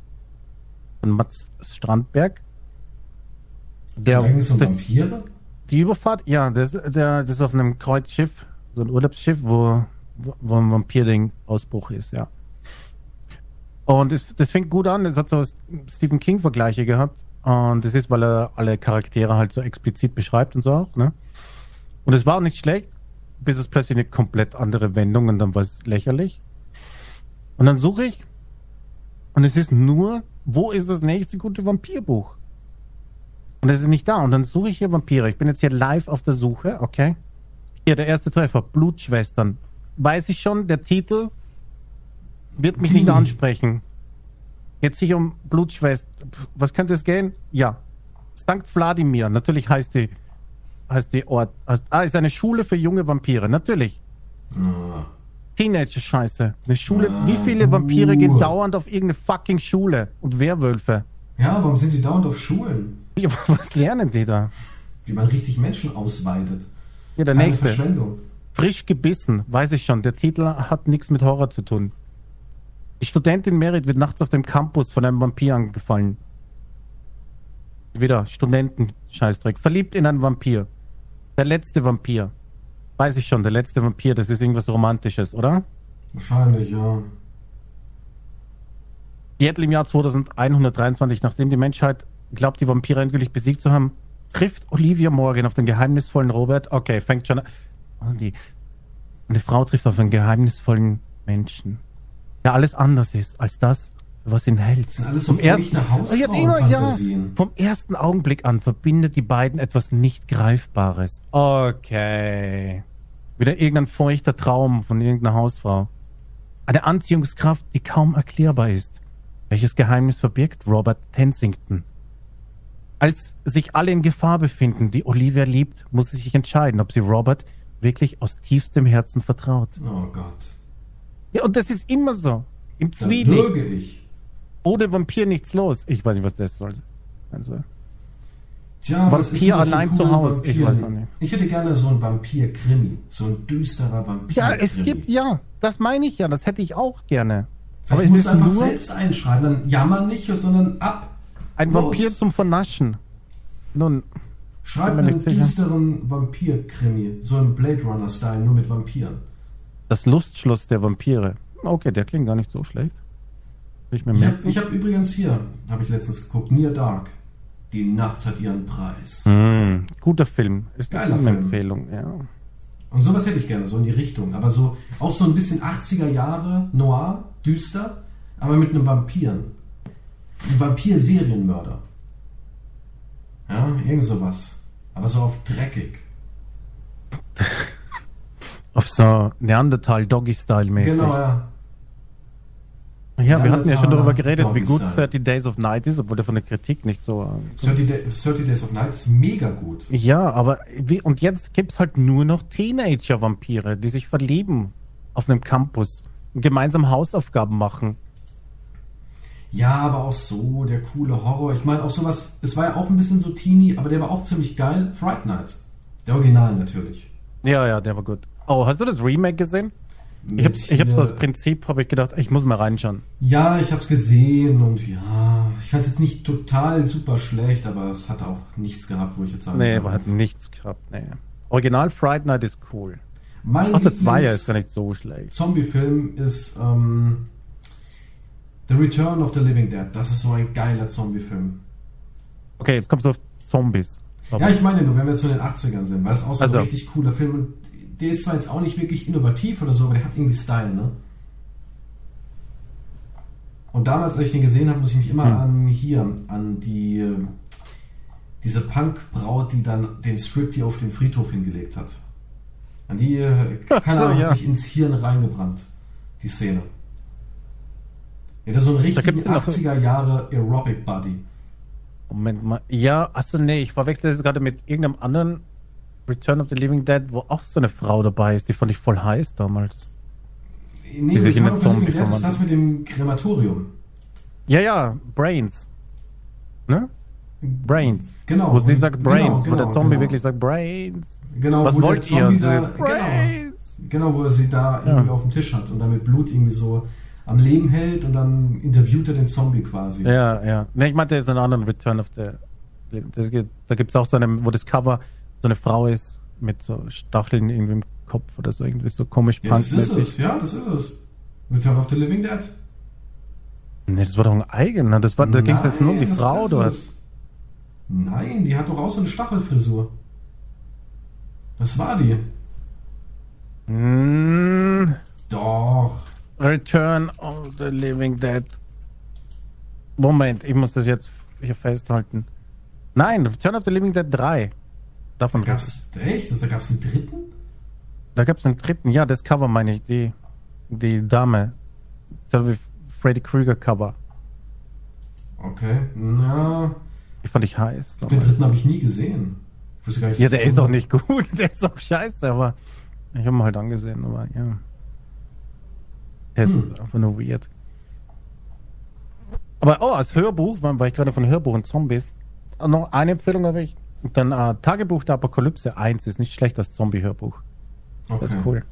von Mats Strandberg. Der, um das, Vampire? die Überfahrt, ja, das, der, das ist auf einem Kreuzschiff, so ein Urlaubsschiff, wo, wo ein Vampir-Ding-Ausbruch ist, ja. Und das, das fängt gut an, es hat so Stephen King-Vergleiche gehabt. Und das ist, weil er alle Charaktere halt so explizit beschreibt und so auch, ne? Und es war auch nicht schlecht, bis es plötzlich eine komplett andere Wendung und dann war es lächerlich. Und dann suche ich und es ist nur, wo ist das nächste gute Vampirbuch? Und es ist nicht da. Und dann suche ich hier Vampire. Ich bin jetzt hier live auf der Suche, okay? Hier, der erste Treffer, Blutschwestern. Weiß ich schon, der Titel wird mich nicht ansprechen. Jetzt sich um Blutschwestern. Was könnte es gehen? Ja. St. Wladimir. Natürlich heißt die, heißt die Ort. Heißt, ah, ist eine Schule für junge Vampire. Natürlich. Ah, Teenager-Scheiße. Eine Schule. Ah, Wie viele Vampire gehen uh. dauernd auf irgendeine fucking Schule? Und Werwölfe. Ja, warum sind die dauernd auf Schulen? Ja, Was lernen die da? Wie man richtig Menschen ausweitet. Ja, der Keine nächste. Verschwendung. Frisch gebissen, weiß ich schon. Der Titel hat nichts mit Horror zu tun. Die Studentin Merit wird nachts auf dem Campus von einem Vampir angefallen. Wieder Studenten-Scheißdreck. Verliebt in einen Vampir. Der letzte Vampir. Weiß ich schon, der letzte Vampir, das ist irgendwas Romantisches, oder? Wahrscheinlich, ja. Seattle im Jahr 2123, nachdem die Menschheit glaubt, die Vampire endgültig besiegt zu haben, trifft Olivia Morgan auf den geheimnisvollen Robert. Okay, fängt schon an. Oh, die, eine Frau trifft auf einen geheimnisvollen Menschen, der alles anders ist als das, was. Das sind alles so Vom ersten- Oh, ja, immer, ja. Vom ersten Augenblick an verbindet die beiden etwas nicht Greifbares. Okay. Wieder irgendein feuchter Traum von irgendeiner Hausfrau. Eine Anziehungskraft, die kaum erklärbar ist. Welches Geheimnis verbirgt Robert Tensington? Als sich alle in Gefahr befinden, die Olivia liebt, muss sie sich entscheiden, ob sie Robert wirklich aus tiefstem Herzen vertraut. Oh Gott. Ja, und das ist immer so. Im Zwielicht. würge ich. Ohne Vampir nichts los. Ich weiß nicht, was das soll. Also, Tja, Vampir allein zu an Haus? Ich weiß auch nicht. Ich hätte gerne so einen Vampir-Krimi. So ein düsterer Vampir-Krimi. ja, es gibt, ja, das meine ich ja, das hätte ich auch gerne. Aber Vielleicht es musst du einfach selbst einschreiben. Dann jammern nicht, sondern ab. ein los. Vampir zum Vernaschen. Nun, Schreib einen sicher. düsteren Vampir-Krimi. So ein Blade Runner-Style, nur mit Vampiren. das Lustschloss der Vampire. Okay, der klingt gar nicht so schlecht. Will Ich mir Ich habe hab übrigens hier, habe ich letztens geguckt, Near Dark. Die Nacht hat ihren Preis. Hm, guter Film. Ist Geiler eine Film. Empfehlung, ja. Und sowas hätte ich gerne, so in die Richtung. Aber so, auch so ein bisschen 80er Jahre, noir, düster, aber mit einem Vampiren. Ein Vampir-Serienmörder. Ja, irgend sowas. Aber so auf dreckig. Auf so Neandertal-Doggy-Style-mäßig. Genau, ja. Ja, wir hatten ja schon Neandertaler darüber geredet, wie gut Doggy-Style. 30 Days of Night ist, obwohl der von der Kritik nicht so. äh, 30, Day, 30 Days of Night ist mega gut. Ja, aber wie, und jetzt gibt's halt nur noch Teenager-Vampire, die sich verlieben auf einem Campus. gemeinsam Hausaufgaben machen. Ja, aber auch so, der coole Horror. Ich meine, auch sowas, es war ja auch ein bisschen so teeny, aber der war auch ziemlich geil. Fright Night. Der Original natürlich. Ja, ja, der war gut. Oh, hast du das Remake gesehen? Ich hab's, ich hab's aus Prinzip, habe ich gedacht, ich muss mal reinschauen. Ja, ich hab's gesehen und ja, ich fand's jetzt nicht total super schlecht, aber es hat auch nichts gehabt, wo ich jetzt sagen Nee, aber hat nichts gehabt, nee. Original Fright Night ist cool. Mein Ach, der Zweier ist gar nicht so schlecht. Zombie-Film ist ähm, The Return of the Living Dead. Das ist so ein geiler Zombie-Film. Okay, jetzt kommst du auf Zombies. Ja, ich meine nur, wenn wir jetzt in den 80ern sind, weil es auch so Also. ein richtig cooler Film und der ist zwar jetzt auch nicht wirklich innovativ oder so, aber der hat irgendwie Style, ne? Und damals, als ich den gesehen habe, muss ich mich immer Hm. an hier, an die äh, diese Punk-Braut, die dann den Strip, die auf dem Friedhof hingelegt hat. An die, äh, keine So, Ahnung, ja. hat sich ins Hirn reingebrannt, die Szene. Ja, das ist so ein richtigen gibt's noch- 80er Jahre Aerobic Buddy. Moment mal. Ja, achso, nee, ich verwechsel das gerade mit irgendeinem anderen Return of the Living Dead, wo auch so eine Frau dabei ist. Die fand ich voll heiß damals. Nee, Die sich in Living Zombie Dead ist das mit dem Krematorium. Ja, ja, Brains. Ne? Brains. Genau. Wo sie sagt Brains, genau, wo der genau, Zombie genau. wirklich sagt Brains. Genau, Was wollt ihr? Da, genau, Brains. genau, wo er sie da irgendwie auf dem Tisch hat und dann mit Blut irgendwie so am Leben hält und dann interviewt er den Zombie quasi. Ja, ja. Ne, ich meinte, der ist ein anderer Return of the das Da gibt es auch so eine, wo das Cover so eine Frau ist mit so Stacheln irgendwie im Kopf oder so, irgendwie so komisch Ja, das ist es, ja, das ist es. Return of the Living Dead. Nee, das war doch ein eigener. Das war, da ging es jetzt nur um die Frau, hast. Nein, die hat doch auch so eine Stachelfrisur. Das war die. Mm, Doch. Return of the Living Dead. Moment, ich muss das jetzt hier festhalten. Nein, Return of the Living Dead 3. Davon gab es. Gab's echt? Das, da gab's einen dritten? Da gab es einen dritten. Ja, das Cover meine ich. Die, die Dame. Wie Freddy Krueger Cover. Okay. Ja. Die fand ich heiß. Den dritten habe ich nie gesehen. Ich wusste gar nicht, Ja, der es ist auch nicht gut. Der ist auch scheiße, aber ich habe ihn halt angesehen, aber ja. Der ist Hm. einfach nur weird. Aber oh, als Hörbuch, weil, ich gerade von Hörbuch und Zombies, noch eine Empfehlung habe ich. Dann äh, Tagebuch der Apokalypse 1 ist nicht schlecht als Zombie-Hörbuch. Okay. Das ist cool.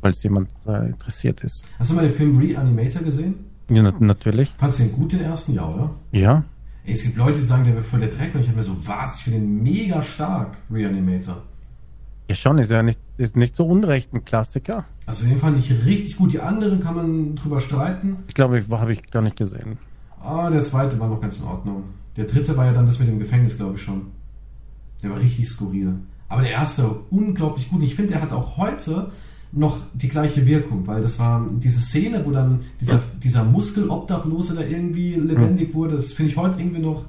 Falls jemand äh, interessiert ist. Hast du mal den Film Reanimator gesehen? Ja, na natürlich. Fandest du den gut, den ersten? Ja, oder? Ja. Ey, es gibt Leute, die sagen, der wäre voll der Dreck und ich habe mir so, was? Ich finde den mega stark, Reanimator. Ja, schon, ist ja nicht, ist nicht so unrecht ein Klassiker. Also den fand ich richtig gut. Die anderen kann man drüber streiten. Ich glaube, ich habe ich gar nicht gesehen. Ah, der zweite war noch ganz in Ordnung. Der dritte war ja dann das mit dem Gefängnis, glaube ich schon. Der war richtig skurril. Aber der erste, unglaublich gut. Ich finde, der hat auch heute noch die gleiche Wirkung, weil das war diese Szene, wo dann dieser, dieser Muskelobdachlose da irgendwie lebendig wurde, das finde ich heute irgendwie noch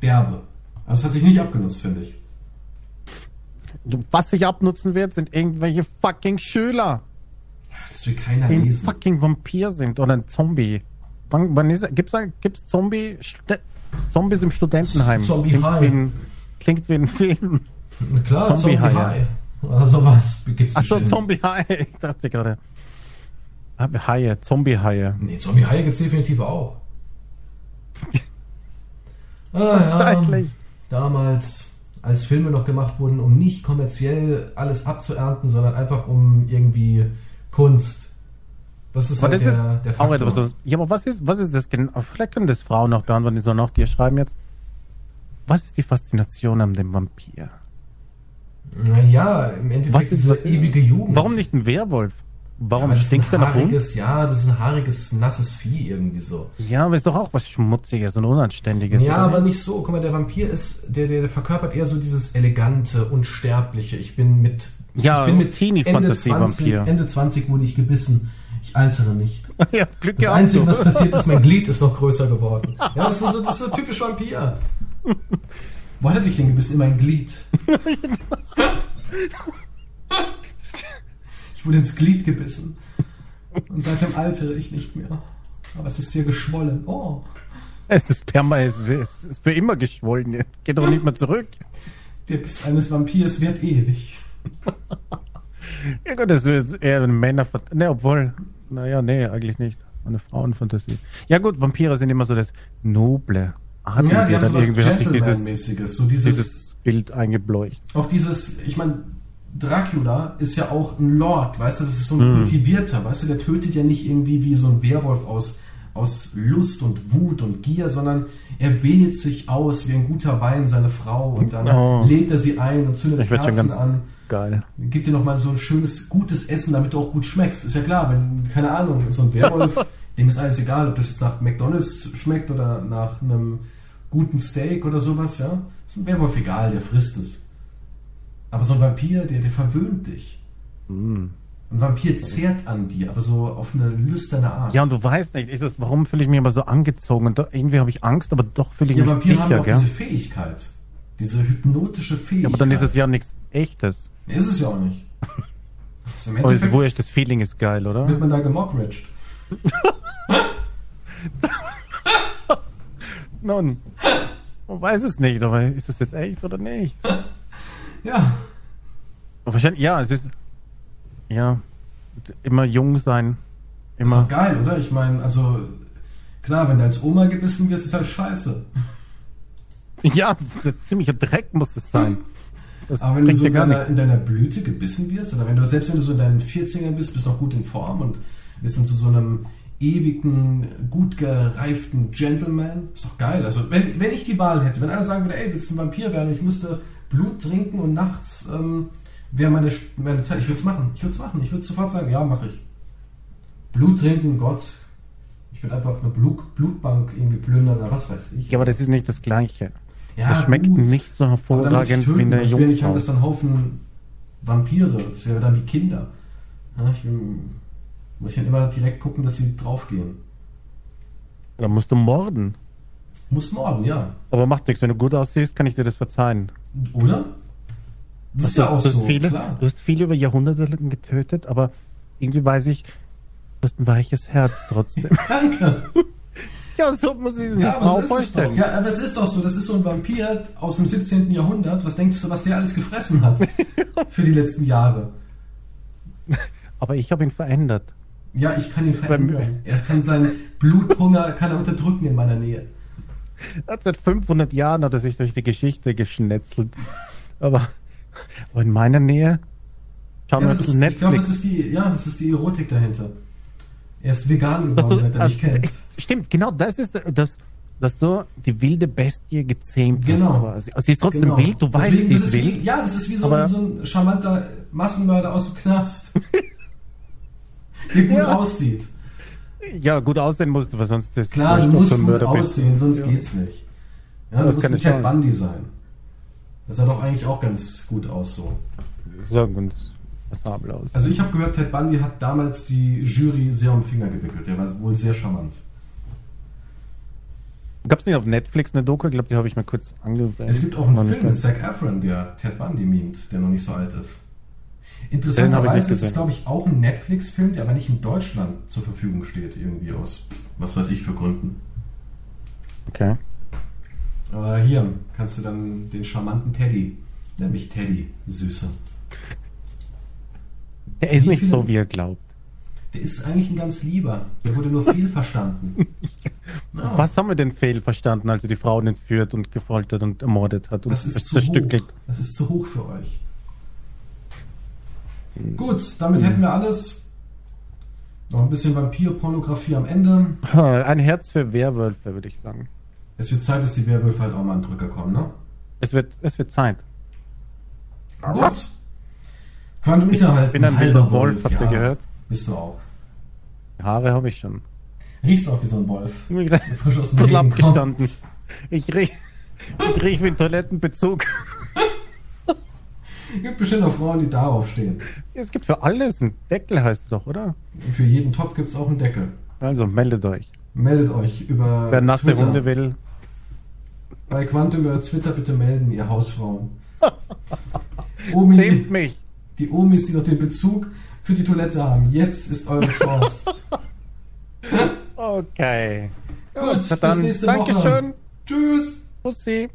derbe. Also es hat sich nicht abgenutzt, finde ich. Was sich abnutzen wird, sind irgendwelche fucking Schüler, Das will keiner die ein lesen. fucking Vampir sind oder ein Zombie. Wann, wann ist, gibt's, gibt's Zombie, Zombies im Studentenheim? Zombie klingt, High. wie ein, klingt wie ein Film. Na Klar, Zombie Zombie, High, High. Oder sowas gibt's Achso. Zombie High. Ich dachte gerade. Ah, Haie, Zombie-Haie. Nee, Zombie High gibt's definitiv auch. ah, ja. Damals, als Filme noch gemacht wurden, um nicht kommerziell alles abzuernten, sondern einfach um irgendwie Kunst. Das ist halt das der, ist der auch Faktor. etwas, was, ja, aber was ist, was ist das genau? Vielleicht können das Frauen noch beantworten, die so nach dir schreiben jetzt. Was ist die Faszination an dem Vampir? Naja, im Endeffekt Was ist was- ewige Jugend. Warum nicht ein Werwolf? Warum ja, das stinkt ein der nach haariges, Ja, das ist ein haariges, nasses Vieh irgendwie so. Ja, aber ist doch auch was Schmutziges und Unanständiges. Ja, aber nicht? so. Guck mal, der Vampir ist, der, der verkörpert eher so dieses elegante, unsterbliche. Ich bin mit, Ja, ich bin mit Teenie-Fantasy Ende 20, Vampir. Ende 20 wurde ich gebissen. Ich altere nicht. ja, Glück Das gehabt. Einzige, was passiert ist, mein Glied ist noch größer geworden. Ja, das ist so, das ist so typisch Vampir. Wo hat er dich denn gebissen? In mein Glied. Ich wurde ins Glied gebissen. Und seitdem altere ich nicht mehr. Aber es ist hier geschwollen. Oh. Es ist perma, es ist, es für immer geschwollen. jetzt. Geht doch nicht mehr zurück. Der Biss eines Vampirs wird ewig. Ja gut, das ist eher eine Männer... Ne, obwohl... Naja, nee, eigentlich nicht. Eine Frauenfantasie. Ja gut, Vampire sind immer so das noble, adlige. Ja, haben dann irgendwie hat sich dieses. So dieses, dieses Bild eingebleucht. auch dieses, ich meine, Dracula ist ja auch ein Lord, weißt du, das ist so ein Mhm. kultivierter, weißt du, der tötet ja nicht irgendwie wie so ein Werwolf aus, aus Lust und Wut und Gier, sondern er wählt sich aus wie ein guter Wein seine Frau und dann Oh. lädt er sie ein und zündet Kerzen an. Geil. Gib dir nochmal so ein schönes, gutes Essen, damit du auch gut schmeckst. Ist ja klar, wenn, keine Ahnung, so ein Werwolf, dem ist alles egal, ob das jetzt nach McDonalds schmeckt oder nach einem guten Steak oder sowas, ja. Ist ein Werwolf egal, der frisst es. Aber so ein Vampir, der, der verwöhnt dich. Mm. Ein Vampir zehrt an dir, aber so auf eine lüsterne Art. Ja, und du weißt nicht, ist das, warum fühle ich mich immer so angezogen? Und da, irgendwie habe ich Angst, aber doch fühle ich ja mich Vampire haben sicher, auch gell? diese Fähigkeit. Diese hypnotische Fähigkeit. Ja, aber dann ist es ja nichts Echtes. Ist es ja auch nicht. Das ist Im Aber ist das Feeling ist geil, oder? wird man da gemockridged. Nun, man weiß es nicht, aber ist es jetzt echt oder nicht? Ja. Wahrscheinlich, ja, es ist, ja, immer jung sein, Ist immer, doch geil, oder? Ich meine, also, klar, wenn du als Oma gebissen wirst, ist halt scheiße. ja, ziemlicher Dreck muss es sein. Das Aber wenn du so in deiner, in deiner Blüte gebissen wirst, oder wenn du, selbst wenn du so in deinen 40ern bist, bist noch gut in Form und bist dann zu so einem ewigen, gut gereiften Gentleman, ist doch geil. Also, wenn, wenn ich die Wahl hätte, wenn einer sagen würde, ey, willst du ein Vampir werden und ich müsste Blut trinken und nachts ähm, wäre meine, meine Zeit, ich würde es machen, ich würde es machen, ich würde sofort sagen, ja, mache ich. Blut trinken, Gott, ich würde einfach eine Blut, Blutbank irgendwie plündern oder was weiß ich. Ja, aber das ist nicht das Gleiche. Ja, das schmeckt gut. nicht so dann hervorragend töten, wie eine weil ich will nicht haben, Jungfrau. dass dann Haufen Vampire, das ist ja dann wie Kinder. Ja, ich will, muss ich dann immer direkt gucken, dass sie draufgehen. Da musst du morden. Muss morden, ja. Aber macht nichts, wenn du gut aussiehst, kann ich dir das verzeihen. Oder? Das ist Du ja auch so, viele, klar. Du hast viele über Jahrhunderte getötet, aber irgendwie weiß ich, du hast ein weiches Herz trotzdem. Danke. Ja, so muss ich sich Ja, aber, so ist es doch. vorstellen. ja, aber es ist doch so, das ist so ein Vampir aus dem 17. Jahrhundert. Was denkst du, was der alles gefressen hat für die letzten Jahre? Aber ich habe ihn verändert. Ja, ich kann ihn verändern. Er kann seinen Bluthunger kann er unterdrücken in meiner Nähe. Seit 500 Jahren hat er sich durch die Geschichte geschnetzelt. Aber, aber in meiner Nähe schauen Ja, wir das ist, bisschen ich glaube, das Netflix. ist die, ja, das ist die Erotik dahinter. Er ist vegan geworden, du, seit er dich also, kennt. Stimmt, genau das ist das, dass du die wilde Bestie gezähmt Genau. hast. quasi. Also sie ist trotzdem Genau. wild, du weißt, Deswegen, sie das ist ist wie, wild. Ja, das ist wie so, ein, so ein charmanter Massenmörder aus dem Knast. Der gut Ja. aussieht. Ja, gut aussehen musst du, weil sonst ist Klar, du musst so gut Mörder bist. aussehen, sonst Ja. geht's nicht. Ja, du Das musst kann ein ich Ted sagen. Bundy sein. Das sah doch eigentlich auch ganz gut aus so. Sagen uns passabel aus. Also ich habe gehört, Ted Bundy hat damals die Jury sehr um den Finger gewickelt. Der war wohl sehr charmant. Gab es nicht auf Netflix eine Doku? Ich glaube, die habe ich mir kurz angesehen. Es gibt auch einen Film mit. Zac Efron, der Ted Bundy mimt, der noch nicht so alt ist. Interessanterweise ist es, glaube ich, auch ein Netflix-Film, der aber nicht in Deutschland zur Verfügung steht, irgendwie aus was weiß ich für Gründen. Okay. Aber hier kannst du dann den charmanten Teddy, nämlich Teddy, Süße. Der ist Wie nicht viele- so, wie er glaubt. Der ist eigentlich ein ganz lieber. Der wurde nur fehlverstanden. Ja, Was haben wir denn fehlverstanden, als er die Frauen entführt und gefoltert und ermordet hat und Das ist zu hoch. zerstückelt? Das ist zu hoch für euch. Hm. Gut, damit hätten wir alles. Noch ein bisschen Vampirpornografie am Ende. Ein Herz für Werwölfe, würde ich sagen. Es wird Zeit, dass die Werwölfe halt auch mal einen Drücker kommen, ne? Es wird, es wird Zeit. Gut. Quantum ist ja halt Ich bin ein halber wilder Wolf, habt ihr ja. gehört? Bist du auch. Haare habe ich schon. Riechst auch wie so ein Wolf. Frisch aus dem bin Regen abgestanden. Ich riech, ich riech wie ein Toilettenbezug. Gibt bestimmt auch Frauen, die darauf stehen. Es gibt für alles einen Deckel, heißt es doch, oder? Für jeden Topf gibt es auch einen Deckel. Also meldet euch. Meldet euch über Wer nasse Twitter. Hunde will, Bei Quantum über Twitter bitte melden, ihr Hausfrauen. Omi, zähmt mich. die Omis, die noch den Bezug für die Toilette haben. Jetzt ist eure Chance. Okay. Gut, bis dann. nächste Woche. Dankeschön. Tschüss. Pussy.